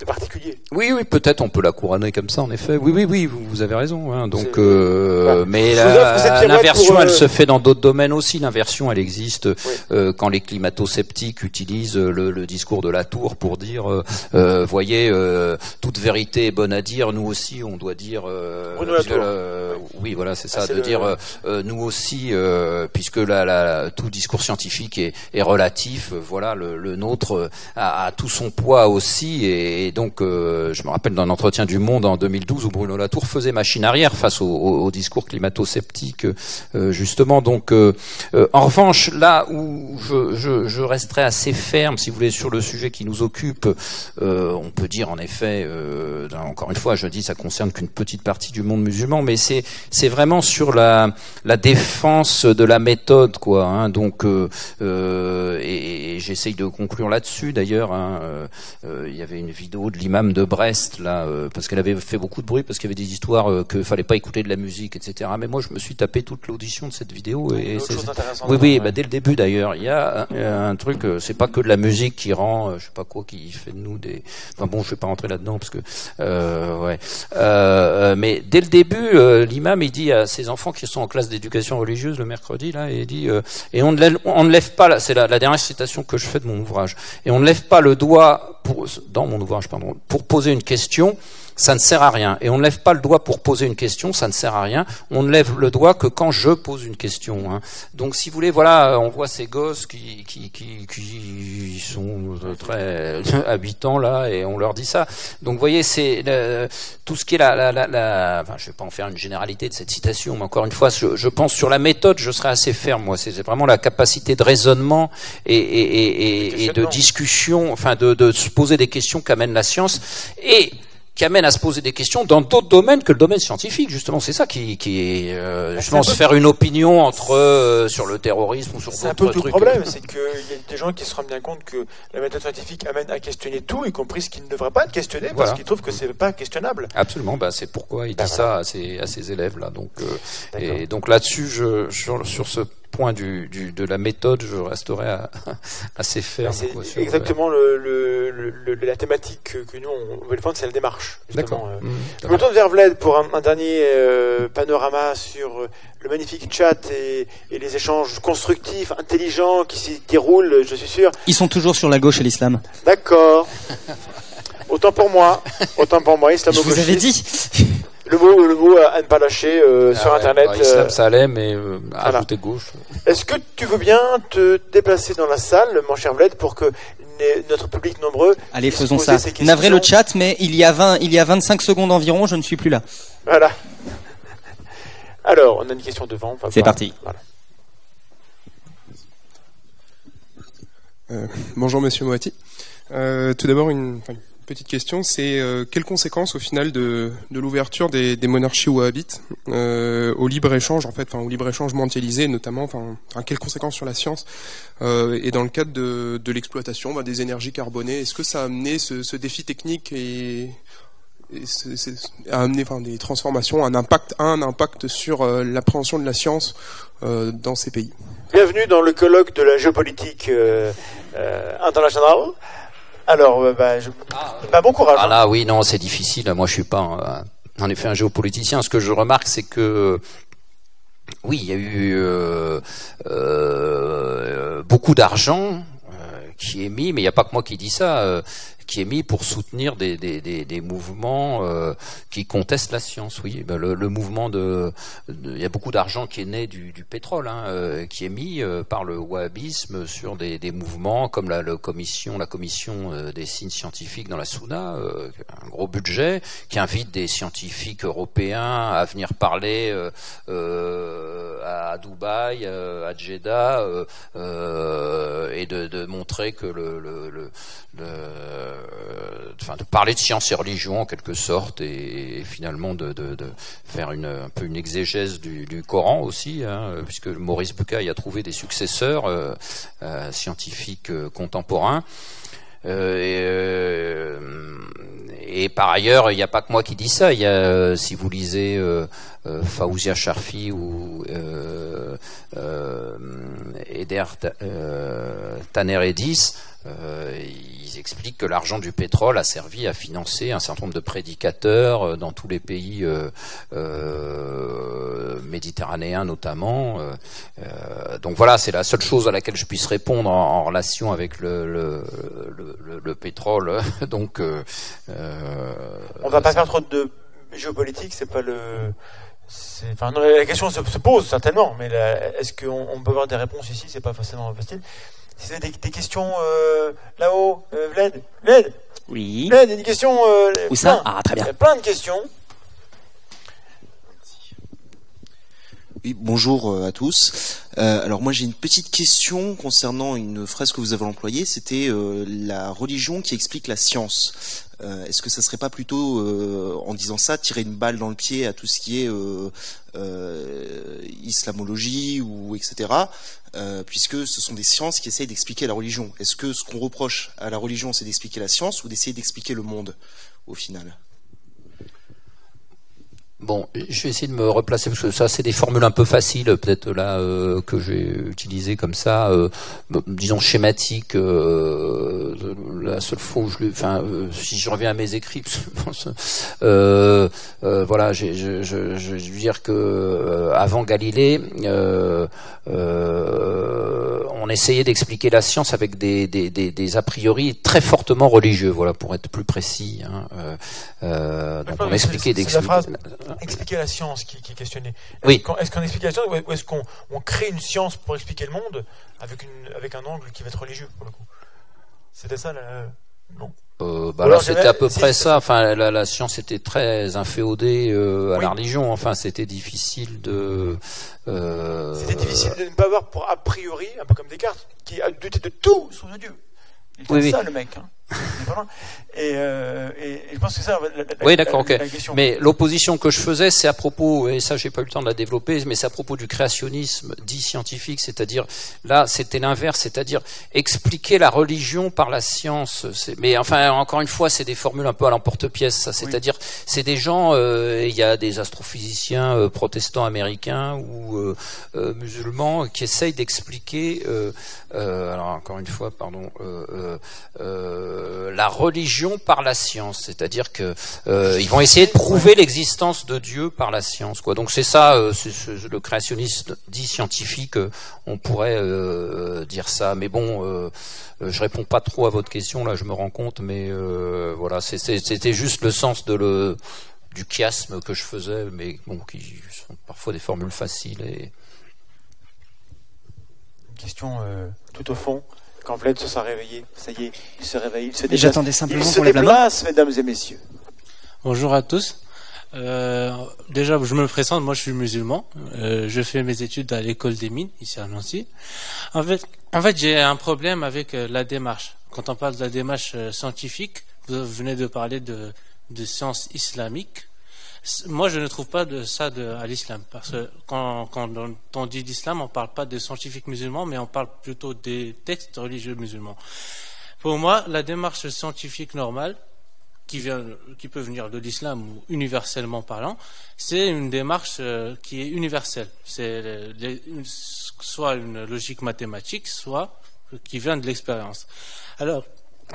de particulier. Oui, oui, peut-être on peut la couronner comme ça, en effet. Oui, oui, oui, vous, vous avez raison. Hein. Donc, euh, Ouais. mais l'inversion, elle euh, se fait dans d'autres domaines aussi. L'inversion, elle existe euh, quand les climato-sceptiques utilisent le, le discours de la tour pour dire, euh, euh, voyez, euh, toute vérité est bonne à dire. Nous aussi, on doit dire. Euh, euh, oui, voilà, c'est ça, Ah, c'est de le- dire euh, euh, nous aussi, euh, puisque la, la- tout discours scientifique est, est relatif. euh, voilà, le, le nôtre euh, a, a tout son poids aussi, et, et donc euh, je me rappelle d'un entretien du Monde en 2012 où Bruno Latour faisait machine arrière face au, discours climato-sceptique, euh, justement. Donc, euh, en revanche, là où je, resterai assez ferme, si vous voulez, sur le sujet qui nous occupe, on peut dire en effet, encore une fois, je dis, ça concerne qu'une petite partie du monde musulman, mais c'est vraiment sur la défense de la méthode, quoi. Hein, donc, et, j'essaye de conclure là-dessus. D'ailleurs, hein, il y avait une vidéo de l'imam de Brest là, euh, parce qu'elle avait fait beaucoup de bruit, parce qu'il y avait des histoires euh, que fallait pas écouter de la musique, etc. Mais moi, je me suis tapé toute l'audition de cette vidéo et c'est- oui, oui, Ouais. bah, dès le début d'ailleurs, il y a un, un truc, euh, c'est pas que de la musique qui rend, euh, je sais pas quoi, qui fait de nous des. Enfin bon, je vais pas rentrer là-dedans parce que, ouais. Mais dès le début, l'imam il dit à ses enfants qui sont en classe d'éducation religieuse le mercredi là, et il dit et on ne lève, on ne lève pas, c'est la, la dernière citation que je fais de mon ouvrage, et on ne lève pas le doigt pour dans mon ouvrage pour poser une question ça ne sert à rien. Et on ne lève pas le doigt pour poser une question, ça ne sert à rien. On ne lève le doigt que quand je pose une question. hein. Donc, si vous voulez, voilà, on voit ces gosses qui, qui, qui, qui sont euh, très habitants là, et on leur dit ça. Donc, vous voyez, c'est le- tout ce qui est la, la, la, la- enfin, je vais pas en faire une généralité de cette citation, mais encore une fois, je, je pense sur la méthode, je serai assez ferme. Moi, c'est vraiment la capacité de raisonnement et, et, et, et- de discussion, enfin, de, de se poser des questions qu'amène la science. Et qui amène à se poser des questions dans d'autres domaines que le domaine scientifique. Justement, c'est ça qui, qui est, euh, Ah, pense, un peu- faire une opinion entre euh, sur le terrorisme ou sur C'est un peu d'autres tout le trucs. problème, c'est qu'il y a des gens qui se rendent bien compte que la méthode scientifique amène à questionner tout, y compris ce qui ne devrait pas être questionné, parce qu'ils trouvent que c'est pas questionnable. Absolument, bah, c'est pourquoi il Bah, dit ça à ses, à ses élèves là. Donc, euh, et donc là-dessus, je, sur, sur ce point du, du, de la méthode, je resterai à- assez ferme. C'est quoi, sur, exactement le, le- le- le- la thématique que, que nous on veut défendre, c'est la démarche. D'accord. euh. Mmh, Je me tourne vers Vlad pour un, un dernier euh, panorama sur euh, le magnifique chat et, et les échanges constructifs, intelligents qui s'y déroulent, je suis sûr. Ils sont toujours sur la gauche et l'islam. D'accord. Autant pour moi, autant pour moi, islam Je vous avais dit. Le mot, le mot à ne pas lâcher euh, Ah sur ouais, Internet. bah, islam, euh, ça allait, mais euh, voilà. ajouter gauche. Est-ce que tu veux bien te déplacer dans la salle, mon cher Vlad, pour que notre public nombreux Allez, faisons ça. Navré le chat, mais il y a 20, il y a 25 secondes environ, je ne suis plus là. Voilà. Alors, on a une question devant. C'est parti. Voilà. Euh, bonjour Monsieur Moati. Euh, tout d'abord une, enfin, une petite question, c'est euh, quelles conséquences au final de, l'ouverture des, monarchies wahhabites euh, au libre échange en fait, au libre échange mondialisé notamment, enfin, quelles conséquences sur la science euh, et dans le cadre de, l'exploitation bah, des énergies carbonées, est-ce que ça a amené ce, défi technique et, c'est- a amené des transformations, un impact, un impact sur euh, l'appréhension de la science dans ces pays? Bienvenue dans le colloque de la géopolitique internationale. Alors, euh, bah, je- bah, bon courage. Ah hein. là, oui, non, c'est difficile. Moi, je suis pas, un- en effet, un géopoliticien. Ce que je remarque, c'est que oui, il y a eu euh, euh, beaucoup d'argent euh, qui est mis, mais il n'y a pas que moi qui dis ça, euh, qui est mis pour soutenir des, des, des, mouvements euh, qui contestent la science. Oui, Ben, le, mouvement de, il y a beaucoup d'argent qui est né du, pétrole, hein, euh, qui est mis euh, par le wahhabisme sur des, mouvements comme la, commission, la commission des signes scientifiques dans la Souna, un gros budget, qui invite des scientifiques européens à venir parler à Dubaï, à Jeddah, et de, montrer que le- enfin de parler de science et religion en quelque sorte, et, finalement de, faire une, un peu une exégèse du, Coran aussi, hein, puisque Maurice Bucaille a trouvé des successeurs euh, euh, scientifiques euh, contemporains. Euh, et, euh, par ailleurs, il n'y a pas que moi qui dis ça. Il y a, euh, si vous lisez euh, euh, Faouzia Sharfi ou euh, euh, Eder Ta- euh, Taner Edis, euh, ils expliquent que l'argent du pétrole a servi à financer un certain nombre de prédicateurs euh, dans tous les pays euh, euh, méditerranéens notamment. Donc voilà, c'est la seule chose à laquelle je puisse répondre en, en relation avec le, le, le, le- le pétrole. donc, On va pas faire trop de géopolitique, c'est pas le. Enfin, non, la question se, se pose certainement, mais est-ce qu'on on peut avoir des réponses ici? C'est pas forcément facile. Si vous avez des, des questions euh, là-haut, euh, Vlad, Vlad, Oui. Vlad, il y a des questions. Euh, Où ça? Ah, très bien. Il y a plein de questions. Oui, bonjour euh, à tous. Euh, alors moi j'ai une petite question concernant une phrase que vous avez employée, c'était euh, la religion qui explique la science. Est-ce que ça serait pas plutôt, en disant ça, tirer une balle dans le pied à tout ce qui est islamologie ou etc. puisque ce sont des sciences qui essayent d'expliquer la religion. Est-ce que ce qu'on reproche à la religion, c'est d'expliquer la science ou d'essayer d'expliquer le monde au final? Bon, je vais essayer de me replacer parce que ça, c'est des formules un peu faciles, peut-être là euh, que j'ai utilisées comme ça, euh, disons schématiques. euh, la seule fois où je, enfin, euh, si je reviens à mes écrits, euh, euh, voilà, j'ai- je, je, je veux dire que euh, avant Galilée, euh, euh, on essayait d'expliquer la science avec des, des, des, des a priori très fortement religieux, voilà, pour être plus précis. Hein, euh, euh, donc on expliquait d'expliquer. Expliquer la science qui, qui est questionnée. Est-ce Oui. qu'on est-ce qu'on explique la science ou est-ce qu'on on crée une science pour expliquer le monde avec, une, avec un angle qui va être religieux pour le coup? C'était ça la... Non. Euh, bah alors c'était à peu près ça. Enfin, la, la science était très inféodée euh, à Oui. la religion. Enfin, c'était difficile de. euh, C'était difficile de ne pas avoir pour a priori, un peu comme Descartes, qui a douté de tout sous Dieu. Il Oui, oui. ça le mec. hein. Et, euh, et, je pense que ça, la, la, oui, d'accord, ok. question. Mais l'opposition que je faisais, c'est à propos, et ça, j'ai pas eu le temps de la développer, mais c'est à propos du créationnisme dit scientifique, c'est-à-dire là, c'était l'inverse, c'est-à-dire expliquer la religion par la science. Mais enfin, encore une fois, c'est des formules un peu à l'emporte-pièce, ça. C'est-à-dire, c'est des gens, euh, il y a des astrophysiciens euh, protestants américains ou euh, euh, musulmans qui essayent d'expliquer, alors encore une fois, pardon, la religion par la science, c'est-à-dire que euh, ils vont essayer de prouver l'existence de Dieu par la science. Quoi. Donc c'est ça, euh, le créationniste dit scientifique, euh, on pourrait euh, dire ça. Mais bon, euh, je réponds pas trop à votre question là, je me rends compte, mais voilà, c'était juste le sens du chiasme que je faisais, mais bon, qui sont parfois des formules faciles et question tout au fond. Quand Vlad se sera réveillé, ça y est, il se réveille, il se déplace. J'attendais simplement il se déplace, mesdames et messieurs. Bonjour à tous. Euh, déjà, je me présente, moi je suis musulman. Euh, je fais mes études à l'école des mines, ici à Nancy. En fait, en fait j'ai un problème avec euh, la démarche. Quand on parle de la démarche scientifique, vous venez de parler de, de sciences islamiques. Moi, je ne trouve pas ça de, à l'islam, parce que quand, on dit l'islam, on ne parle pas de scientifiques musulmans, mais on parle plutôt des textes religieux musulmans. Pour moi, la démarche scientifique normale, qui, qui peut venir de l'islam ou universellement parlant, c'est une démarche euh, qui est universelle. C'est soit une logique mathématique, soit qui vient de l'expérience. Alors,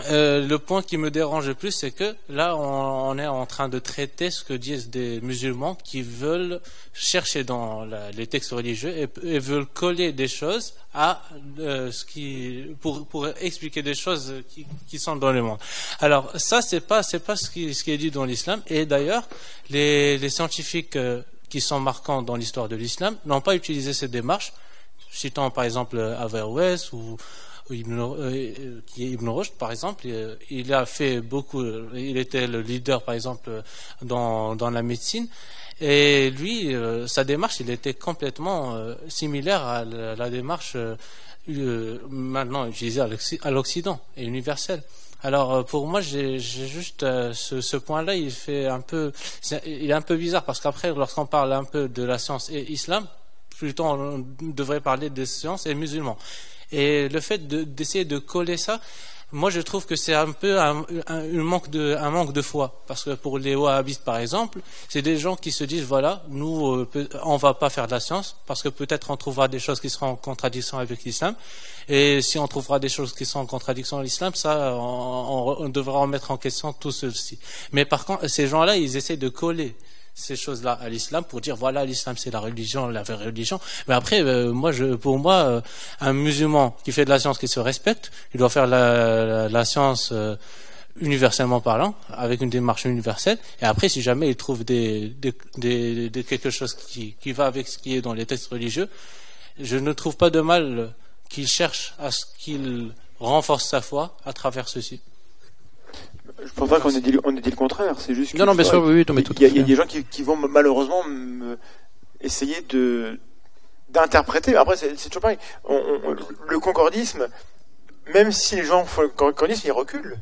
euh, le point qui me dérange le plus, c'est que là, on, est en train de traiter ce que disent des musulmans qui veulent chercher dans les textes religieux et, veulent coller des choses à euh, ce qui pour, expliquer des choses qui, sont dans le monde. Alors ça, c'est pas c'est pas ce qui, ce qui est dit dans l'islam. Et d'ailleurs, les, les scientifiques euh, qui sont marquants dans l'histoire de l'islam n'ont pas utilisé cette démarche. Citant par exemple Averroès ou Ibn, euh, qui est Ibn Rushd, par exemple, il a fait beaucoup, il était le leader, par exemple, dans, dans la médecine. Et lui, euh, sa démarche, il était complètement euh, similaire à la, démarche maintenant utilisée à l'Occident et universelle. Alors pour moi, j'ai juste ce, point-là, il fait un peu, il est un peu bizarre parce qu'après, lorsqu'on parle un peu de la science et islam, plutôt on devrait parler des sciences et musulmans. Et le fait d'essayer de, coller ça, moi je trouve que c'est un peu un, manque de, un manque de foi. Parce que pour les wahhabites par exemple, c'est des gens qui se disent voilà, nous euh, on va pas faire de la science parce que peut-être on trouvera des choses qui seront en contradiction avec l'islam. Et si on trouvera des choses qui sont en contradiction avec l'islam, ça on, on, devra remettre en question tout ceci. Mais par contre, ces gens-là, ils essaient de coller ces choses-là à l'islam pour dire voilà l'islam c'est la religion, la vraie religion. Mais après, euh, moi, je, pour moi, euh, un musulman qui fait de la science qui se respecte, il doit faire la, la, science euh, universellement parlant, avec une démarche universelle. Et après, si jamais il trouve des, des, des, quelque chose qui, qui va avec ce qui est dans les textes religieux, je ne trouve pas de mal qu'il cherche à ce qu'il renforce sa foi à travers ceci. Je pense pas qu'on ait, dit, on ait dit le contraire. C'est juste. Non, non, bien sûr, oui, oui, Il y, a des gens qui, qui vont malheureusement essayer de d'interpréter. Après, c'est toujours pareil. le concordisme, même si les gens font le concordisme, ils reculent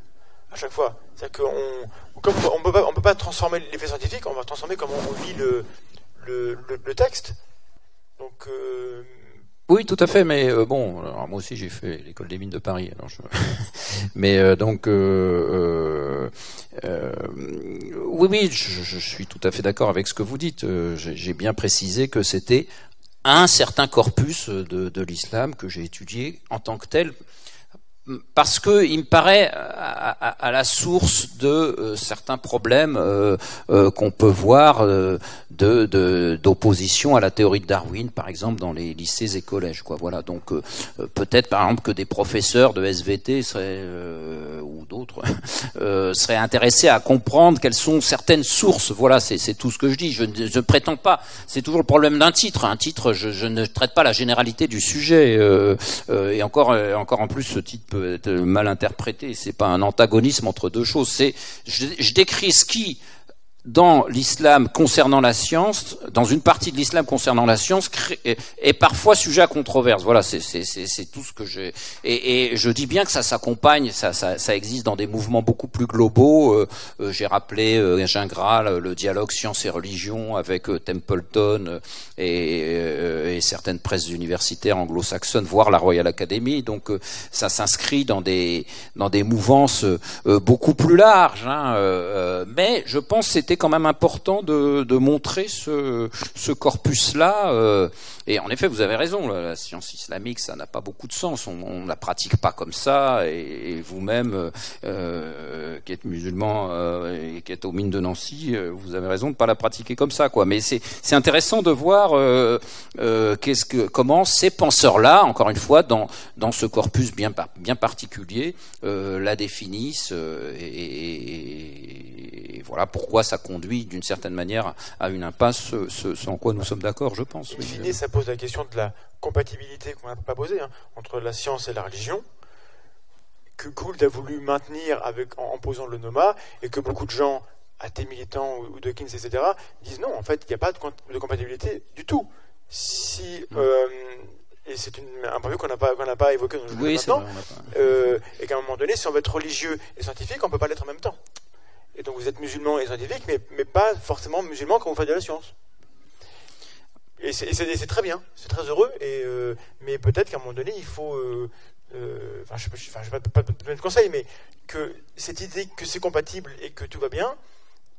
à chaque fois. C'est-à-dire qu'on, comme on peut pas, on peut pas transformer l'effet scientifique, on va transformer comment on vit le le, le, texte. Donc euh, oui, tout à fait, mais euh, bon, moi aussi j'ai fait l'école des mines de Paris, mais euh, donc euh, oui, oui, je, suis tout à fait d'accord avec ce que vous dites. j'ai bien précisé que c'était un certain corpus de l'islam que j'ai étudié en tant que tel, parce que il me paraît à, à, la source de euh, certains problèmes euh, euh, qu'on peut voir de d'opposition à la théorie de Darwin, par exemple dans les lycées et collèges. Quoi. Voilà. Donc peut-être par exemple que des professeurs de SVT seraient ou d'autres seraient intéressés à comprendre quelles sont certaines sources. Voilà, c'est tout ce que je dis. Je ne prétends pas. C'est toujours le problème d'un titre. Un titre, je, je, ne traite pas la généralité du sujet. et encore, encore en plus, ce titre peut être mal interprété. C'est pas un antagonisme entre deux choses. C'est je, décris ce qui dans l'islam concernant la science, dans une partie de l'islam concernant la science, est, parfois sujet à controverse. Voilà, c'est tout ce que j'ai. Et, et, je dis bien que ça s'accompagne, ça, ça, ça, existe dans des mouvements beaucoup plus globaux. Euh, euh, j'ai rappelé euh, Gingras, le dialogue science et religion avec euh, Templeton et, et, certaines presses universitaires anglo-saxonnes, voire la Royal Academy. Donc ça s'inscrit dans des dans des mouvances beaucoup plus larges. Hein, mais je pense que c'était quand même important de, montrer ce, ce corpus-là. Euh, et en effet, vous avez raison, la, science islamique, ça n'a pas beaucoup de sens. On ne la pratique pas comme ça. Et, vous-même, euh, qui êtes musulman euh, et qui êtes aux mines de Nancy, euh, vous avez raison de ne pas la pratiquer comme ça. Quoi. Mais c'est intéressant de voir euh, euh, qu'est-ce que, comment ces penseurs-là, encore une fois, dans, dans ce corpus bien, bien particulier, la définissent et, et, et, voilà pourquoi ça conduit d'une certaine manière à une impasse, ce, ce en quoi nous sommes d'accord, je pense. Pose la question de la compatibilité qu'on n'a pas posée hein, entre la science et la religion, que Gould a voulu maintenir avec, en, posant le NOMA, et que beaucoup de gens, athées militants ou, de Keynes, etc., disent non, en fait, il n'y a pas de, compatibilité du tout. Si. Mm. Euh, et c'est un point qu'on n'a pas, pas évoqué dans le oui, maintenant, euh, et qu'à un moment donné, si on veut être religieux et scientifique, on ne peut pas l'être en même temps. Et donc vous êtes musulman et scientifique, mais, mais pas forcément musulman quand vous faites de la science. C'est très bien, c'est très heureux, euh, mais peut-être qu'à un moment donné, il faut. Euh, euh, enfin, je ne vais pas, donner de conseils, mais que cette idée que c'est compatible et que tout va bien,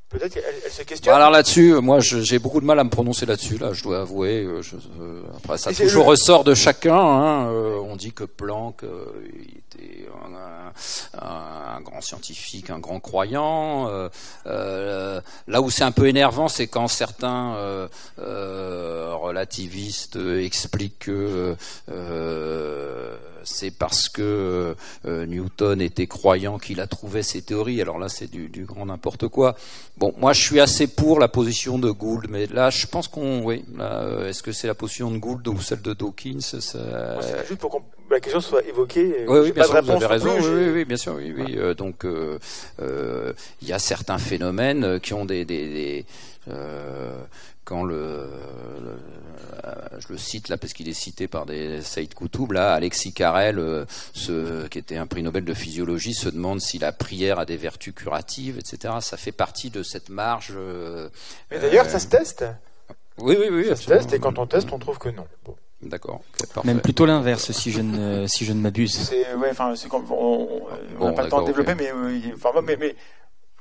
peut-être qu'elle se questionne. alors là-dessus, moi, j'ai beaucoup de mal à me prononcer là-dessus. Là, je dois avouer. Je, après, ça toujours ressort de chacun. Hein, on dit que Planck, était un, grand scientifique, un grand croyant. Euh, euh, là où c'est un peu énervant, c'est quand certains euh, relativistes expliquent que c'est parce que Newton était croyant qu'il a trouvé ses théories. Alors là, c'est du, du, grand n'importe quoi. Bon, moi, je suis assez pour la position de Gould, mais là, je pense qu'on, oui, est-ce que c'est la position de Gould ou celle de Dawkins ça... Juste pour la question soit évoquée. Oui, oui bien sûr, vous avez raison. oui, oui, bien sûr. Oui, oui. Euh, donc, euh, euh, il y a certains phénomènes qui ont des, des, des quand le, je le cite là parce qu'il est cité par des Saïd Koutoub là, Alexis Carrel, ce, qui était un prix Nobel de physiologie, se demande si la prière a des vertus curatives, etc. Ça fait partie de cette marge. Mais d'ailleurs, ça se teste? Oui, oui, oui. Ça se teste et quand on teste, on trouve que non. Bon. D'accord. Même plutôt l'inverse, si je ne si je ne m'abuse. C'est ouais, enfin, c'est comme on n'a pas le temps de développer, mais enfin, mais, mais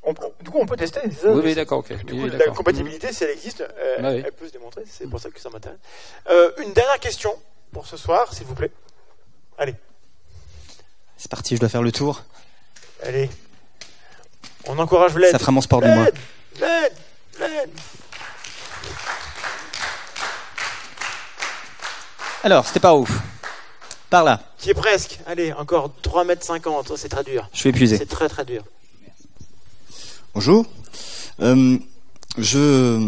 on, du coup, on peut tester. Ça, oui, oui d'accord. ok. Du coup, la compatibilité, si elle existe, euh, ah elle peut se démontrer. C'est pour ça que ça m'intéresse. Euh, une dernière question pour ce soir, s'il vous plaît. Allez. C'est parti, je dois faire le tour. Allez. On encourage Vlad. Ça fera mon sport du mois. Vlad, Vlad. Alors, c'était pas ouf. Par là. Qui est presque. Allez, encore 3 mètres 50, c'est très dur. Je suis épuisé. C'est très très dur. Bonjour. Euh, je,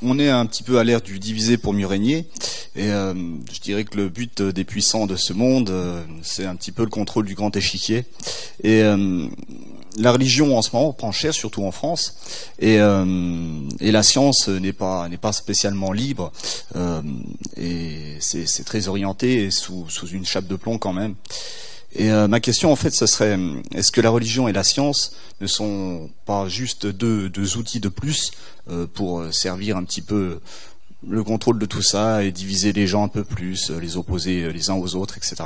on est un petit peu à l'ère du diviser pour mieux régner, et euh, je dirais que le but des puissants de ce monde, euh, c'est un petit peu le contrôle du grand échiquier. Et la religion en ce moment prend cher, surtout en France, et, euh, la science n'est pas n'est spécialement libre, euh, et c'est très orienté sous, sous une chape de plomb quand même. Et euh, ma question en fait, ce serait est-ce que la religion et la science ne sont pas juste deux, outils de plus pour servir un petit peu le contrôle de tout ça et diviser les gens un peu plus, les opposer les uns aux autres, etc.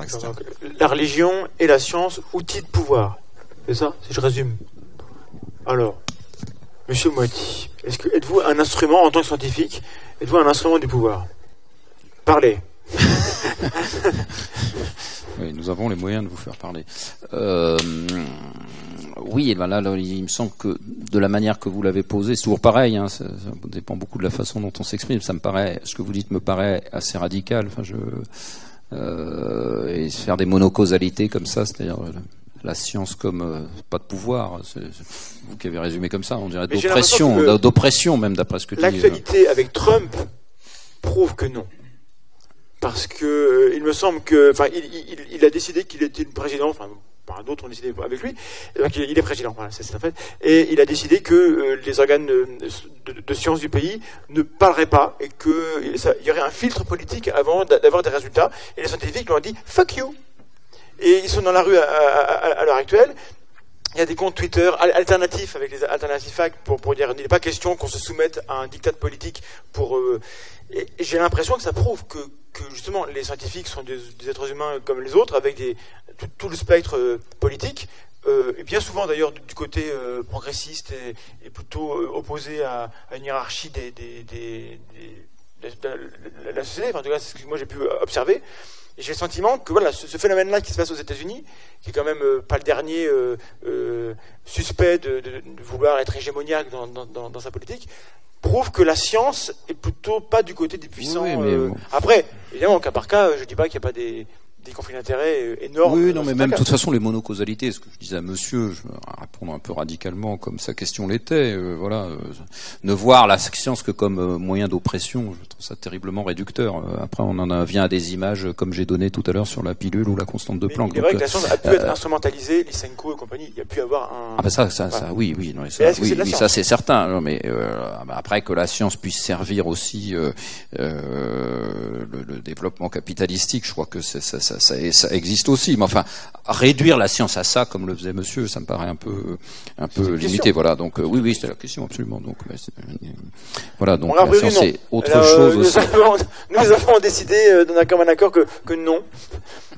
la religion et la science, outils de pouvoir. C'est ça, si je résume. Alors, Monsieur Moiti, est-ce que êtes-vous un instrument en tant que scientifique? Êtes-vous un instrument du pouvoir? Parlez. oui, nous avons les moyens de vous faire parler. Euh, oui, et ben là, il me semble que de la manière que vous l'avez posé, c'est toujours pareil. Hein, ça, dépend beaucoup de la façon dont on s'exprime. Ça me paraît, ce que vous dites me paraît assez radical. Enfin, je euh, et faire des monocausalités comme ça, c'est-à-dire la science comme euh, pas de pouvoir. Vous qui avez résumé comme ça, on dirait d'oppression, d'oppression même d'après ce que tu dis. L'actualité avec Trump prouve que non. Parce que euh, il me semble que, enfin, il, a décidé qu'il était le président, enfin, d'autres ont décidé avec lui. Donc il est président, voilà, c'est en fait. Et il a décidé que les organes de, de, sciences du pays ne parleraient pas et qu'il y aurait un filtre politique avant d'avoir des résultats. Et les scientifiques lui ont dit fuck you. Et ils sont dans la rue à l'heure actuelle il y a des comptes Twitter alternatifs avec les alternatifs facts pour, pour dire qu'il n'est pas question qu'on se soumette à un diktat politique pour. Euh, j'ai l'impression que ça prouve que, justement les scientifiques sont des, êtres humains comme les autres avec tout, le spectre euh, politique. Euh, et bien souvent d'ailleurs du, côté progressiste et, plutôt opposé à, une hiérarchie des, la société. Enfin, en tout cas, c'est ce que moi j'ai pu observer. Et j'ai le sentiment que voilà, ce, phénomène-là qui se passe aux États-Unis, qui est quand même euh, pas le dernier euh, euh, suspect de, vouloir être hégémoniaque dans, sa politique, prouve que la science est plutôt pas du côté des puissants. Après, évidemment, cas par cas, je dis pas qu'il n'y a pas des, des conflits d'intérêts euh, énormes. Oui, non, mais même de toute façon les monocausalités, ce que je disais à Monsieur, je vais répondre un peu radicalement comme sa question l'était. Euh, voilà, euh, ne voir la science que comme moyen d'oppression, je trouve ça terriblement réducteur. après, on en vient à des images comme j'ai donné tout à l'heure sur la pilule ou la constante de Planck. C'est vrai que la science a pu être instrumentalisée, Lysenko et compagnie. Il y a pu avoir un. Ah ben ça, ça, ça oui, oui, non, ça, oui, oui ça c'est certain. mais après que la science puisse servir aussi le, le, développement capitalistique, je crois que ça, ça, ça, ça, existe aussi. Mais enfin, réduire la science à ça, comme le faisait Monsieur, ça me paraît un peu, un peu limité. Voilà. Donc euh, oui, oui, c'était la question absolument. Donc voilà. Donc la science c'est autre chose nous aussi. Avons, nous avons décidé euh, d'un accord, un accord que, que non.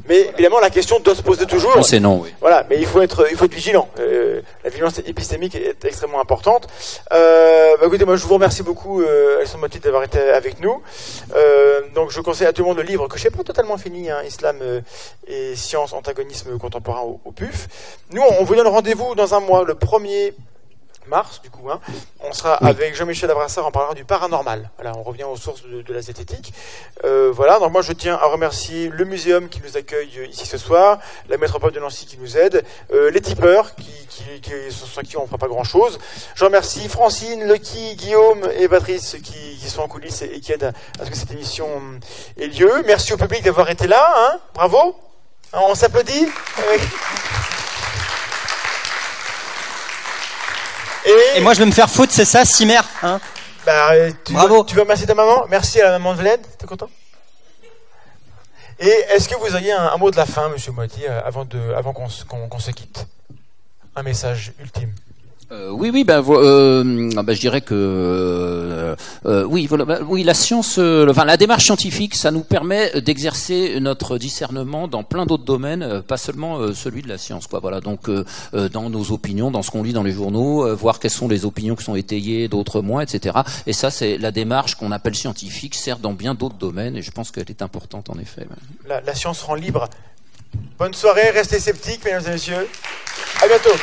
Mais évidemment, la question doit se poser toujours. C'est non. Oui. Voilà. Mais il faut être, il faut être vigilant. Euh, la vigilance épistémique est extrêmement importante. Euh, bah, écoutez, moi, je vous remercie beaucoup, euh, Alexandre Motti, d'avoir été avec nous. Euh, donc, je conseille à tout le monde le livre que je n'ai pas totalement fini, hein, Islam euh, et sciences, antagonisme contemporain au, au PUF. Nous, on vous donne rendez-vous dans un mois, le 1er mars, du coup. Hein. On sera avec Jean-Michel Abrassard, on parlera du paranormal. Voilà, on revient aux sources de, la zététique. Euh, voilà, donc moi je tiens à remercier le muséum qui nous accueille ici ce soir, la métropole de Nancy qui nous aide, euh, les tipeurs qui, qui, qui, sans qui on ne fera pas grand-chose. Je remercie Francine, Lucky, Guillaume et Patrice qui, qui sont en coulisses et, qui aident à, ce que cette émission ait lieu. Merci au public d'avoir été là. Hein. Bravo. On s'applaudit. Et, moi, je vais me faire foutre, c'est ça, Simer hein. Bah, tu Bravo. Veux, tu veux remercier ta maman. Merci à la maman de Vlad. T'es content? Et est-ce que vous auriez un, mot de la fin, Monsieur Moitié, euh, avant, de, avant qu'on se quitte? Un message ultime euh, oui, oui, ben, euh, ben, je dirais que euh, ben, oui, la science, enfin la démarche scientifique, ça nous permet d'exercer notre discernement dans plein d'autres domaines, pas seulement celui de la science, quoi. Voilà, donc dans nos opinions, dans ce qu'on lit dans les journaux, voir quelles sont les opinions qui sont étayées, d'autres moins, etc. Et ça, c'est la démarche qu'on appelle scientifique, sert dans bien d'autres domaines, et je pense qu'elle est importante en effet. La, la science rend libre. Bonne soirée, restez sceptiques, mesdames et messieurs. À bientôt.